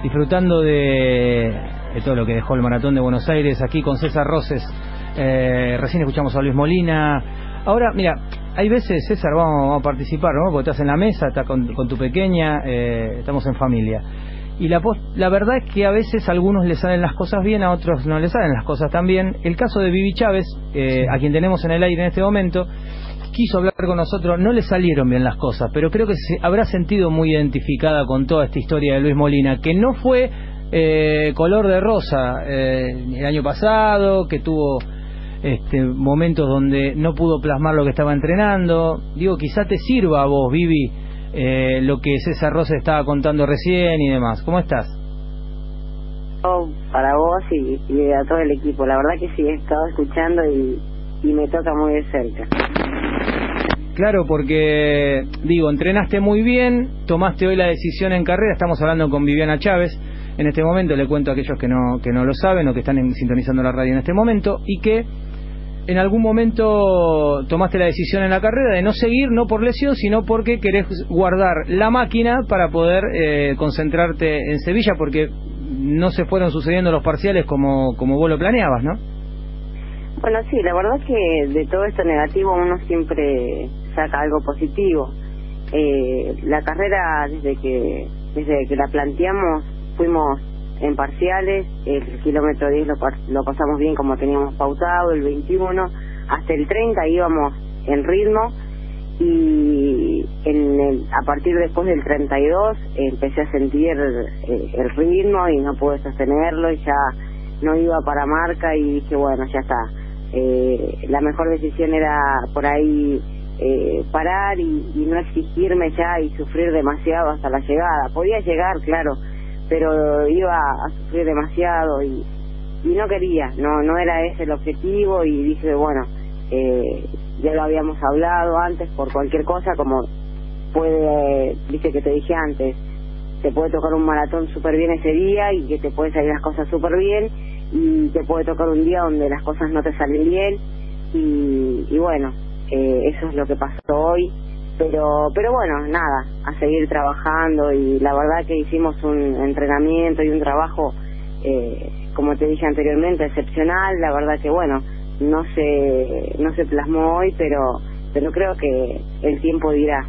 ...disfrutando de... de todo lo que dejó el Maratón de Buenos Aires... ...aquí con César Roses... Eh, recién escuchamos a Luis Molina... Ahora, mira... Hay veces, César, vamos, a participar, ¿no? Porque estás en la mesa, estás con, con tu pequeña... Eh, estamos en familia... Y la, la verdad es que a veces a algunos les salen las cosas bien, a otros no les salen las cosas tan bien. El caso de Vivi Chávez, eh, a quien tenemos en el aire en este momento, quiso hablar con nosotros, no le salieron bien las cosas, pero creo que se habrá sentido muy identificada con toda esta historia de Luis Molina, que no fue eh, color de rosa eh, el año pasado, que tuvo este, momentos donde no pudo plasmar lo que estaba entrenando. Digo, quizá te sirva a vos, Vivi, eh, lo que César Rosa estaba contando recién y demás. ¿Cómo estás? Para vos y, y, a todo el equipo. La verdad que sí, he estado escuchando y, y me toca muy de cerca. Claro, porque, digo, entrenaste muy bien, tomaste hoy la decisión en carrera, estamos hablando con Viviana Chávez, en este momento le cuento a aquellos que no, que no lo saben o que están en, sintonizando la radio en este momento, y que en algún momento tomaste la decisión en la carrera de no seguir, no por lesión, sino porque querés guardar la máquina para poder eh, concentrarte en Sevilla, porque no se fueron sucediendo los parciales como, como vos lo planeabas, ¿no? Bueno, sí, la verdad es que de todo esto negativo uno siempre saca algo positivo. eh, la carrera desde que desde que la planteamos fuimos en parciales, el kilómetro 10 lo, lo pasamos bien como teníamos pautado, el 21, hasta el 30 íbamos en ritmo y en el, a partir después del 32 empecé a sentir eh, el ritmo y no pude sostenerlo y ya no iba para marca y dije bueno ya está eh, la mejor decisión era por ahí eh, parar y, no exigirme ya y sufrir demasiado hasta la llegada. Podía llegar claro pero iba a sufrir demasiado y, y no quería, no no era ese el objetivo y dije, bueno, eh, ya lo habíamos hablado antes por cualquier cosa, como puede, dice que te dije antes, te puede tocar un maratón súper bien ese día y que te puede salir las cosas súper bien y te puede tocar un día donde las cosas no te salen bien. Y, y bueno, eh, eso es lo que pasó hoy. Pero pero bueno nada a seguir trabajando. Y la verdad que hicimos un entrenamiento y un trabajo eh, como te dije anteriormente excepcional. La verdad que bueno no se no se plasmó hoy pero pero creo que el tiempo dirá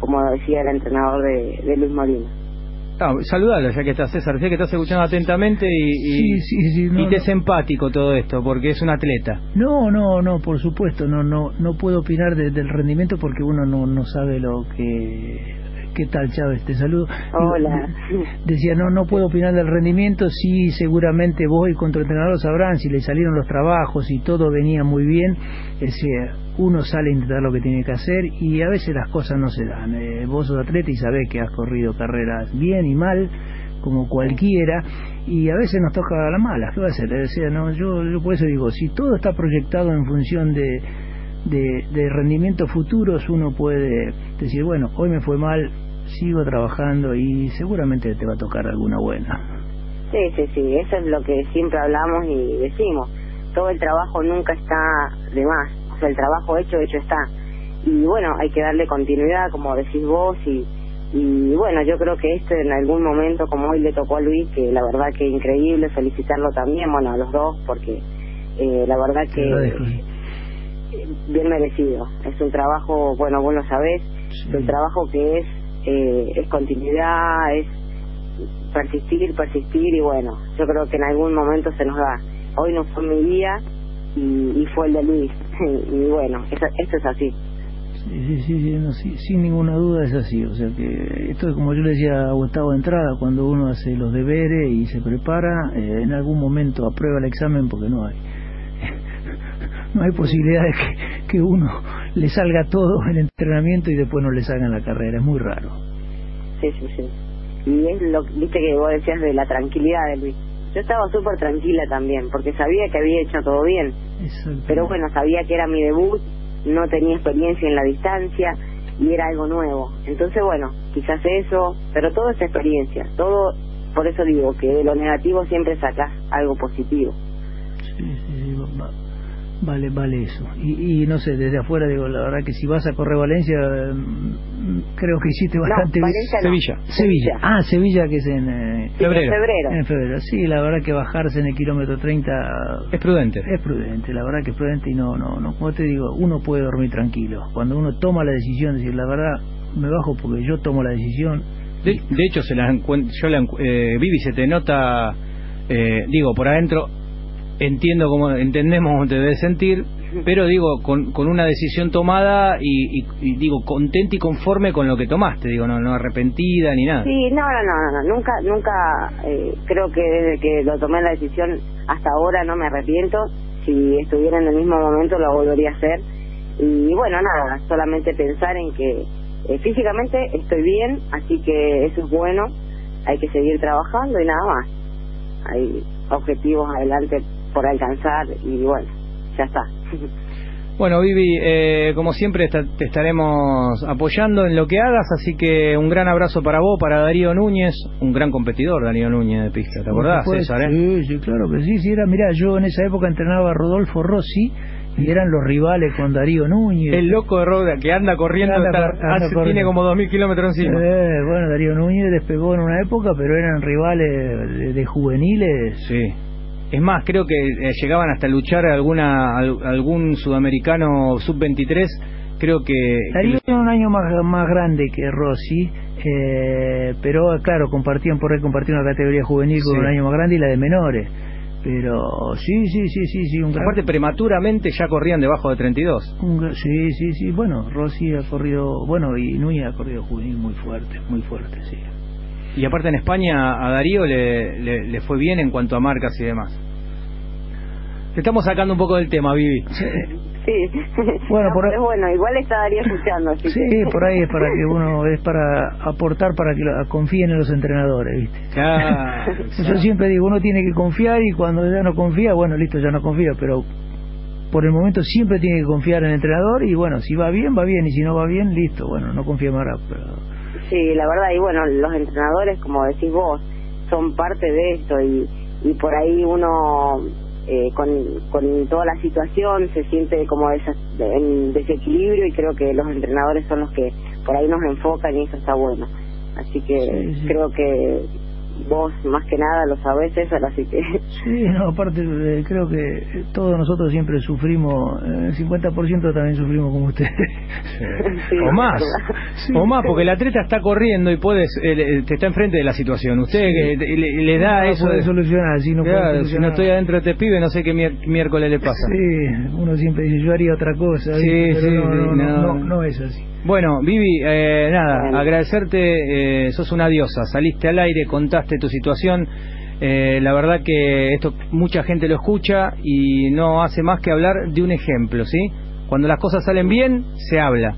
como decía el entrenador de, de Luis Molina Saludalo ya que estás, César. Sé que estás escuchando atentamente y, y, Sí, sí, sí, no, y te no. es empático todo esto, porque es un atleta. No, no, no, por supuesto, no, no, no puedo opinar de- del rendimiento porque uno no, no sabe lo que. ¿Qué tal, Chávez? Te saludo. Hola. Decía, no, no puedo opinar del rendimiento. Sí, seguramente vos y con tu entrenador sabrán si le salieron los trabajos y todo venía muy bien. Es decir, uno sale a intentar lo que tiene que hacer y a veces las cosas no se dan. Eh, vos sos atleta y sabés que has corrido carreras bien y mal como cualquiera y a veces nos toca la mala, ¿qué va a hacer? Es decir, no, yo, yo por eso digo, si todo está proyectado en función de, de, de rendimientos futuros, uno puede decir, bueno, hoy me fue mal, sigo trabajando y seguramente te va a tocar alguna buena. Sí, sí, sí, eso es lo que siempre hablamos y decimos. Todo el trabajo nunca está de más. O sea, el trabajo hecho, hecho está. Y bueno, hay que darle continuidad, como decís vos, y, y bueno, yo creo que este en algún momento, como hoy le tocó a Luis, que la verdad que increíble, felicitarlo también, bueno, a los dos, porque eh, la verdad que bien merecido. Es un trabajo, bueno, vos lo sabés, es un trabajo que es, eh, es continuidad, es persistir, persistir y bueno, yo creo que en algún momento se nos da. Hoy no fue mi día y, fue el de Luis. y bueno, eso- esto es así. Sí, sí, sí, sí, no, sí, sin ninguna duda es así. O sea que esto es como yo le decía a Gustavo de entrada, cuando uno hace los deberes y se prepara, eh, en algún momento aprueba el examen porque no hay. No hay posibilidad de que, que uno le salga todo el entrenamiento y después no le salga en la carrera. Es muy raro. Sí, sí, sí. Y es lo viste que vos decías de la tranquilidad de Luis. Yo estaba súper tranquila también, porque sabía que había hecho todo bien. Pero bueno, sabía que era mi debut, no tenía experiencia en la distancia y era algo nuevo. Entonces, bueno, quizás eso, pero todo es experiencia. Todo, por eso digo que de lo negativo siempre sacás algo positivo. Sí, sí, sí, vale, vale eso. Y, y no sé, desde afuera digo, la verdad que si vas a correr Valencia, mm, creo que hiciste No, bastante bien. Valencia no. Sevilla. Sevilla. Ah, Sevilla que es en eh, en Febrero. febrero. En febrero. Sí, la verdad que bajarse en el kilómetro 30 Es prudente. es prudente, la verdad que es prudente y no, no, no, como te digo, uno puede dormir tranquilo. Cuando uno toma la decisión de decir, la verdad, me bajo porque yo tomo la decisión. De, de hecho, se la encuent- yo la encu- eh, Vivi, se te nota, eh, digo, por adentro, entiendo cómo, entendemos cómo te debes sentir, pero digo, con, con una decisión tomada y, y- y digo, contenta y conforme con lo que tomaste, digo, no, no arrepentida ni nada. Sí, no, no, no, no, nunca, nunca, eh, creo que desde que lo tomé la decisión hasta ahora no me arrepiento. Si estuviera en el mismo momento lo volvería a hacer. Y bueno, nada, solamente pensar en que eh, físicamente estoy bien, así que eso es bueno. Hay que seguir trabajando y nada más. Hay objetivos adelante por alcanzar y bueno, ya está. Bueno, Vivi, eh, como siempre te estaremos apoyando en lo que hagas, así que un gran abrazo para vos, para Darío Núñez, un gran competidor Darío Núñez de pista, ¿te acordás, César? eh? Sí, sí, claro que sí, sí, era, mirá, yo en esa época entrenaba a Rodolfo Rossi y eran los rivales con Darío Núñez. El loco de Roda que anda corriendo, Anda está- cor- anda hace- corriendo. tiene como 2.000 kilómetros encima. Eh, bueno, Darío Núñez despegó en una época, pero eran rivales de, de juveniles. Sí. Es más, creo que eh, llegaban hasta luchar alguna al- algún sudamericano sub-23 creo que... Darío tiene un año más, más grande que Rossi, eh, pero claro, compartían por ahí, compartían una categoría juvenil con Sí. un año más grande y la de menores. Pero sí, sí, sí, sí, sí, un gran... Aparte, prematuramente ya corrían debajo de 32. un sí, sí, sí, bueno, Rossi ha corrido, bueno, y Núñez ha corrido juvenil muy fuerte, muy fuerte, sí. Y aparte en España a Darío le, le, le fue bien en cuanto a marcas y demás. Te estamos sacando un poco del tema, Vivi. Sí. Bueno, No, por- pero bueno, igual estaría escuchando, así Sí, que... por ahí es para que uno, es para aportar para que lo- confíen en los entrenadores, ¿viste? Claro, Yo siempre digo, uno tiene que confiar y cuando ya no confía, bueno, listo, ya no confía, pero por el momento siempre tiene que confiar en el entrenador y bueno, si va bien, va bien y si no va bien, listo, bueno, no confía más, pero Sí, la verdad, y bueno, los entrenadores, como decís vos, son parte de esto y, y por ahí uno eh, con, con toda la situación se siente como en desequilibrio y creo que los entrenadores son los que por ahí nos enfocan y eso está bueno. Así que Sí, sí. creo que vos más que nada lo sabés eso, así que... Sí, no, aparte eh, creo que todos nosotros siempre sufrimos, eh, el 50% también sufrimos como ustedes. Sí, o más, o más, porque el atleta está corriendo y puedes, él te está enfrente de la situación. Usted que le, le- le da No eso de solucionar, si no puede Claro, si no estoy adentro de este pibe, no sé qué miércoles le pasa. Sí, uno siempre dice, yo haría otra cosa, Sí, sí, pero no, sí, no, no, no. no, no es así. Bueno, Vivi, eh, nada, Bueno. agradecerte, eh, sos una diosa, saliste al aire, contaste tu situación, eh, la verdad que esto mucha gente lo escucha y no hace más que hablar de un ejemplo, ¿sí? Cuando las cosas salen bien, se habla,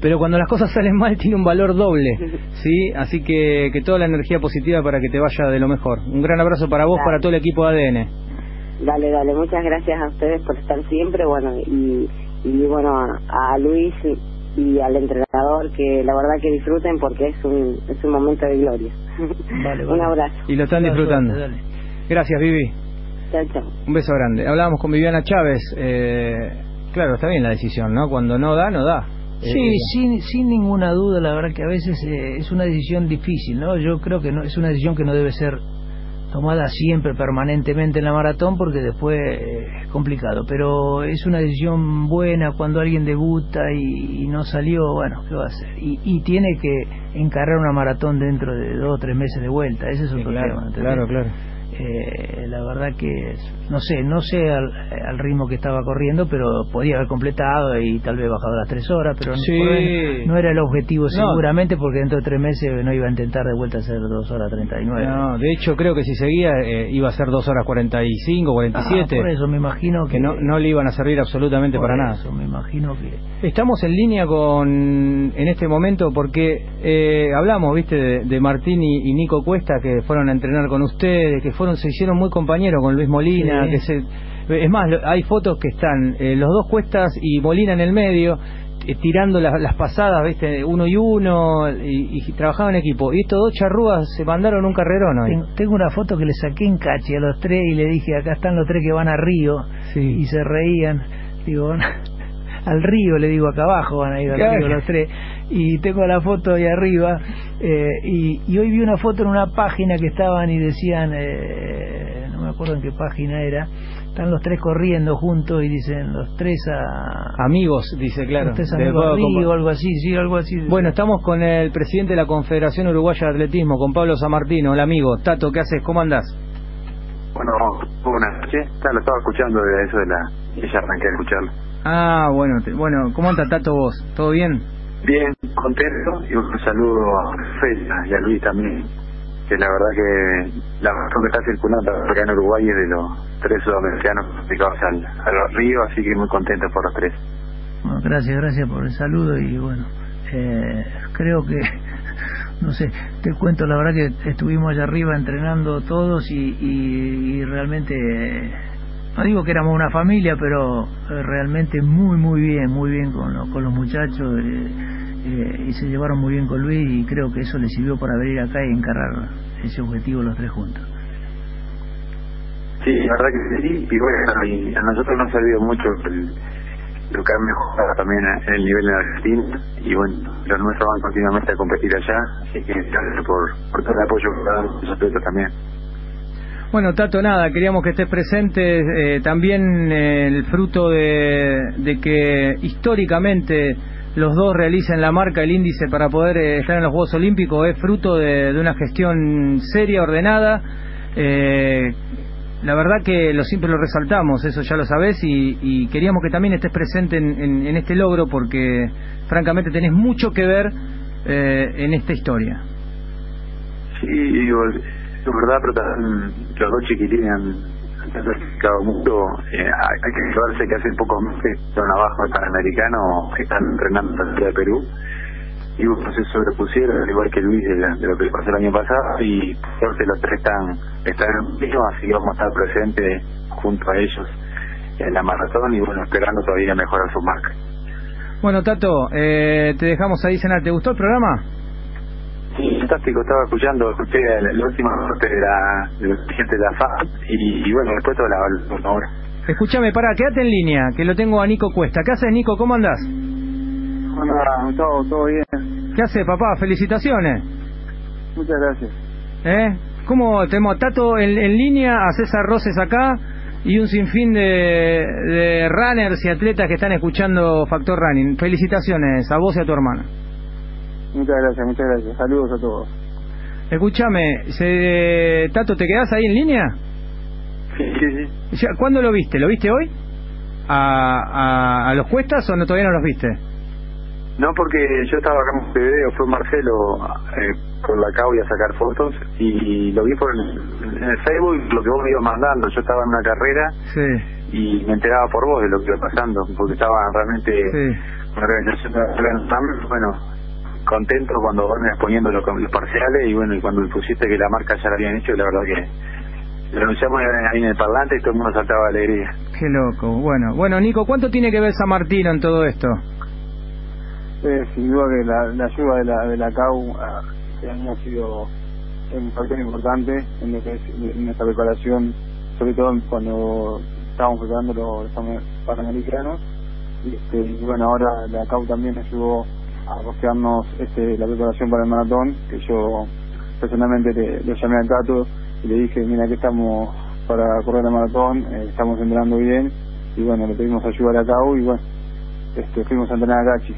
pero cuando las cosas salen mal tiene un valor doble, ¿sí? Así que, que toda la energía positiva para que te vaya de lo mejor. Un gran abrazo para vos, para todo el equipo de ADN. Dale, dale, muchas gracias a ustedes por estar siempre, bueno, y, y bueno, a, a Luis y al entrenador que la verdad que disfruten porque es un, es un momento de gloria. Vale, un abrazo. Y lo están disfrutando. dale. Gracias, Vivi. Chao, chao. Un beso grande. Hablábamos con Viviana Chávez. Eh, claro, está bien la decisión, ¿no? Cuando no da, no da. Sí, Eh, sin, sin ninguna duda, la verdad que a veces eh, es una decisión difícil, ¿no? Yo creo que no, es una decisión que no debe ser tomada siempre, permanentemente en la maratón, porque después eh, es complicado. Pero es una decisión buena cuando alguien debuta y, y no salió, bueno, ¿qué va a hacer? Y, y tiene que encarar una maratón dentro de dos o tres meses de vuelta, ese es sí, otro claro, tema. ¿entendés? claro, claro. Eh, la verdad que no sé, no sé al, al ritmo que estaba corriendo, pero podía haber completado y tal vez bajado las tres horas, pero no- Sí. ahí no era el objetivo No. seguramente porque dentro de tres meses no iba a intentar de vuelta hacer dos horas treinta y nueve. No, de hecho creo que si seguía eh, iba a ser 2 horas 45, 47. Ah, por eso me imagino que, que no, no le iban a servir absolutamente por para eso nada. me imagino que Estamos en línea con en este momento porque eh, hablamos, viste, de, de Martín y, y Nico Cuesta que fueron a entrenar con ustedes, que fueron se hicieron muy compañeros con Luis Molina, Sí. que se es más, hay fotos que están eh, los dos Cuestas y Molina en el medio eh, tirando las, las pasadas, viste, uno y uno y, y trabajaban en equipo. Y estos dos charrúas se mandaron un carrerón hoy. tengo, tengo una foto que le saqué en cache a los tres y le dije acá están los tres que van a Río y se reían digo al río le digo acá abajo van a ir al Claro. río los tres y tengo la foto ahí arriba eh, y, y hoy vi una foto en una página que estaban y decían eh, no me acuerdo en qué página era están los tres corriendo juntos y dicen los tres a Amigos, dice claro. los tres de amigos a Río algo así sí algo así Bueno, estamos con el presidente de la Confederación Uruguaya de Atletismo, con Pablo Samartino. Hola amigo, Tato, ¿qué haces? ¿Cómo andás? Bueno, buenas noches. Lo estaba escuchando de eso de la... Y ya arranqué a escucharlo. Ah, bueno, te- bueno, ¿cómo anda Tato vos? ¿Todo bien? Bien, contento y un saludo a Fela y a Luis también. Que la verdad que la razón que está circulando acá en Uruguay es de los tres sudamericanos clasificados al, al río, así que muy contento por los tres. Gracias, gracias por el saludo y bueno, eh, creo que, no sé, te cuento, la verdad que estuvimos allá arriba entrenando todos y, y, realmente, no digo que éramos una familia, pero eh, realmente muy, muy bien, muy bien con, lo- con los muchachos eh, eh, y se llevaron muy bien con Luis y creo que eso les sirvió para venir acá y encarar ese objetivo los tres juntos. Sí, la verdad que sí, y bueno, y a nosotros nos ha servido mucho el, lo que han mejorado también en el nivel en Argentina, y bueno, los nuestros van continuamente a competir allá, así que gracias por, por todo el apoyo que dan atletas también. Bueno, Tato, nada, queríamos que estés presente. eh, también eh, el fruto de, que históricamente los dos realicen la marca, el índice para poder eh, estar en los Juegos Olímpicos, es fruto de, una gestión seria, ordenada. La verdad que lo siempre lo resaltamos, eso ya lo sabés, y, queríamos que también estés presente en, en- este logro porque francamente tenés mucho que ver en esta historia. Sí, es verdad, pero los dos chiquilines han sacrificado mucho. Eh, hay, que recordarse que hace pocos meses fueron abajo del Panamericano, están entrenando ciudad de Perú, y bueno, se sobrepusieron, al igual que Luis de, lo que pasó el año pasado, y por suerte los tres están, están en el mismo, así que vamos a estar presentes junto a ellos en la maratón y bueno, esperando todavía mejorar su marca. Bueno, Tato, eh, te dejamos ahí cenar. ¿Te gustó el programa? Sí, fantástico, estaba escuchando, escuché la, la última parte de la, de la gente de la FAP y, y bueno, después toda la, la hora. Escúchame, pará, quédate en línea, que lo tengo a Nico Cuesta. ¿Qué haces, Nico? ¿Cómo andás? Hola, todo, todo bien. ¿Qué haces, papá? Felicitaciones. Muchas gracias. ¿Eh? ¿Cómo tenemos a Tato en, en línea, a César Roses acá y un sinfín de, de runners y atletas que están escuchando Factor Running? Felicitaciones a vos y a tu hermana. Muchas gracias, muchas gracias. Saludos a todos. Escúchame, se- Tato, ¿te quedás ahí en línea? Sí, sí, ¿Cuándo lo viste? ¿Lo viste hoy? ¿A, a, a los cuestas o no, todavía no los viste? No, porque yo estaba acá en Montevideo, fue Marcelo eh, por la CAU y a sacar fotos y lo vi por el, en el Facebook, lo que vos me ibas mandando. Yo estaba en una carrera Sí. y me enteraba por vos de lo que iba pasando, porque estaba realmente Sí. organización bueno, contento cuando vos me ibas poniendo los, los parciales y bueno, y cuando pusiste que la marca ya la habían hecho, la verdad que lo anunciamos ahí en el parlante y todo el mundo saltaba de alegría. Qué loco. Bueno, bueno, Nico, ¿cuánto tiene que ver San Martino en todo esto? Eh, sin duda que la, la ayuda de la, de la CAU ah, este ha sido un factor importante en lo que es en nuestra preparación, sobre todo cuando estábamos preparando los, los pan- panamericanos. Y, este, y bueno, ahora la CAU también ayudó a costearnos este, la preparación para el maratón, que yo personalmente le, le llamé al Tato y le dije, mira, que estamos para correr el maratón, eh, estamos entrenando bien, y bueno, le pedimos ayuda a la CAU y bueno, este, fuimos a entrenar a Gachi.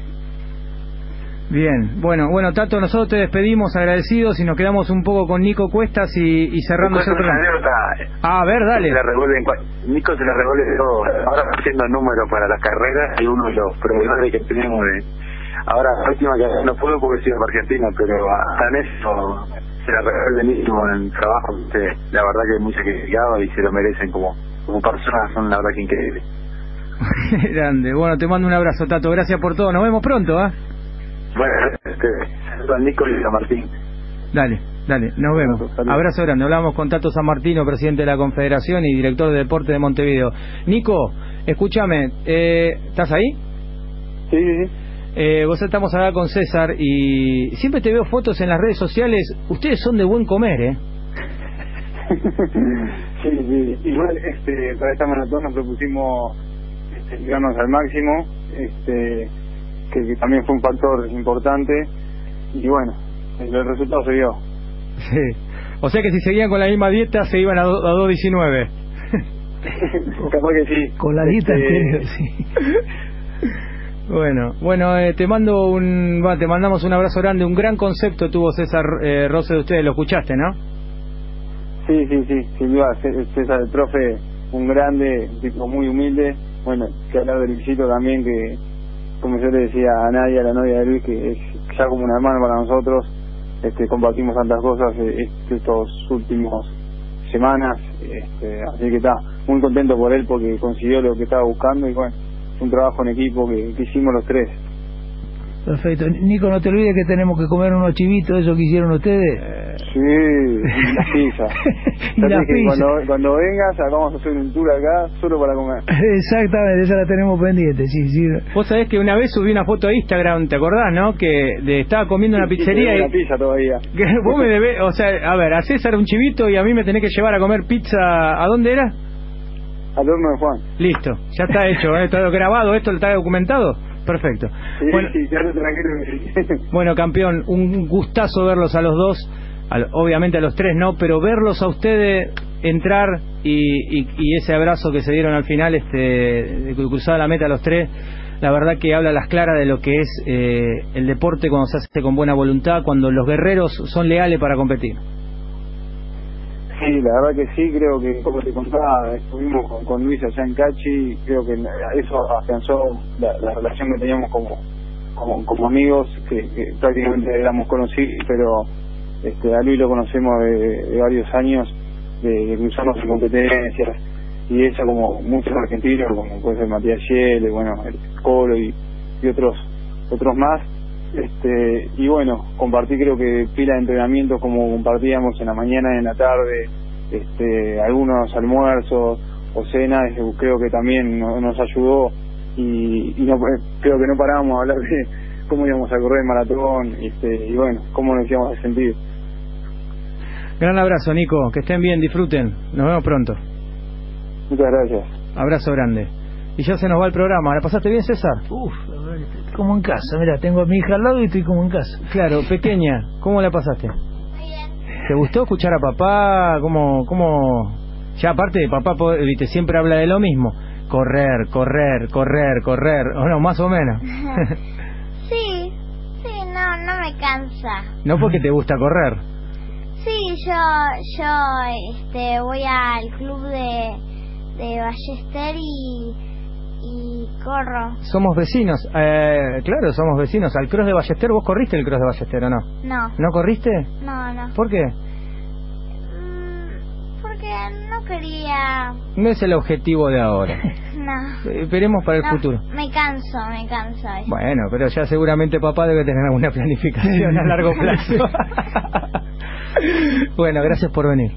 Bien, bueno, bueno, Tato, nosotros te despedimos agradecidos y nos quedamos un poco con Nico Cuestas y, y cerrando una programa. anécdota. Ah, a ver, dale. Se la revuelven Nico se la revuelve todo. Ahora haciendo números para las carreras y uno de los proveedores que tenemos de... Ahora, la última que no puedo porque soy de Argentina, pero hasta en eso se la revuelve Nico en el trabajo. que La verdad que es muy sacrificado y se lo merecen como, como personas, son la verdad que increíbles. Grande. Bueno, te mando un abrazo, Tato. Gracias por todo. Nos vemos pronto, ¿ah? Bueno, este, a Nico y a Martín. Dale, dale, nos vemos. Abrazo grande. Hablamos con Tato San Martino, presidente de la Confederación y director de Deporte de Montevideo. Nico, escúchame, eh, ¿estás ahí? Sí, sí, sí. Eh, vos estamos acá con César y siempre te veo fotos en las redes sociales. Ustedes son de buen comer, ¿eh? sí, sí. Igual este, para esta maratón nos propusimos este, llegarnos al máximo, este, que, que también fue un factor importante. Y bueno, el, el resultado se dio. Sí. O sea que si seguían con la misma dieta se iban a, do- a 2.19. Capaz que sí. Con la dieta Este, sí. Bueno, bueno, eh, te mando un, va, te mandamos un abrazo grande. Un gran concepto tuvo César eh, Rose de ustedes, lo escuchaste, ¿no? Sí, sí, sí, sin duda, César el profe, un grande, un tipo muy humilde, bueno, que hablar de Luisito también, que como yo le decía a Nadia, la novia de Luis, que es ya como una hermana para nosotros, este, compartimos tantas cosas eh, est- estos últimos semanas, este, así que está muy contento por él porque consiguió lo que estaba buscando y bueno, un trabajo en equipo que, que hicimos los tres. Perfecto. Nico, no te olvides que tenemos que comer unos chivitos, eso que hicieron ustedes. Sí, y las pizzas. Pizzas. Cuando, cuando vengas, vamos a hacer un tour acá solo para comer. Exactamente, esa la tenemos pendiente, sí, sí. Vos sabés que una vez subí una foto a Instagram, ¿te acordás, no? Que de, estaba comiendo una Sí, sí, pizzería y... la pizza todavía. que vos me debés, o sea, a ver, a César un chivito y a mí me tenés que llevar a comer pizza, ¿a dónde era? Al horno de Juan. Listo, ya está hecho, ¿eh? está grabado, esto está documentado. Perfecto. Sí, Bueno, sí, tranquilo. Bueno, campeón, un gustazo verlos a los dos, al- obviamente a los tres no, pero verlos a ustedes entrar y, y- y ese abrazo que se dieron al final, este, de cruzar la meta a los tres, la verdad que habla a las claras de lo que es eh, el deporte cuando se hace con buena voluntad, cuando los guerreros son leales para competir. Sí, la verdad que sí, creo que como te contaba, estuvimos con, con Luis allá en Cachi, creo que eso afianzó la, la relación que teníamos como, como, amigos, que, que prácticamente éramos conocidos, pero este, a Luis lo conocemos de, de varios años, de, de cruzarnos en competencias, y ella como muchos argentinos, como puede ser Matías Yele, bueno, el Colo y, y otros otros más, este y bueno compartí creo que pila de entrenamientos como compartíamos en la mañana y en la tarde este algunos almuerzos o cenas eh, creo que también no- nos ayudó y, y no creo que no parábamos a hablar de cómo íbamos a correr el maratón este y bueno cómo nos íbamos a sentir Gran abrazo, Nico. Que estén bien, disfruten. Nos vemos pronto. muchas gracias Abrazo grande. Y ya se nos va el programa. ¿La pasaste bien, César? Uf, como en casa. Mira, tengo a mi hija al lado y estoy como en casa. Claro, pequeña. ¿Cómo la pasaste? ¿Te gustó escuchar a papá? ¿Cómo, cómo... Ya aparte de papá, viste, siempre habla de lo mismo. Correr, correr, correr, correr. O no, más o menos. Sí, sí, no, no me cansa. no porque te gusta correr. Sí, yo, yo, este, voy al club de, de Ballester y, y corro. Somos vecinos. Eh, claro, somos vecinos. Al cross de Ballester, ¿vos corriste el cross de Ballester o no? No, ¿No corriste? no, no. ¿Por qué? Porque no quería, No es el objetivo de ahora. no. Esperemos para el No, futuro. Me canso, me canso. Bueno, pero ya seguramente papá debe tener alguna planificación a largo plazo. bueno, gracias por venir.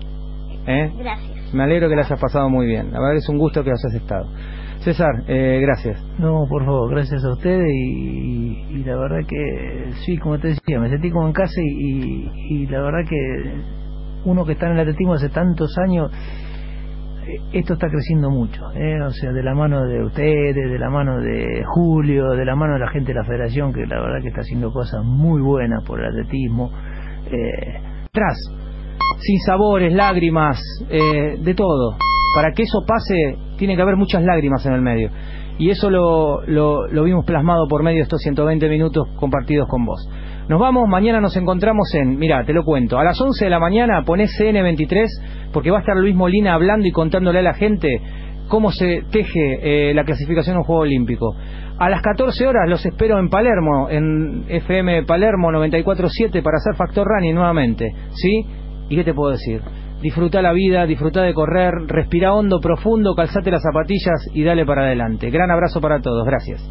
¿Eh? Gracias. Me alegro que la hayas pasado muy bien. La verdad es un gusto que hayas estado. César, eh, gracias. No, por favor, gracias a ustedes y, y la verdad que sí, como te decía, me sentí como en casa y, y, la verdad que uno que está en el atletismo hace tantos años, esto está creciendo mucho, ¿eh? o sea, de la mano de ustedes, de la mano de Julio, de la mano de la gente de la federación, que la verdad que está haciendo cosas muy buenas por el atletismo. Eh, Tras, sin sabores, lágrimas, eh, de todo. Para que eso pase, tiene que haber muchas lágrimas en el medio. Y eso lo, lo, vimos plasmado por medio de estos 120 minutos compartidos con vos. Nos vamos, mañana nos encontramos en, mira, te lo cuento, a las 11 de la mañana ponés CN23 porque va a estar Luis Molina hablando y contándole a la gente cómo se teje eh, la clasificación a un Juego Olímpico. A las 14 horas los espero en Palermo, en FM Palermo 94.7 para hacer Factor Running nuevamente, ¿sí? ¿Y qué te puedo decir? Disfruta la vida, disfruta de correr, respira hondo, profundo, calzate las zapatillas y dale para adelante. Gran abrazo para todos, gracias.